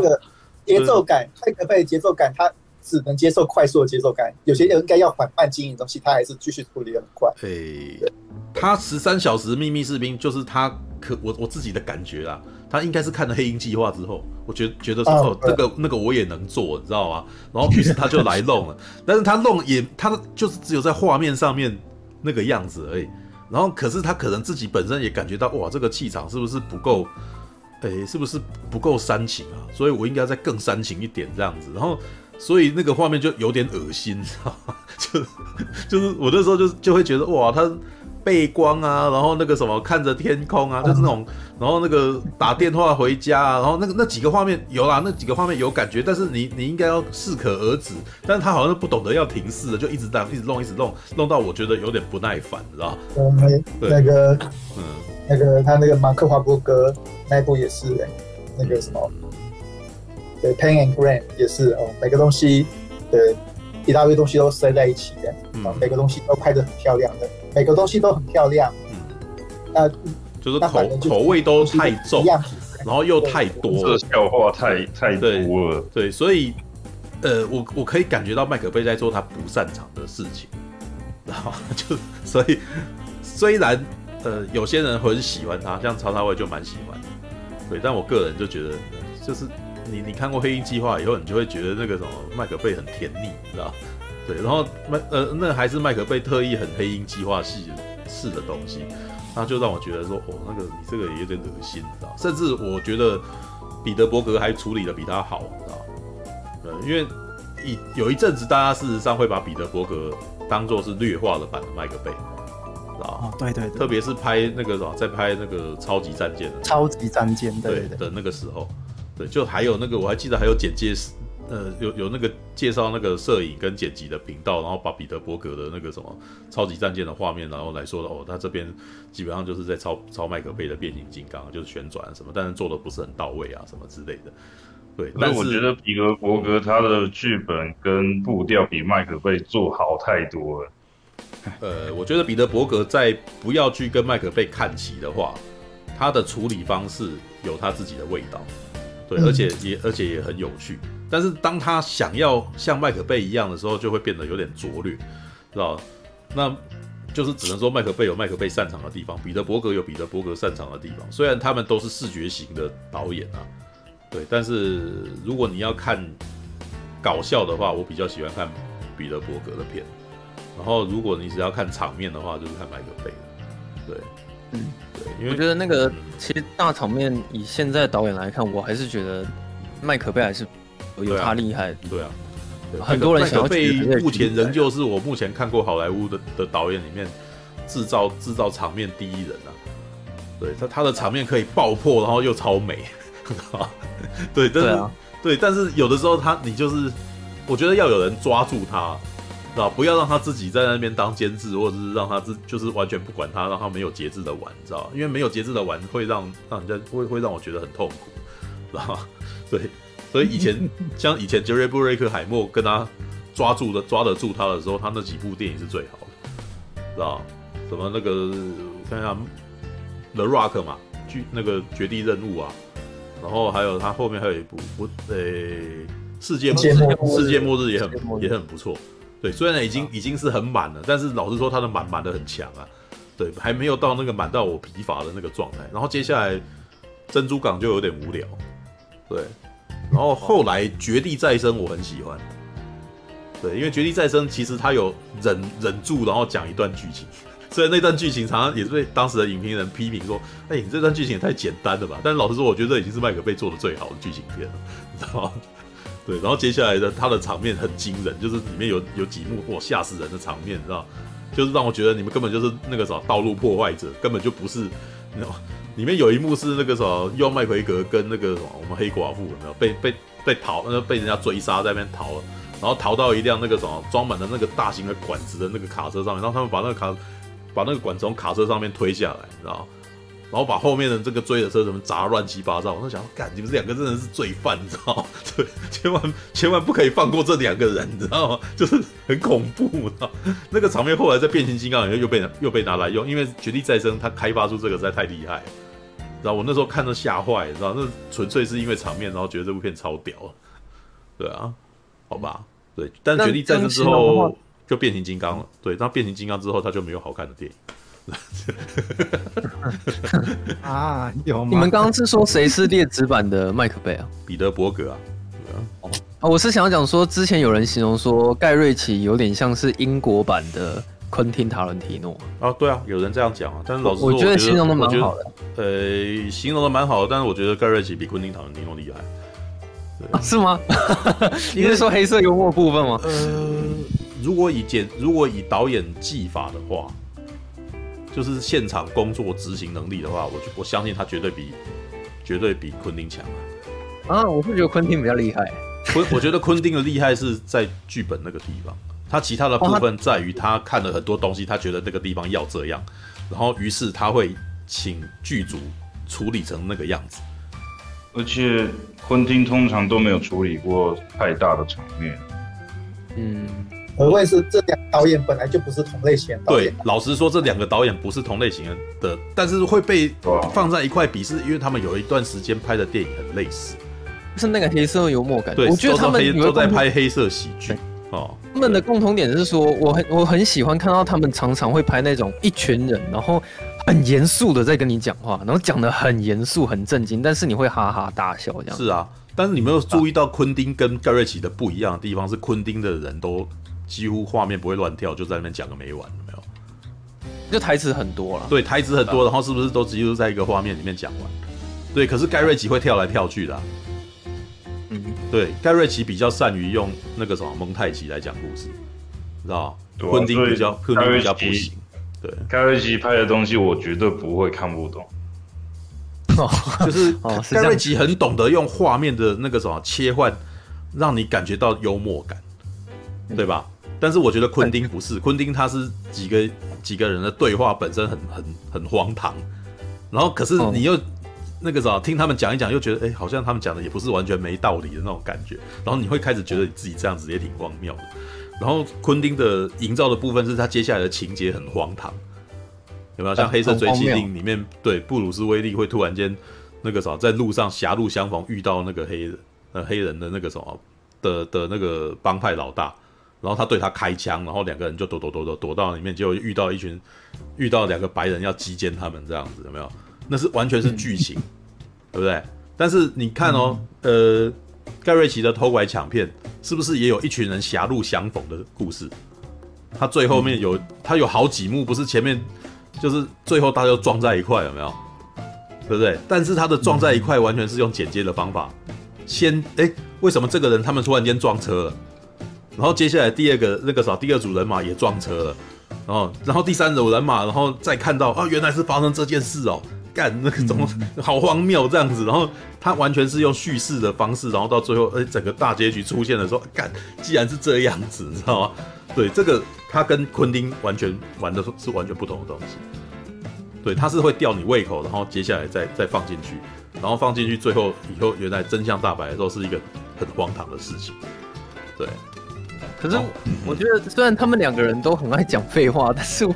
节奏感，麦可贝节奏感，他只能接受快速的节奏感，有些人应该要缓慢经营的东西，他还是继续处理的很快。诶、欸，他十三小时秘密士兵就是他可我我自己的感觉啦，他应该是看了黑鹰计划之后，我觉得觉得说哦，这个那个我也能做，你知道吗？(laughs) 然后于是他就来弄了，但是他弄也他就是只有在画面上面那个样子而已。然后可是他可能自己本身也感觉到哇，这个气场是不是不够？诶，是不是不够煽情啊？所以我应该再更煽情一点这样子。然后。所以那个画面就有点恶心，知道吗？(laughs) 就就是我那时候就就会觉得哇，他背光啊，然后那个什么看着天空啊，就是那种，然后那个打电话回家啊，然后那个那几个画面有啦，那几个画面有感觉，但是你你应该要适可而止，但是他好像不懂得要停滞的，就一直这样一直弄一直弄，弄到我觉得有点不耐烦，知道嗯，那个嗯，那个他那个马克华伯格那一部也是哎，那个什么。对，Pain and Grain 也是哦，每个东西，对，一大堆东西都塞在一起的，嗯，每个东西都拍得很漂亮的，每个东西都很漂亮，嗯，那就是口口味都太重，然后又太多，这笑话太太多了，对，对，所以，呃，我我可以感觉到麦可贝在做他不擅长的事情，然后就 (laughs) 所以虽然呃有些人很喜欢他，像曹大卫就蛮喜欢的，对，但我个人就觉得就是。你你看过《黑鹰计划》以后，你就会觉得那个什么麦可贝很甜腻，你知道？对，然后麦呃那还是麦克贝特意很黑鹰计划系式的东西，那就让我觉得说哦，那个你这个也有点恶心，你知道？甚至我觉得彼得伯格还处理的比他好，你知道？呃，因为一有一阵子大家事实上会把彼得伯格当做是劣化的版的麦克贝，知道？哦，对对，对，特别是拍那个什么，在拍那个超级战舰的超级战舰对，的那个时候。对，就还有那个，我还记得还有简介，呃，有有那个介绍那个摄影跟剪辑的频道，然后把彼得伯格的那个什么超级战舰的画面，然后来说的哦，他这边基本上就是在抄抄麦克贝的变形金刚，就是旋转什么，但是做的不是很到位啊，什么之类的。对，但是我觉得彼得伯格他的剧本跟步调比麦克贝做好太多了。呃，我觉得彼得伯格在不要去跟麦克贝看齐的话，他的处理方式有他自己的味道。对，而且也而且也很有趣，但是当他想要像麦克贝一样的时候，就会变得有点拙劣，知道？那就是只能说麦克贝有麦克贝擅长的地方，彼得伯格有彼得伯格擅长的地方。虽然他们都是视觉型的导演啊，对，但是如果你要看搞笑的话，我比较喜欢看彼得伯格的片。然后如果你只要看场面的话，就是看麦克贝。对，嗯。我觉得那个其实大场面，以现在导演来看，我还是觉得麦克贝还是有他厉害。对啊，对啊，很多人想要去。目前仍旧是我目前看过好莱坞的的导演里面制造制造场面第一人啊。对他他的场面可以爆破，然后又超美。(laughs) 对，但是对，啊，对，但是有的时候他你就是，我觉得要有人抓住他。知道不要让他自己在那边当监制，或者是让他自就是完全不管他，让他没有节制的玩，知道因为没有节制的玩会让让人家会会让我觉得很痛苦，知道 (laughs) 对，所以以前像以前杰瑞布瑞克海默跟他抓住的抓得住他的时候，他那几部电影是最好的，知道什么那个我看一下 The Rock 嘛，巨那个绝地任务啊，然后还有他后面还有一部不呃、欸、世界末日世界末日也很也很不错。对，虽然已经已经是很满了，但是老实说，他的满满的很强啊。对，还没有到那个满到我疲乏的那个状态。然后接下来珍珠港就有点无聊。对，然后后来绝地再生我很喜欢。对，因为绝地再生其实他有忍忍住，然后讲一段剧情。(laughs) 虽然那段剧情常常也是被当时的影评人批评说：“哎，你这段剧情也太简单了吧？”但是老实说，我觉得这已经是麦可贝做的最好的剧情片了，(laughs) 你知道吗？对，然后接下来的他的场面很惊人，就是里面有有几幕哇吓死人的场面，你知道？就是让我觉得你们根本就是那个什么道路破坏者，根本就不是，你知道？里面有一幕是那个什么，用麦奎格跟那个什么我们黑寡妇，有没有被被被逃，那被人家追杀在那边逃了，然后逃到一辆那个什么装满了那个大型的管子的那个卡车上面，然后他们把那个卡把那个管子从卡车上面推下来，你知道？然后把后面的这个追的车什么砸乱七八糟，我就想，干，你们这两个真的是罪犯，你知道吗？对，千万千万不可以放过这两个人，你知道吗？就是很恐怖，知道那个场面后来在变形金刚里面又被又被拿来用，因为绝地再生他开发出这个实在太厉害，知道我那时候看都吓坏，你知道那纯粹是因为场面，然后觉得这部片超屌，对啊，好吧，对，但绝地战争之后就变形金刚了。对，那变形金刚之后，它就没有好看的电影。(laughs) 啊，有吗？你们刚刚是说谁是劣质版的麦克贝啊？彼得伯格啊。哦，我是想要讲说，之前有人形容说盖瑞奇有点像是英国版的昆汀塔伦提诺。啊，对啊，有人这样讲啊。但是老实说，我觉得形容的蛮好的。呃，形容的蛮好的，但是我觉得盖瑞奇比昆汀塔伦提诺厉害。啊，(laughs) 是吗？(laughs) 你是说黑色幽默部分吗？呃，如果以剪，如果以导演技法的话。就是现场工作执行能力的话，我我相信他绝对比绝对比昆汀强啊！啊，我会觉得昆汀比较厉害。昆，我觉得昆汀的厉害是在剧本那个地方，他其他的部分在于他看了很多东西，他觉得那个地方要这样，然后于是他会请剧组处理成那个样子。而且昆汀通常都没有处理过太大的场面。嗯。何谓是这两导演本来就不是同类型的导演。对，老实说，这两个导演不是同类型的，但是会被放在一块比，是因为他们有一段时间拍的电影很类似，是那个黑色幽默感。对，我觉得他们都在拍黑色喜剧。哦，他们的共同点是说，我很我很喜欢看到他们常常会拍那种一群人，然后很严肃的在跟你讲话，然后讲的很严肃、很震惊，但是你会哈哈大笑这样。是啊，但是你没有注意到昆汀跟盖瑞奇的不一样的地方是，昆汀的人都。几乎画面不会乱跳，就在那边讲个没完，有没有？就台词很多了。对，台词很多，然后是不是都几乎在一个画面里面讲完？对，可是盖瑞奇会跳来跳去的啊。嗯，对，盖瑞奇比较善于用那个什么蒙太奇来讲故事，你知道吗？昆汀比较，昆汀比较不行。对，盖瑞奇拍的东西我绝对不会看不懂。(laughs) 哦，就是盖瑞奇很懂得用画面的那个什么切换，让你感觉到幽默感，对吧？但是我觉得昆汀不是，昆汀他是几个几个人的对话本身很很很荒唐，然后可是你又那个啥听他们讲一讲，又觉得哎、欸，好像他们讲的也不是完全没道理的那种感觉，然后你会开始觉得你自己这样子也挺荒谬的。然后昆汀的营造的部分是他接下来的情节很荒唐，有没有？像《黑色追击令》里面，对布鲁斯威利会突然间那个啥在路上狭路相逢遇到那个黑人呃黑人的那个什么的的那个帮派老大。然后他对他开枪，然后两个人就躲躲躲躲躲到里面，结果遇到一群，遇到两个白人要击奸他们这样子，有没有？那是完全是剧情，嗯、对不对？但是你看哦，嗯、呃，盖瑞奇的偷拐抢骗是不是也有一群人狭路相逢的故事？他最后面有、嗯、他有好几幕，不是前面就是最后大家都撞在一块，有没有？对不对？但是他的撞在一块完全是用剪接的方法，先哎，为什么这个人他们突然间撞车了？然后接下来第二个那个啥，第二组人马也撞车了，然后然后第三组人马，然后再看到啊，原来是发生这件事哦，干那个怎么好荒谬这样子，然后他完全是用叙事的方式，然后到最后，哎，整个大结局出现的时候，干，既然是这样子，你知道吗？对，这个他跟昆汀完全玩的是完全不同的东西，对，他是会吊你胃口，然后接下来再再放进去，然后放进去，最后以后原来真相大白的时候是一个很荒唐的事情，对。可是我觉得，虽然他们两个人都很爱讲废话，但是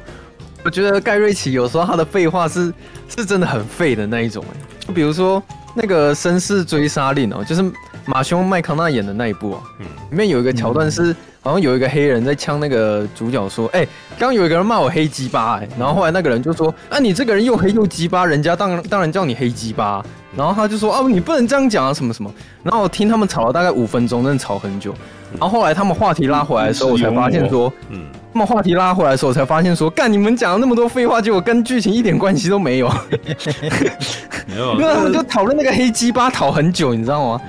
我觉得盖瑞奇有时候他的废话是是真的很废的那一种。就比如说那个《绅士追杀令》哦，就是马修麦康纳演的那一部哦，里面有一个桥段是好像有一个黑人在呛那个主角说：“哎，刚刚有一个人骂我黑鸡巴。”哎，然后后来那个人就说：“啊，你这个人又黑又鸡巴，人家当然当然叫你黑鸡巴。”然后他就说：“啊，你不能这样讲啊，什么什么。”然后我听他们吵了大概五分钟，真的吵很久。然后后来他们话题拉回来的时候，我才发现说，嗯，他们话题拉回来的时候，我才发现说，干你们讲了那么多废话，结果跟剧情一点关系都没有。(laughs) 没有，因为他们就讨论那个黑鸡巴讨很久，你知道吗？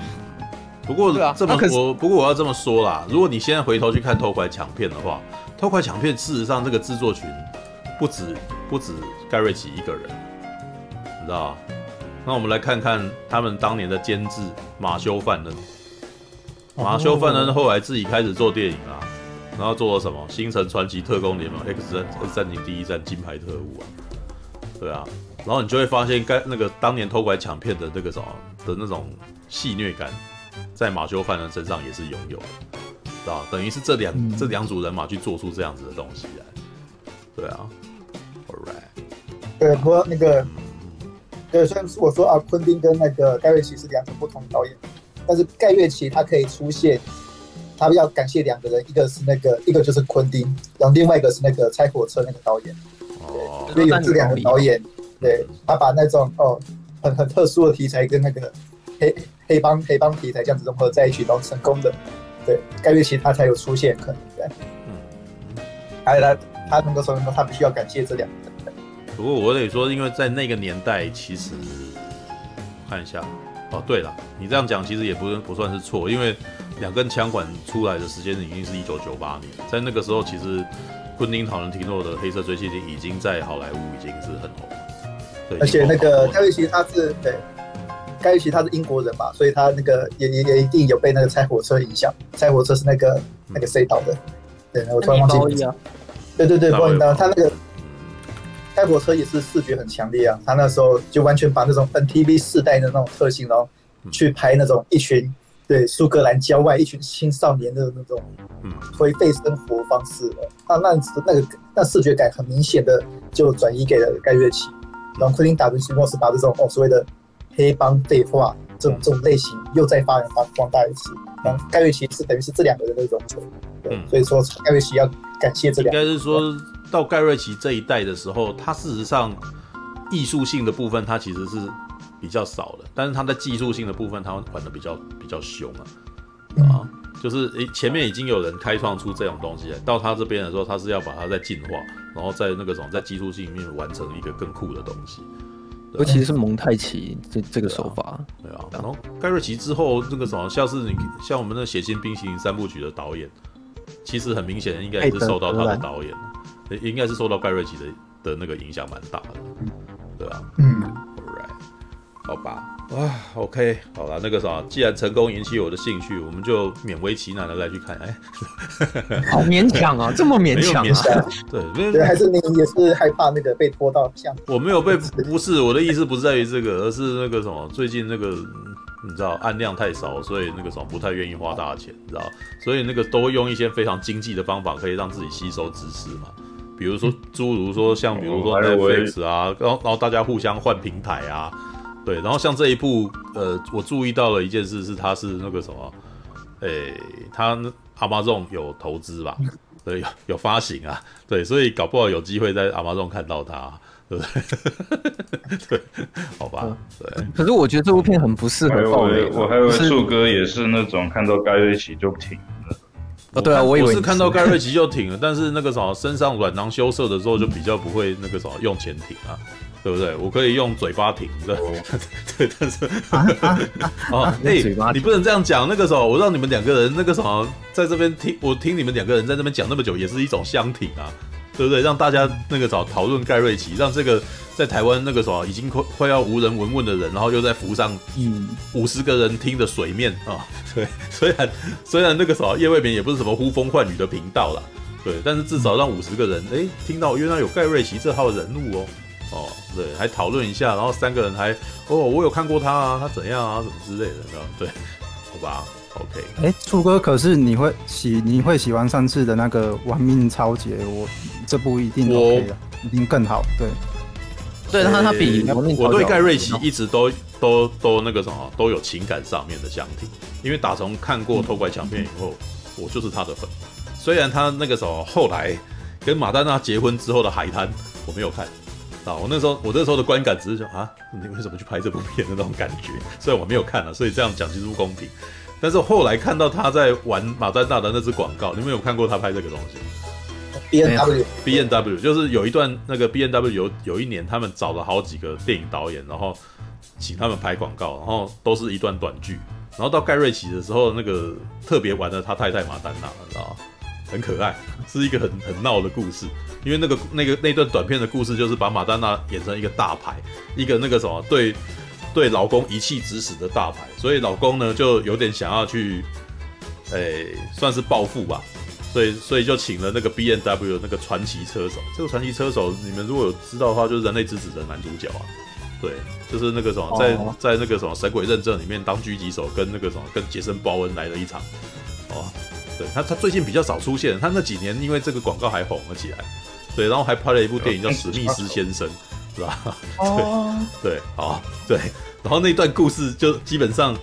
不过这么我不过我要这么说啦，如果你现在回头去看偷拐抢骗的话，偷拐抢骗事实上这个制作群不止不止盖瑞奇一个人，你知道？那我们来看看他们当年的监制马修范恩。马修·范恩后来自己开始做电影啊，然后做了什么《星辰传奇特工联盟》、《X 战警：第一战》、《金牌特务》啊，对啊，然后你就会发现，该那个当年偷拐抢骗的那个什么的那种戏虐感，在马修·范恩身上也是拥有的，知道？等于是这两、嗯、这两组人马去做出这样子的东西来，对啊，All right，对，不过那个，对，虽然是我说啊，昆汀跟那个盖瑞奇是两种不同导演。但是盖瑞奇他可以出现，他要感谢两个人，一个是那个，一个就是昆汀，然后另外一个是那个拆火车那个导演。哦，因为有这两个导演，对，他把那种哦很很特殊的题材跟那个黑黑帮黑帮题材这样子融合在一起，然后成功的。对，盖瑞奇他才有出现可能。对，嗯，还有他他能够说明说他必须要感谢这两个人。不过我得说，因为在那个年代，其实看一下。哦，对了，你这样讲其实也不不算是错，因为两根枪管出来的时间已经是一九九八年，在那个时候，其实昆汀·塔伦提诺的《黑色追击令》已经在好莱坞已经是很红了。对，而且那个盖瑞奇他是对，盖瑞奇他是英国人嘛，所以他那个也也也一定有被那个拆火车影响。拆火车是那个那个谁导的？对，我突然忘记名字。对对对，包银刀，他那个拆火车也是视觉很强烈啊，他那时候就完全把那种 NTV 世代的那种特性，然后去拍那种一群对苏格兰郊外一群青少年的那种颓废生活方式的，那那那个那视觉感很明显的就转移给了盖瑞奇，然后昆汀·达伦西诺是把这种哦所谓的黑帮对话这种这种类型又再发扬发光大一次，然后盖瑞奇是等于是这两个人的融合，对，所以说盖瑞奇要感谢这两个。应该是说。到盖瑞奇这一代的时候，他事实上艺术性的部分他其实是比较少的，但是他在技术性的部分他玩的比较比较凶啊，啊，就是诶前面已经有人开创出这种东西了，到他这边的时候，他是要把它再进化，然后在那个什么在技术性里面完成一个更酷的东西，尤其是蒙太奇这这个手法，对啊，然后盖瑞奇之后那个什么像是你像我们那血腥冰淇淋三部曲的导演，其实很明显应该也是受到他的导演。应该是受到盖瑞奇的的那个影响蛮大的，对啊，嗯，Alright，好吧，啊，OK，好了，那个啥，既然成功引起我的兴趣，我们就勉为其难的来去看，哎，好勉强啊，这么勉强啊，对，对，还是你也是害怕那个被拖到像，我没有被，不是，我的意思不是在于这个，而是那个什么，最近那个。你知道案量太少，所以那个什么不太愿意花大钱，你知道？所以那个都会用一些非常经济的方法，可以让自己吸收知识嘛。比如说，诸如说像比如说 Netflix 啊，然后然后大家互相换平台啊，对。然后像这一部，呃，我注意到了一件事是，它是那个什么，诶、欸，它 Amazon 有投资吧？对，有有发行啊，对，所以搞不好有机会在 Amazon 看到它。对不对？(laughs) 对，好吧。对，可是我觉得这部片很不适合爆雷。我还以为树哥也是那种看到盖瑞奇就停了。哦，对啊，我以为我是看到盖瑞奇就停了，但是那个什么身上软囊羞涩的时候就比较不会那个什么用钱挺啊，对不对？我可以用嘴巴停，对，(laughs) 对，但是 (laughs) 啊，哎，你不能这样讲。那个时候我让你们两个人那个什么在这边听，我听你们两个人在这边讲那么久，也是一种相挺啊。对不对？让大家那个找讨论盖瑞奇，让这个在台湾那个什么已经快快要无人闻问的人，然后又在浮上嗯五十个人听的水面啊、哦。(laughs) 对，虽然虽然那个什么叶未眠也不是什么呼风唤雨的频道啦，对，但是至少让五十个人哎听到原来有盖瑞奇这号人物哦哦，对，还讨论一下，然后三个人还哦我有看过他啊，他怎样啊什么之类的，对，好吧。OK，哎，初哥，可是你会喜你会喜欢上次的那个《玩命超杰》，我这部一定 OK 的，一定更好。对，对，他他比我对盖瑞奇一直都都都那个什么都有情感上面的相挺，因为打从看过《偷拐抢骗》以后，我就是他的粉。虽然他那个时候后来跟马丹娜结婚之后的《海滩》我没有看啊，我那时候我那时候的观感只是说啊，你为什么去拍这部片的那种感觉？(laughs) 虽然我没有看了，所以这样讲其实不公平。但是后来看到他在玩马丹娜的那支广告，你们有看过他拍这个东西？B N W B N W 就是有一段那个 B N W 有有一年他们找了好几个电影导演，然后请他们拍广告，然后都是一段短剧，然后到盖瑞奇的时候，那个特别玩的他太太马丹娜，你知道吗？很可爱，是一个很很闹的故事，因为那个那个那段短片的故事就是把马丹娜演成一个大牌，一个那个什么对。对老公一气指使的大牌，所以老公呢就有点想要去，诶、欸，算是报复吧，所以所以就请了那个 B N W 那个传奇车手。这个传奇车手，你们如果有知道的话，就是《人类之子》的男主角啊。对，就是那个什么，在在那个什么《神鬼认证》里面当狙击手，跟那个什么跟杰森·鲍恩来了一场。哦，对他他最近比较少出现，他那几年因为这个广告还红了起来，对，然后还拍了一部电影叫《史密斯先生》。是吧？哦，(laughs) 对对，好，对，然后那段故事就基本上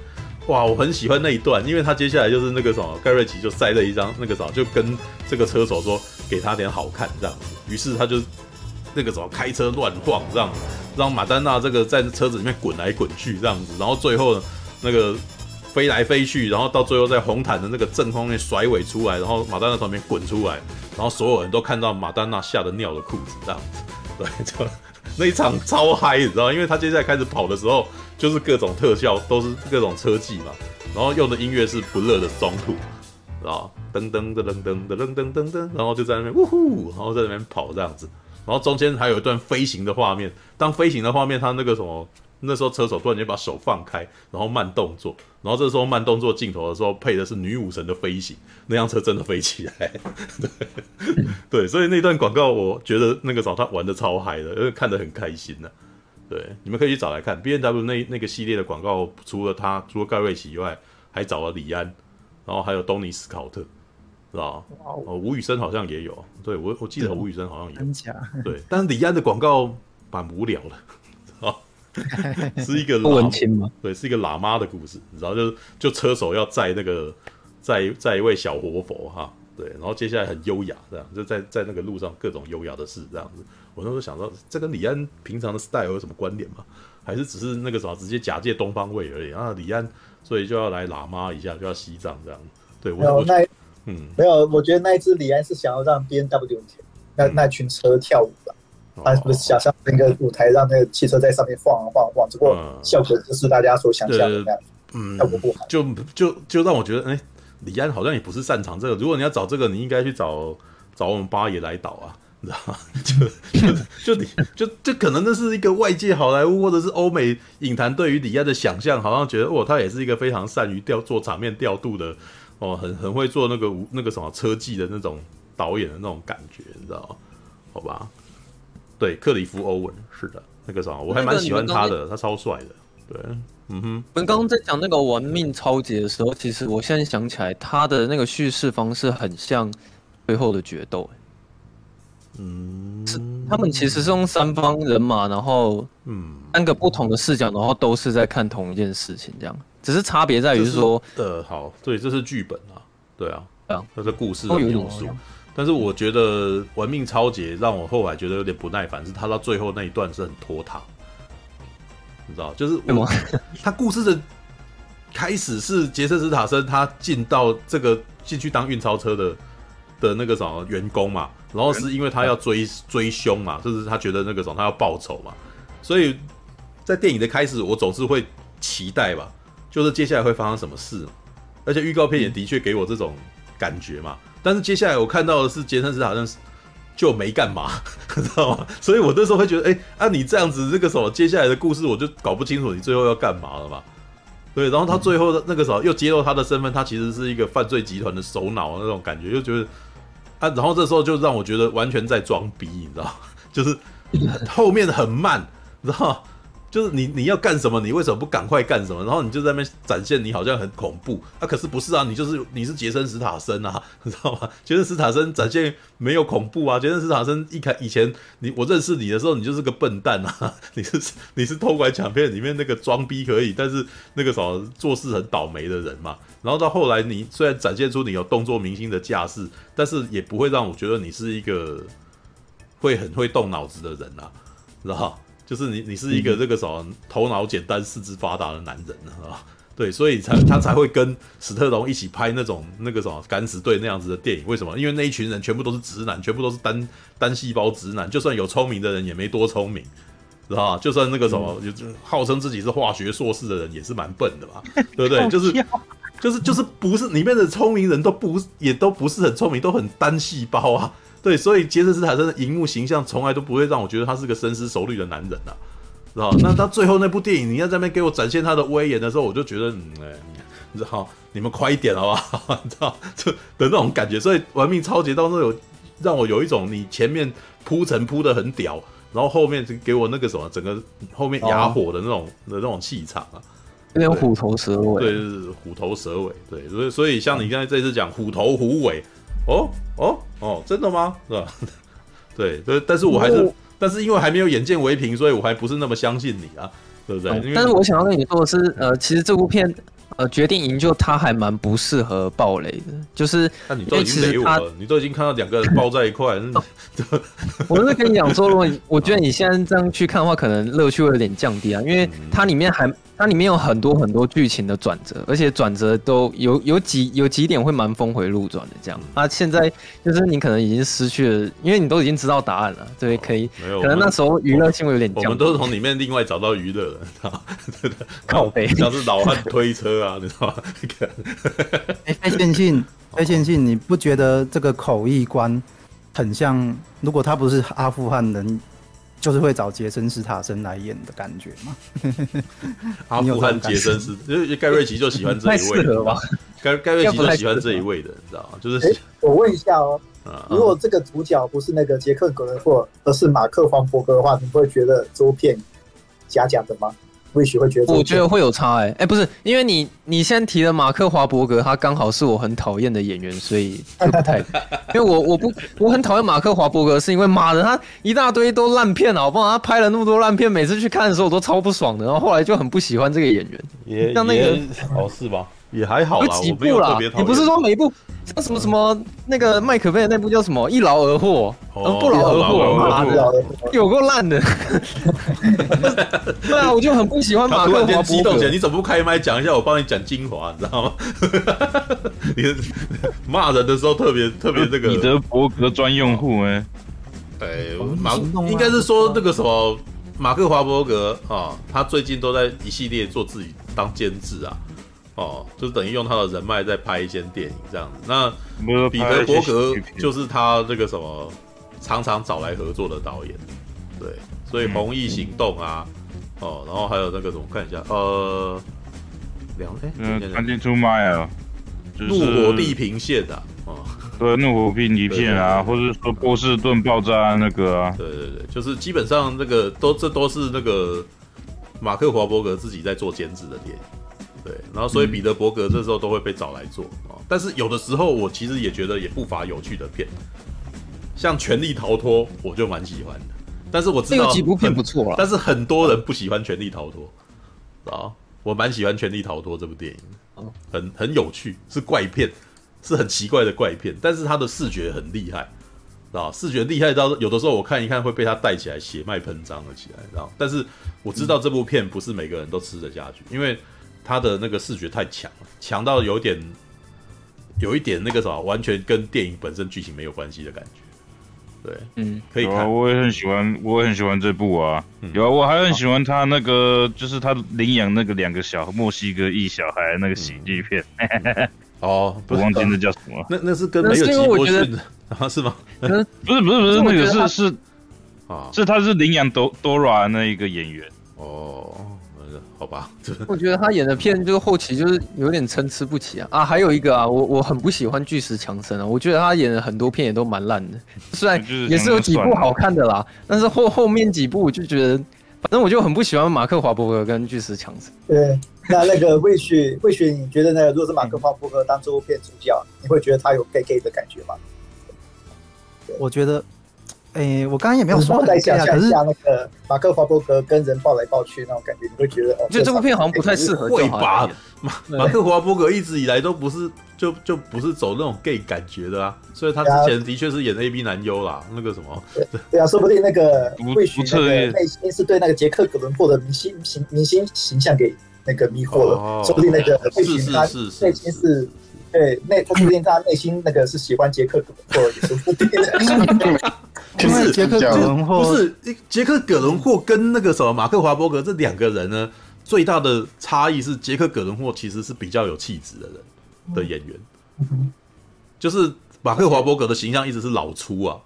哇，我很喜欢那一段，因为他接下来就是那个什么盖瑞奇就塞了一张那个什么，就跟这个车手说给他点好看这样子，于是他就那个什么开车乱晃这样，让马丹娜这个在车子里面滚来滚去这样子，然后最后呢那个飞来飞去，然后到最后在红毯的那个正方面甩尾出来，然后马丹娜从里面滚出来，然后所有人都看到马丹娜吓得尿了裤子这样子，对，就那一场超嗨，你知道，因为他接下来开始跑的时候。就是各种特效都是各种车技嘛，然后用的音乐是不热的中途，啊，噔噔噔噔噔噔噔噔噔，然后就在那边呜呼，然后在那边跑这样子，然后中间还有一段飞行的画面。当飞行的画面，他那个什么，那时候车手突然间把手放开，然后慢动作，然后这时候慢动作镜头的时候配的是女武神的飞行，那辆车真的飞起来，(laughs) 对对，所以那段广告我觉得那个时候他玩的超嗨的，因为看得很开心呢、啊。对，你们可以去找来看。B N W 那那个系列的广告，除了他，除了盖瑞奇以外，还找了李安，然后还有东尼斯考特，是吧？哦，吴宇森好像也有，对我我记得吴宇森好像也有，对，但是李安的广告蛮无聊的，啊，(laughs) 是一个不文青吗？对，是一个喇嘛的故事，你知道，就就车手要载那个载载一位小活佛哈，对，然后接下来很优雅这样，就在在那个路上各种优雅的事这样子。我那时候想到，这跟李安平常的 style 有什么关联吗？还是只是那个什么直接假借东方味而已啊？李安所以就要来喇嘛一下，就要西藏这样。对，我有那嗯，没有，我觉得那一次李安是想要让 BMW 那、嗯、那群车跳舞吧，他不是想象那个舞台让那个汽车在上面晃啊晃啊晃，只不过效果不是大家所想象的那样，嗯，效果不好。就就就让我觉得，哎、欸，李安好像也不是擅长这个。如果你要找这个，你应该去找找我们八爷来导啊。你知道吗？就就就你就就可能那是一个外界好莱坞或者是欧美影坛对于李安的想象，好像觉得哦，他也是一个非常善于调做场面调度的哦，很很会做那个那个什么车技的那种导演的那种感觉，你知道吗？好吧，对，克里夫·欧文是的，那个什么我还蛮喜欢他的，他超帅的。对，嗯哼。我们刚刚在讲那个玩命超级的时候，其实我现在想起来，他的那个叙事方式很像最后的决斗。嗯，是他们其实是用三方人马，然后嗯，三个不同的视角，然后都是在看同一件事情，这样，只是差别在于说，呃，好，对，这是剧本啊，对啊，对啊，这是故事的元素。但是我觉得《玩命超杰》让我后来觉得有点不耐烦，是他到最后那一段是很拖沓，你知道，就是我 (laughs) 他故事的开始是杰森·斯塔森他进到这个进去当运钞车的的那个什么员工嘛。然后是因为他要追追凶嘛，就是他觉得那个什么他要报仇嘛，所以在电影的开始，我总是会期待吧，就是接下来会发生什么事，而且预告片也的确给我这种感觉嘛。但是接下来我看到的是杰森斯坦好像就没干嘛，(laughs) 知道吗？所以我那时候会觉得，哎，啊你这样子这个什么接下来的故事我就搞不清楚你最后要干嘛了嘛？对，然后他最后的那个时候又揭露他的身份，他其实是一个犯罪集团的首脑那种感觉，就觉得。啊，然后这时候就让我觉得完全在装逼，你知道，就是后面很慢，你知道，就是你你要干什么，你为什么不赶快干什么？然后你就在那边展现你好像很恐怖，啊，可是不是啊，你就是你是杰森·史塔森啊，(laughs) 你知道吗？杰森·史塔森展现没有恐怖啊，杰森·史塔森一开以前你我认识你的时候，你就是个笨蛋啊，(laughs) 你是你是偷拐抢骗里面那个装逼可以，但是那个什么做事很倒霉的人嘛。然后到后来，你虽然展现出你有动作明星的架势，但是也不会让我觉得你是一个会很会动脑子的人啊，知道就是你，你是一个这个什么头脑简单、四肢发达的男人啊，对，所以才他才会跟史特龙一起拍那种那个什么敢死队那样子的电影。为什么？因为那一群人全部都是直男，全部都是单单细胞直男，就算有聪明的人也没多聪明，知道就算那个什么，就号称自己是化学硕士的人也是蛮笨的嘛，对不对？(laughs) 就是。就是就是不是里面的聪明人都不也都不是很聪明，都很单细胞啊，对，所以杰森斯坦森的荧幕形象从来都不会让我觉得他是个深思熟虑的男人啊，知道？那他最后那部电影，你要在那边给我展现他的威严的时候，我就觉得，嗯，哎，你知道，你们快一点好不好？你知道，就的那种感觉。所以玩命超杰到那有让我有一种你前面铺陈铺的很屌，然后后面就给我那个什么整个后面哑火的那种、哦、的那种气场啊。有点虎头蛇尾，对，是虎头蛇尾，对，所以所以像你刚才这次讲虎头虎尾，哦哦哦，真的吗？是吧？(laughs) 对对，但是我还是，但是因为还没有眼见为凭，所以我还不是那么相信你啊，对不对？但是我想要跟你说的是，呃，其实这部片呃决定营救他还蛮不适合暴雷的，就是那你都已经雷我了，你都已经看到两个人抱在一块，我是跟你讲说，如果 (laughs) 我觉得你现在这样去看的话，可能乐趣会有点降低啊，因为它里面还。它里面有很多很多剧情的转折，而且转折都有有几有几点会蛮峰回路转的这样。啊，现在就是你可能已经失去了，因为你都已经知道答案了，对，可以。可能那时候娱乐性会有点降。我们都是从里面另外找到娱乐的，(laughs) 靠背，像是老汉推车啊，你知道吗？(laughs) 哎，费宪庆，费宪庆，你不觉得这个口译官很像？如果他不是阿富汗人？就是会找杰森·斯塔森来演的感觉吗？(laughs) 阿富汗杰森斯，因为盖瑞奇就喜欢这一位的 (laughs) 吧？盖盖瑞奇就喜欢这一位的，你知道吗？就是、欸，我问一下哦，如果这个主角不是那个杰克·格伦霍，而是马克·黄伯格的话，你不会觉得这部片假假的吗？会觉得，我觉得会有差哎、欸、哎，欸、不是，因为你你先提的马克华伯格，他刚好是我很讨厌的演员，所以就不太，(laughs) 因为我我不我很讨厌马克华伯格，是因为妈的他一大堆都烂片啊，好不好？他拍了那么多烂片，每次去看的时候我都超不爽的，然后后来就很不喜欢这个演员，也像那个哦是吧？也还好啦，几部啦，你不是说每一部像什么什么那个麦可贝的那部叫什么《一劳而获》，不劳而获，妈的，有够烂的。(laughs) 对啊，我就很不喜欢马克华激动起来，你怎么不开麦讲一下？我帮你讲精华，你知道吗？(laughs) 你骂人的时候特别特别这个。彼得伯格专用户哎，哎，马应该是说那个什么马克华伯格啊，他最近都在一系列做自己当监制啊。哦，就是等于用他的人脉在拍一些电影这样子。那彼得伯格就是他这个什么常常找来合作的导演，对，所以《红翼行动》啊，嗯、哦，然后还有那个什么，看一下，呃，两哎，嗯，看清楚吗呀？怒火地平线啊，哦，(laughs) 对，怒火地平线啊，或者说波士顿爆炸那个啊，对对对，就是基本上那个都这都是那个马克华伯格自己在做监制的电影。对，然后所以彼得伯格这时候都会被找来做啊，嗯、但是有的时候我其实也觉得也不乏有趣的片，像《权力逃脱》，我就蛮喜欢的。但是我知道有几部片不错，但是很多人不喜欢《权力逃脱》啊，我蛮喜欢《权力逃脱》这部电影，很很有趣，是怪片，是很奇怪的怪片，但是它的视觉很厉害，啊，视觉厉害到有的时候我看一看会被他带起来血脉喷张了起来，然后但是我知道这部片不是每个人都吃得下去，因为。他的那个视觉太强了，强到有点，有一点那个什么，完全跟电影本身剧情没有关系的感觉。对，嗯，可以看。啊，我也很喜欢，我也很喜欢这部啊。嗯、有啊，我还很喜欢他那个，哦、就是他领养那个两个小墨西哥裔小孩那个喜剧片。嗯、哦，(laughs) 不忘记那叫什么？那那是跟没有吉波逊的 (laughs) 啊？是吗？(laughs) 不是不是不是，那个是是啊，是他是领养 Dora 那一个演员。哦。好吧，(laughs) 我觉得他演的片就是后期就是有点参差不齐啊啊，还有一个啊，我我很不喜欢巨石强森啊，我觉得他演的很多片也都蛮烂的，(laughs) 虽然 (laughs) 也是有几部好看的啦，但是后后面几部我就觉得，反正我就很不喜欢马克华伯格跟巨石强森。对，那那个魏雪魏雪，你觉得那个如果是马克华伯格当这部片主角，你会觉得他有 gay gay 的感觉吗？我觉得。哎、欸，我刚刚也没有说在想象一下那个马克华伯格跟人抱来抱去那种感觉，你会觉得哦，就这部片好像不太适合。会吧？马马克华伯格一直以来都不是就就不是走那种 gay 感觉的啊，所以他之前的确是演 A B 男优啦，那个什么。对啊，说不定那个会许那个内心是对那个杰克·葛伦霍的明星形明星形象给那个迷惑了，说不定那个会许他内心是。对，那他最近他内心那个是喜欢杰克·葛伦霍，也说不定的。(laughs) 不是杰克·葛伦霍，不是杰克·葛伦霍跟那个什么马克·华伯格这两个人呢，最大的差异是杰克·葛伦霍其实是比较有气质的人的演员，就是马克·华伯格的形象一直是老粗啊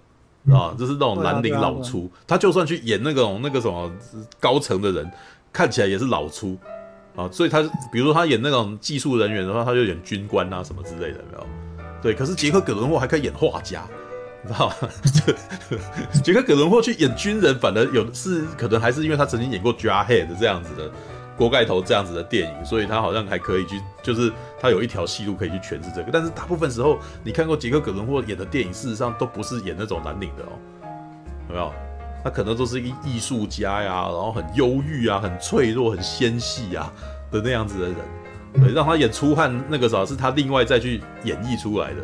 啊，就是那种蓝领老粗，他就算去演那种那个什么高层的人，看起来也是老粗。啊，所以他比如说他演那种技术人员的话，他就演军官啊什么之类的，没有？对，可是杰克·葛伦霍还可以演画家，你知道吗？(laughs) 杰克·葛伦霍去演军人，反而有是可能还是因为他曾经演过《Jarhead》这样子的锅盖头这样子的电影，所以他好像还可以去，就是他有一条戏路可以去诠释这个。但是大部分时候，你看过杰克·葛伦霍演的电影，事实上都不是演那种蓝领的哦，有没有？他可能都是一个艺术家呀，然后很忧郁啊，很脆弱，很纤细啊的那样子的人，对，让他演出汗那个啥是他另外再去演绎出来的，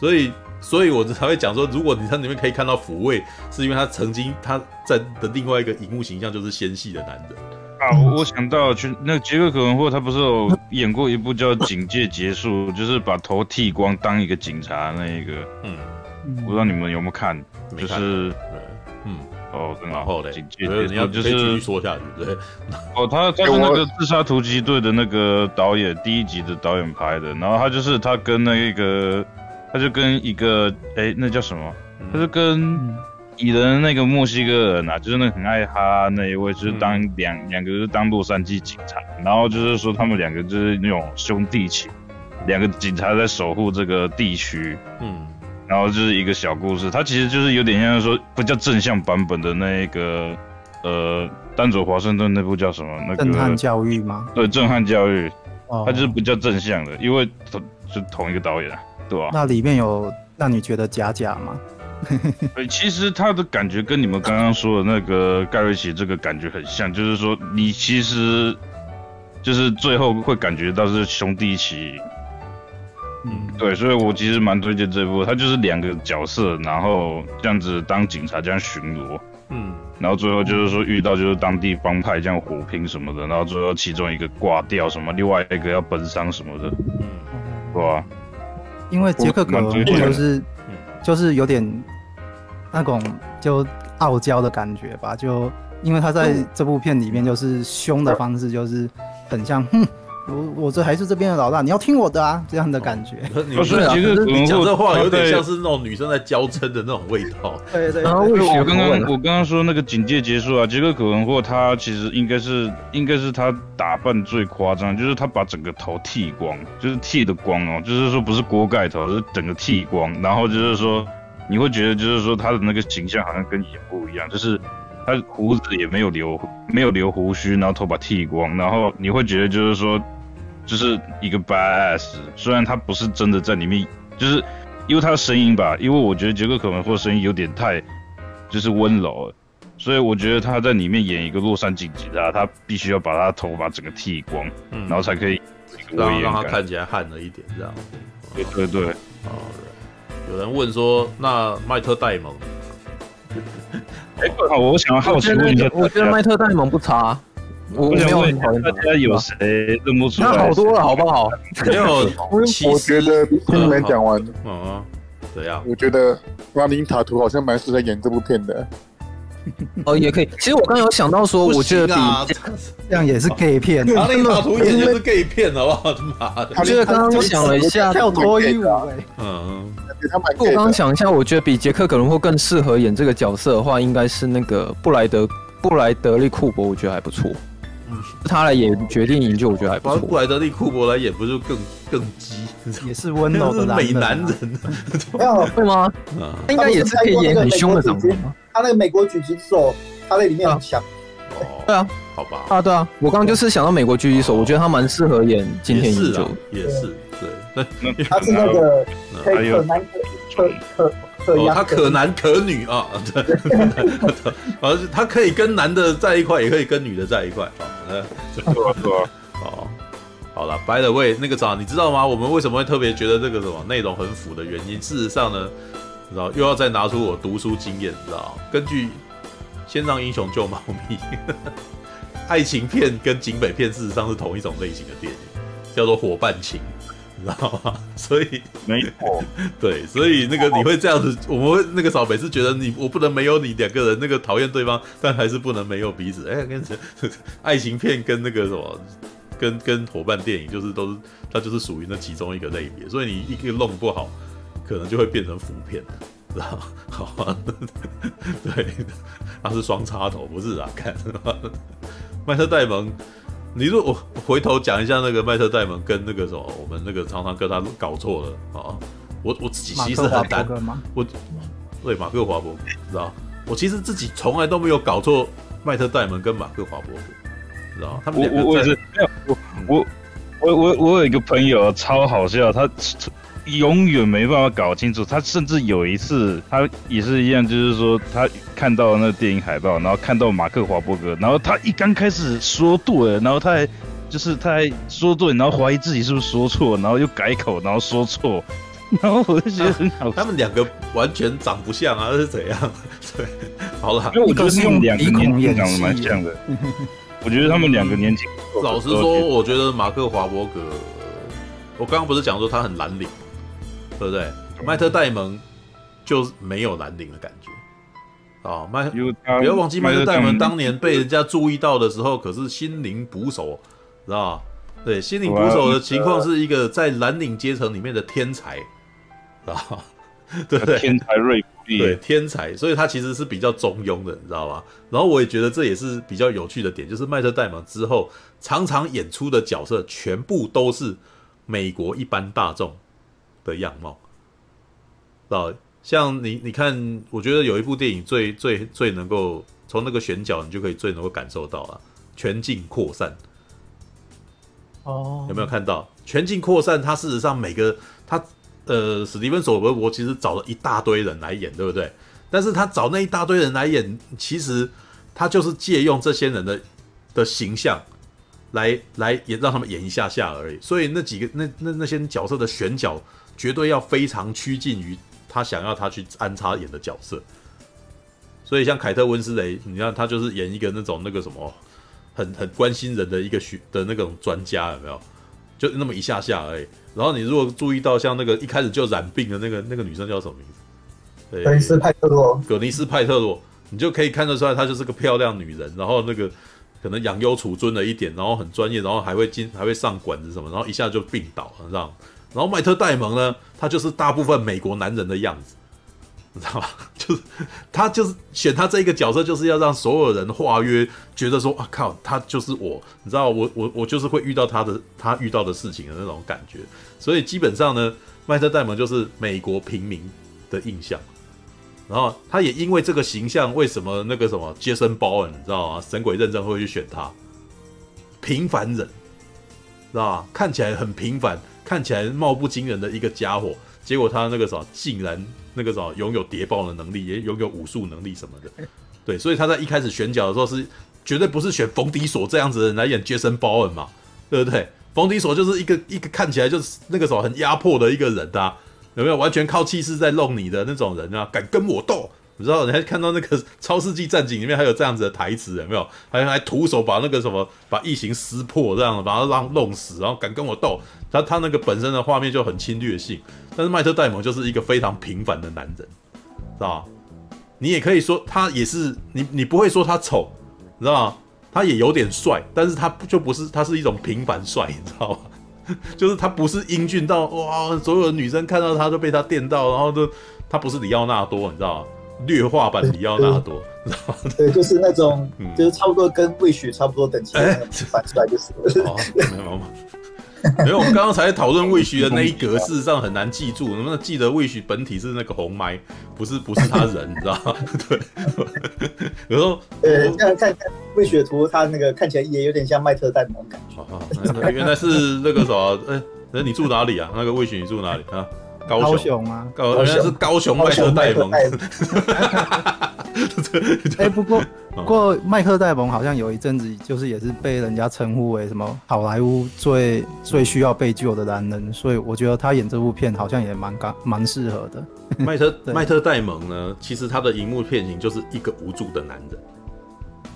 所以，(laughs) 所以我才会讲说，如果你在里面可以看到抚慰，是因为他曾经他在的另外一个荧幕形象就是纤细的男人啊。我我想到去那个杰克·可伦霍，他不是有演过一部叫《警戒结束》，(laughs) 就是把头剃光当一个警察那一个，嗯，我不知道你们有没有看，就是，嗯。哦，很好的，警戒。你要就是继续说下去，对。(laughs) 哦，他他是那个自杀突击队的那个导演，第一集的导演拍的。然后他就是他跟那个，他就跟一个，哎，那叫什么？他就跟蚁人那个墨西哥人啊，就是那个很爱哈那一位，就是当两两个是当洛杉矶警察，然后就是说他们两个就是那种兄弟情，两个警察在守护这个地区。嗯。然后就是一个小故事，它其实就是有点像说不叫正向版本的那个，呃，丹佐华盛顿那部叫什么？那个震撼教育吗？对，震撼教育，它就是不叫正向的，因为同是同一个导演，对吧？那里面有让你觉得假假吗？(laughs) 其实他的感觉跟你们刚刚说的那个盖瑞奇这个感觉很像，就是说你其实就是最后会感觉到是兄弟一起。嗯，对，所以我其实蛮推荐这部，他就是两个角色，然后这样子当警察这样巡逻，嗯，然后最后就是说遇到就是当地帮派这样火拼什么的，然后最后其中一个挂掉什么，另外一个要奔丧什么的，嗯，对吧？因为杰克可能就是就是有点那种就傲娇的感觉吧，就因为他在这部片里面就是凶的方式就是很像哼。我我这还是这边的老大，你要听我的啊，这样的感觉。不是啊，其实你讲这话有点像是那种女生在娇嗔的那种味道。(laughs) 对对。然后我刚刚我刚刚说那个警戒结束啊，杰克·可文霍他其实应该是应该是他打扮最夸张，就是他把整个头剃光，就是剃的光哦，就是说不是锅盖头，是整个剃光，然后就是说你会觉得就是说他的那个形象好像跟以前不一样，就是他胡子也没有留没有留胡须，然后头发剃光，然后你会觉得就是说。就是一个 badass，虽然他不是真的在里面，就是因为他的声音吧，因为我觉得杰克可能或声音有点太，就是温柔了，所以我觉得他在里面演一个洛杉矶警察，他必须要把他头发整个剃光，嗯，然后才可以让让他看起来悍了一点，这样。对对对。哦，有人问说，那麦特戴蒙？(laughs) 哎，我我想要好奇问一下，我觉得麦特戴蒙不差。我没有很讨厌大家有谁认不出来？他好多了，好不好？没有，(laughs) 我觉得听你们讲完，嗯，怎样？我觉得拉林塔图好像蛮适合演这部片的。(laughs) 哦，也可以。其实我刚有想到说，我觉得比这样也是 gay 片。拉林塔图演就是 gay 片，好不好？妈的！(laughs) 我觉得刚刚想了一下，跳脱衣舞。嗯，我刚刚想一下，我觉得比杰克·可伦霍更适合演这个角色的话，应该是那个布莱德布莱德利·库珀，我觉得还不错。嗯，他来演决定营救，我觉得还不错。布莱德利库珀来演，不是更更鸡？也是温柔的 (laughs) 美男人，没有会吗？(laughs) 他应该也是可以演很凶的长官。他那个美国狙击手，他在里面很强。对啊，好吧。啊，对啊，我刚刚就是想到美国狙击手，我觉得他蛮适合演今天营救。也是，对，他是那个可可男可可。哦，他可男可女啊，对，而且他可以跟男的在一块，也可以跟女的在一块 (laughs) 哦，好了，by the way，那个啥，你知道吗？我们为什么会特别觉得这个什么内容很腐的原因？事实上呢，你知道又要再拿出我读书经验，你知道根据《先让英雄救猫咪》，(laughs) 爱情片跟警匪片事实上是同一种类型的电影，叫做伙伴情。你知道吗？所以没错，(laughs) 对，所以那个你会这样子，我们会那个时候每次觉得你我不能没有你两个人，那个讨厌对方，但还是不能没有彼此。哎，跟 (laughs) 爱情片跟那个什么，跟跟伙伴电影，就是都是它就是属于那其中一个类别。所以你一个弄不好，可能就会变成腐片，知道吗？(laughs) 好啊，对，他是双插头，不是啊？看麦特戴蒙。你如果我回头讲一下那个麦特戴蒙跟那个什么，我们那个常常跟他搞错了啊！我我自己其实很难，我对马克华伯格，知道？我其实自己从来都没有搞错麦特戴蒙跟马克华伯格，知道？他们两个我我我我我我我有一个朋友超好笑，他。永远没办法搞清楚，他甚至有一次，他也是一样，就是说他看到那个电影海报，然后看到马克华伯格，然后他一刚开始说对了，然后他还就是他还说对，然后怀疑自己是不是说错，然后又改口，然后说错，然后我就觉得很好。他们两个完全长不像啊，是怎样？(laughs) 对，好了，因为我觉得是用两个年纪长得蛮像的。我觉得他们两个年轻。老实说，我觉得马克华伯格，我刚刚不是讲说他很蓝领，对不对？迈特戴蒙就没有蓝领的感觉。啊，迈，不要忘记迈特戴蒙当年被人家注意到的时候，可是心灵捕手，知道吧？对，心灵捕手的情况是一个在蓝领阶层里面的天才，啊，对对？天才瑞古利，对天才，所以他其实是比较中庸的，你知道吧？然后我也觉得这也是比较有趣的点，就是迈特戴蒙之后常常演出的角色全部都是美国一般大众的样貌，知道？像你，你看，我觉得有一部电影最最最能够从那个选角，你就可以最能够感受到了全境扩散。哦，有没有看到全境扩散？他事实上每个他呃，史蒂芬·索伯伯其实找了一大堆人来演，对不对？但是他找那一大堆人来演，其实他就是借用这些人的的形象来来也让他们演一下下而已。所以那几个那那那些角色的选角绝对要非常趋近于。他想要他去安插演的角色，所以像凯特温斯雷，你看他就是演一个那种那个什么，很很关心人的一个学的那种专家，有没有？就那么一下下而已。然后你如果注意到像那个一开始就染病的那个那个女生叫什么名字？葛尼斯派特洛。葛尼斯派特洛，你就可以看得出来，她就是个漂亮女人。然后那个可能养优处尊了一点，然后很专业，然后还会进还会上馆子什么，然后一下就病倒了，这样。然后迈特戴蒙呢，他就是大部分美国男人的样子，(laughs) 你知道吗？(laughs) 就是他就是选他这一个角色，就是要让所有人化约，觉得说啊靠，他就是我，你知道我我我就是会遇到他的他遇到的事情的那种感觉。所以基本上呢，迈特戴蒙就是美国平民的印象。然后他也因为这个形象，为什么那个什么杰森·鲍恩，你知道吗？神鬼认证会去选他，平凡人，知道吧？看起来很平凡。看起来貌不惊人的一个家伙，结果他那个啥，竟然那个啥，拥有谍报的能力，也拥有武术能力什么的。对，所以他在一开始选角的时候是绝对不是选冯迪索这样子的人来演杰森·鲍恩嘛，对不对？冯迪索就是一个一个看起来就是那个啥很压迫的一个人啊，有没有？完全靠气势在弄你的那种人啊，敢跟我斗？你知道，你还看到那个 (laughs)《超世纪战警》里面还有这样子的台词，有没有？还还徒手把那个什么把异形撕破，这样把他让弄死，然后敢跟我斗？他他那个本身的画面就很侵略性。但是迈特戴蒙就是一个非常平凡的男人，知道吧？你也可以说他也是你你不会说他丑，你知道吗？他也有点帅，但是他就不是，他是一种平凡帅，你知道吗？(laughs) 就是他不是英俊到哇，所有的女生看到他都被他电到，然后都他不是李奥纳多，你知道吗？劣化版里奥纳多，(laughs) 对，就是那种，就是差不多跟魏雪差不多等级的那种反出来就是。哦，没有，没有，我们刚刚才讨论魏许的那一格，事实上很难记住，能不能记得魏雪本体是那个红麦，不是不是他人，你知道吗？(laughs) 对。有时候，对，这样看看魏雪的图，他那个看起来也有点像麦特戴蒙感觉。原来是那个什么，哎，那你住哪里啊？那个魏雪你住哪里啊？高雄啊，高原来是高雄迈克戴蒙。(laughs) 哎，不过不过迈克戴蒙好像有一阵子就是也是被人家称呼为什么好莱坞最最需要被救的男人，所以我觉得他演这部片好像也蛮刚蛮适合的。迈特迈特戴蒙呢，其实他的荧幕片型就是一个无助的男人。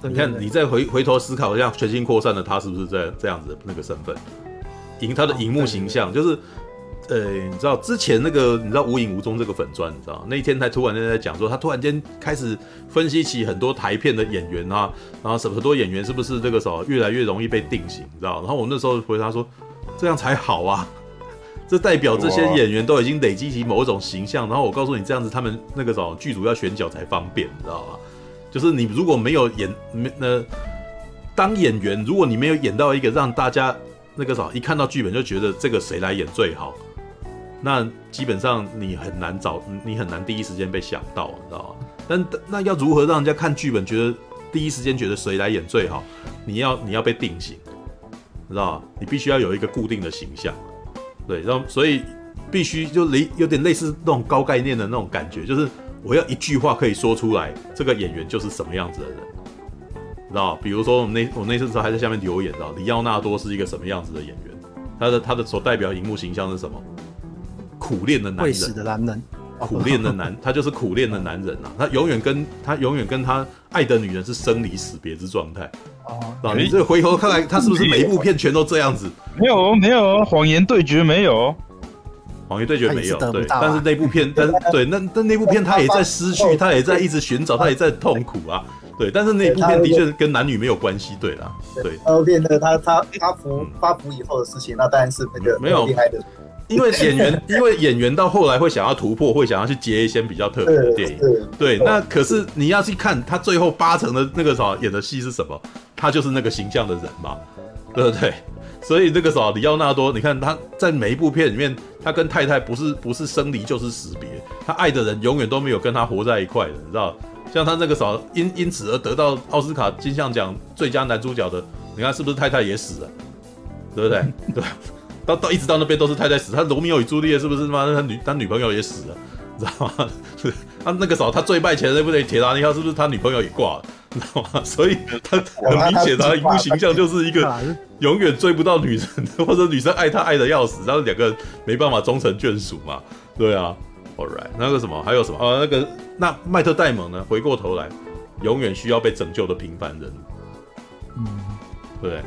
你看，你再回回头思考一下，全新扩散的他是不是在这样子的那个身份？荧他的荧幕形象就是。呃，你知道之前那个，你知道无影无踪这个粉钻，你知道那一天他突然间在讲说，他突然间开始分析起很多台片的演员啊，然后什很多演员是不是这个时候越来越容易被定型，你知道？然后我那时候回答说，这样才好啊，这代表这些演员都已经累积起某一种形象。然后我告诉你，这样子他们那个时候剧组要选角才方便，你知道吗？就是你如果没有演没那当演员，如果你没有演到一个让大家那个时候一看到剧本就觉得这个谁来演最好。那基本上你很难找，你很难第一时间被想到，你知道吗？但那要如何让人家看剧本觉得第一时间觉得谁来演最好？你要你要被定型，你知道吗？你必须要有一个固定的形象，对，然后所以必须就类有点类似那种高概念的那种感觉，就是我要一句话可以说出来，这个演员就是什么样子的人，知道？比如说我们那我那次时候还在下面留言，知道？李奥纳多是一个什么样子的演员？他的他的所代表荧幕形象是什么？苦练的男人，会死的男人，苦练的男，(laughs) 他就是苦练的男人啊！他永远跟他永远跟他爱的女人是生离死别之状态。哦，你这回头看来，他是不是每一部片全都这样子？没有，没有，谎言对决没有，谎言对决没有，对。但是那部片，(laughs) 但是对那但那部片他也在失去，他也在一直寻找，他也在痛苦啊。对，但是那部片的确跟男女没有关系，对啦。对，那部片的他他发福发福以后的事情，那当然是那个没有厉害的。因为演员，(laughs) 因为演员到后来会想要突破，会想要去接一些比较特别的电影。对，那可是你要去看他最后八成的那个啥演的戏是什么，他就是那个形象的人嘛，对不对？所以那个啥，李奥纳多，你看他在每一部片里面，他跟太太不是不是生离就是死别，他爱的人永远都没有跟他活在一块的，你知道？像他那个啥，因因此而得到奥斯卡金像奖最佳男主角的，你看是不是太太也死了，对不对？对。(laughs) 到到一直到那边都是太太死，他罗密欧与朱丽叶是不是他妈他女他女朋友也死了，你知道吗？他那个时候他最拜钱的那部电影《铁达尼号》是不是他女朋友也挂了，你知道吗？所以他很明显他一部形象就是一个永远追不到女人，或者女生爱他爱的要死，然后两个人没办法终成眷属嘛。对啊，All right，那个什么还有什么啊？那个那麦特戴蒙呢？回过头来，永远需要被拯救的平凡人，嗯，对。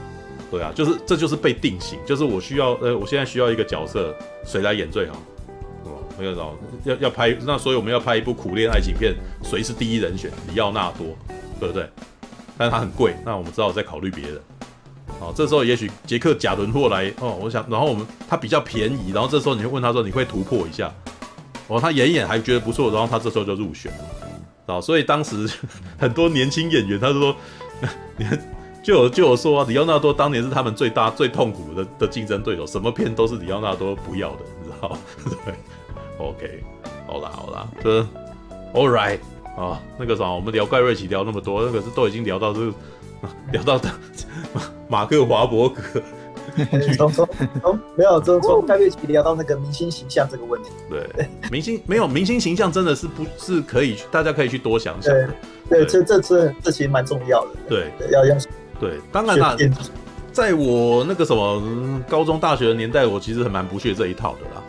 对啊，就是这就是被定型，就是我需要呃，我现在需要一个角色，谁来演最好？哦，那个要要拍，那所以我们要拍一部苦恋爱情片，谁是第一人选？李奥纳多，对不对？但是他很贵，那我们只好再考虑别人。哦，这时候也许杰克贾伦霍来哦，我想，然后我们他比较便宜，然后这时候你会问他说，你会突破一下？哦，他演演还觉得不错，然后他这时候就入选了。哦，所以当时 (laughs) 很多年轻演员，他就说，你。(laughs) 就有就有说啊，李奥纳多当年是他们最大最痛苦的的竞争对手，什么片都是李奥纳多不要的，你知道吗？(laughs) 对，OK，好啦好啦，这 All right 啊，那个啥，我们聊盖瑞奇聊那么多，那个是都已经聊到这个，(laughs) 聊到的马克华伯格，(laughs) 从从从没有从从盖瑞奇聊到那个明星形象这个问题，对，明星没有明星形象真的是不是可以，大家可以去多想想的，对，这这这这其实蛮重要的，对，要用。对，当然啦，在我那个什么高中、大学的年代，我其实还蛮不屑这一套的啦，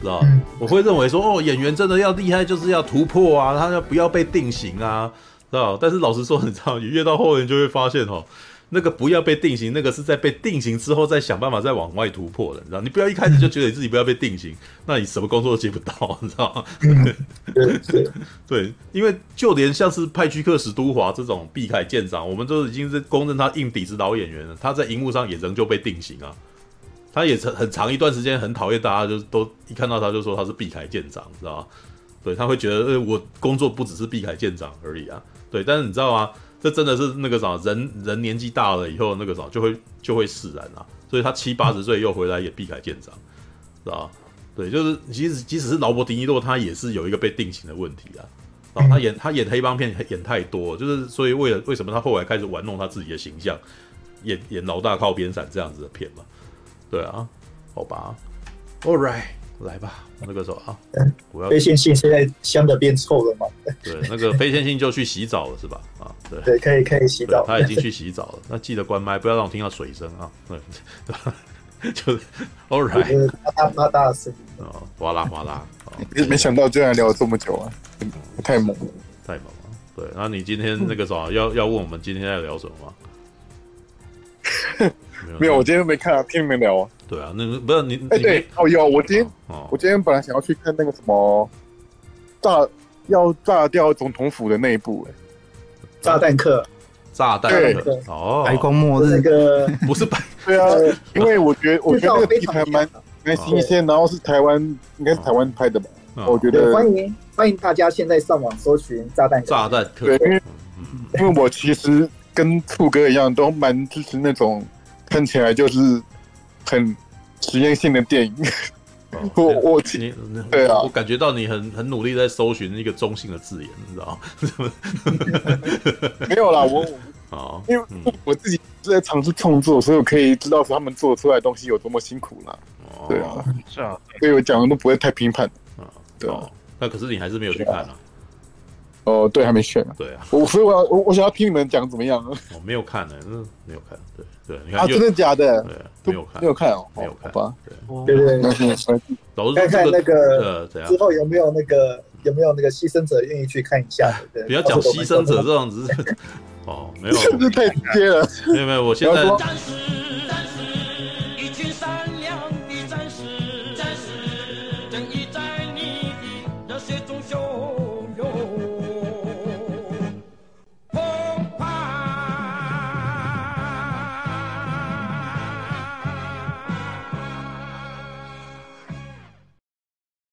知道？我会认为说，哦，演员真的要厉害，就是要突破啊，他要不要被定型啊，知道？但是老实说，你知道，你越到后面就会发现哦。那个不要被定型，那个是在被定型之后再想办法再往外突破的，你知道？你不要一开始就觉得你自己不要被定型，那你什么工作都接不到，你知道吗？对，因为就连像是派屈克·史都华这种毕凯舰长，我们都已经是公认他硬底子老演员了，他在荧幕上也仍旧被定型啊。他也很很长一段时间很讨厌大家，就都一看到他就说他是毕凯舰长，知道吗？对，他会觉得，呃，我工作不只是毕凯舰长而已啊。对，但是你知道吗？这真的是那个啥，人人年纪大了以后，那个啥就会就会释然啊。所以他七八十岁又回来演毕凯舰长，是吧？对，就是即使即使是劳勃迪尼洛，他也是有一个被定型的问题啊。啊，他演他演黑帮片演太多，就是所以为了为什么他后来开始玩弄他自己的形象，演演老大靠边闪这样子的片嘛？对啊，好吧，All right。来吧，那个时候啊，(laughs) 我要非线性现在香的变臭了嘛？(laughs) 对，那个非线性就去洗澡了是吧？啊，对，对，可以可以洗澡，他已经去洗澡了。(laughs) 那记得关麦，不要让我听到水声啊。对，就是 All right，啪啪大声哦，哗啦哗啦。没想到居然聊了这么久啊，太猛了，太猛了。对，那你今天那个啥，要要问我们今天在聊什么吗？没有，我今天没看啊，听你们聊啊。对啊，那个不是你哎，对哦，有我今天，我今天本来想要去看那个什么炸要炸掉总统府的那一部，哎，炸弹客，炸弹客哦，白宫末日。那个不是白，对啊，因为我觉得 (laughs) 我觉得那个题材蛮蛮新鲜，然后是台湾应该是台湾拍的吧，我觉得欢迎欢迎大家现在上网搜寻炸弹炸弹客，对，因为因为我其实跟兔哥一样，都蛮支持那种。看起来就是很实验性的电影。哦、我我你对啊，我感觉到你很很努力在搜寻一个中性的字眼，你知道吗？(laughs) 没有啦，我啊，(laughs) 因为我自己是在尝试创作，所以我可以知道说他们做出来的东西有多么辛苦啦。哦，对啊，是啊，所以我讲的都不会太评判啊。对啊，那可是你还是没有去看啊？哦，对，还没选呢。对啊，我所以我要我我想要听你们讲怎么样。我没有看呢，嗯，没有看。对对，你看啊，真的假的？对，没有看，没有看哦，没有看吧？对对对，看看那个之后有没有那个有没有那个牺牲者愿意去看一下？对，不要讲牺牲者这样子。(laughs) 哦，没有，这太直接了。没有没有，我现在。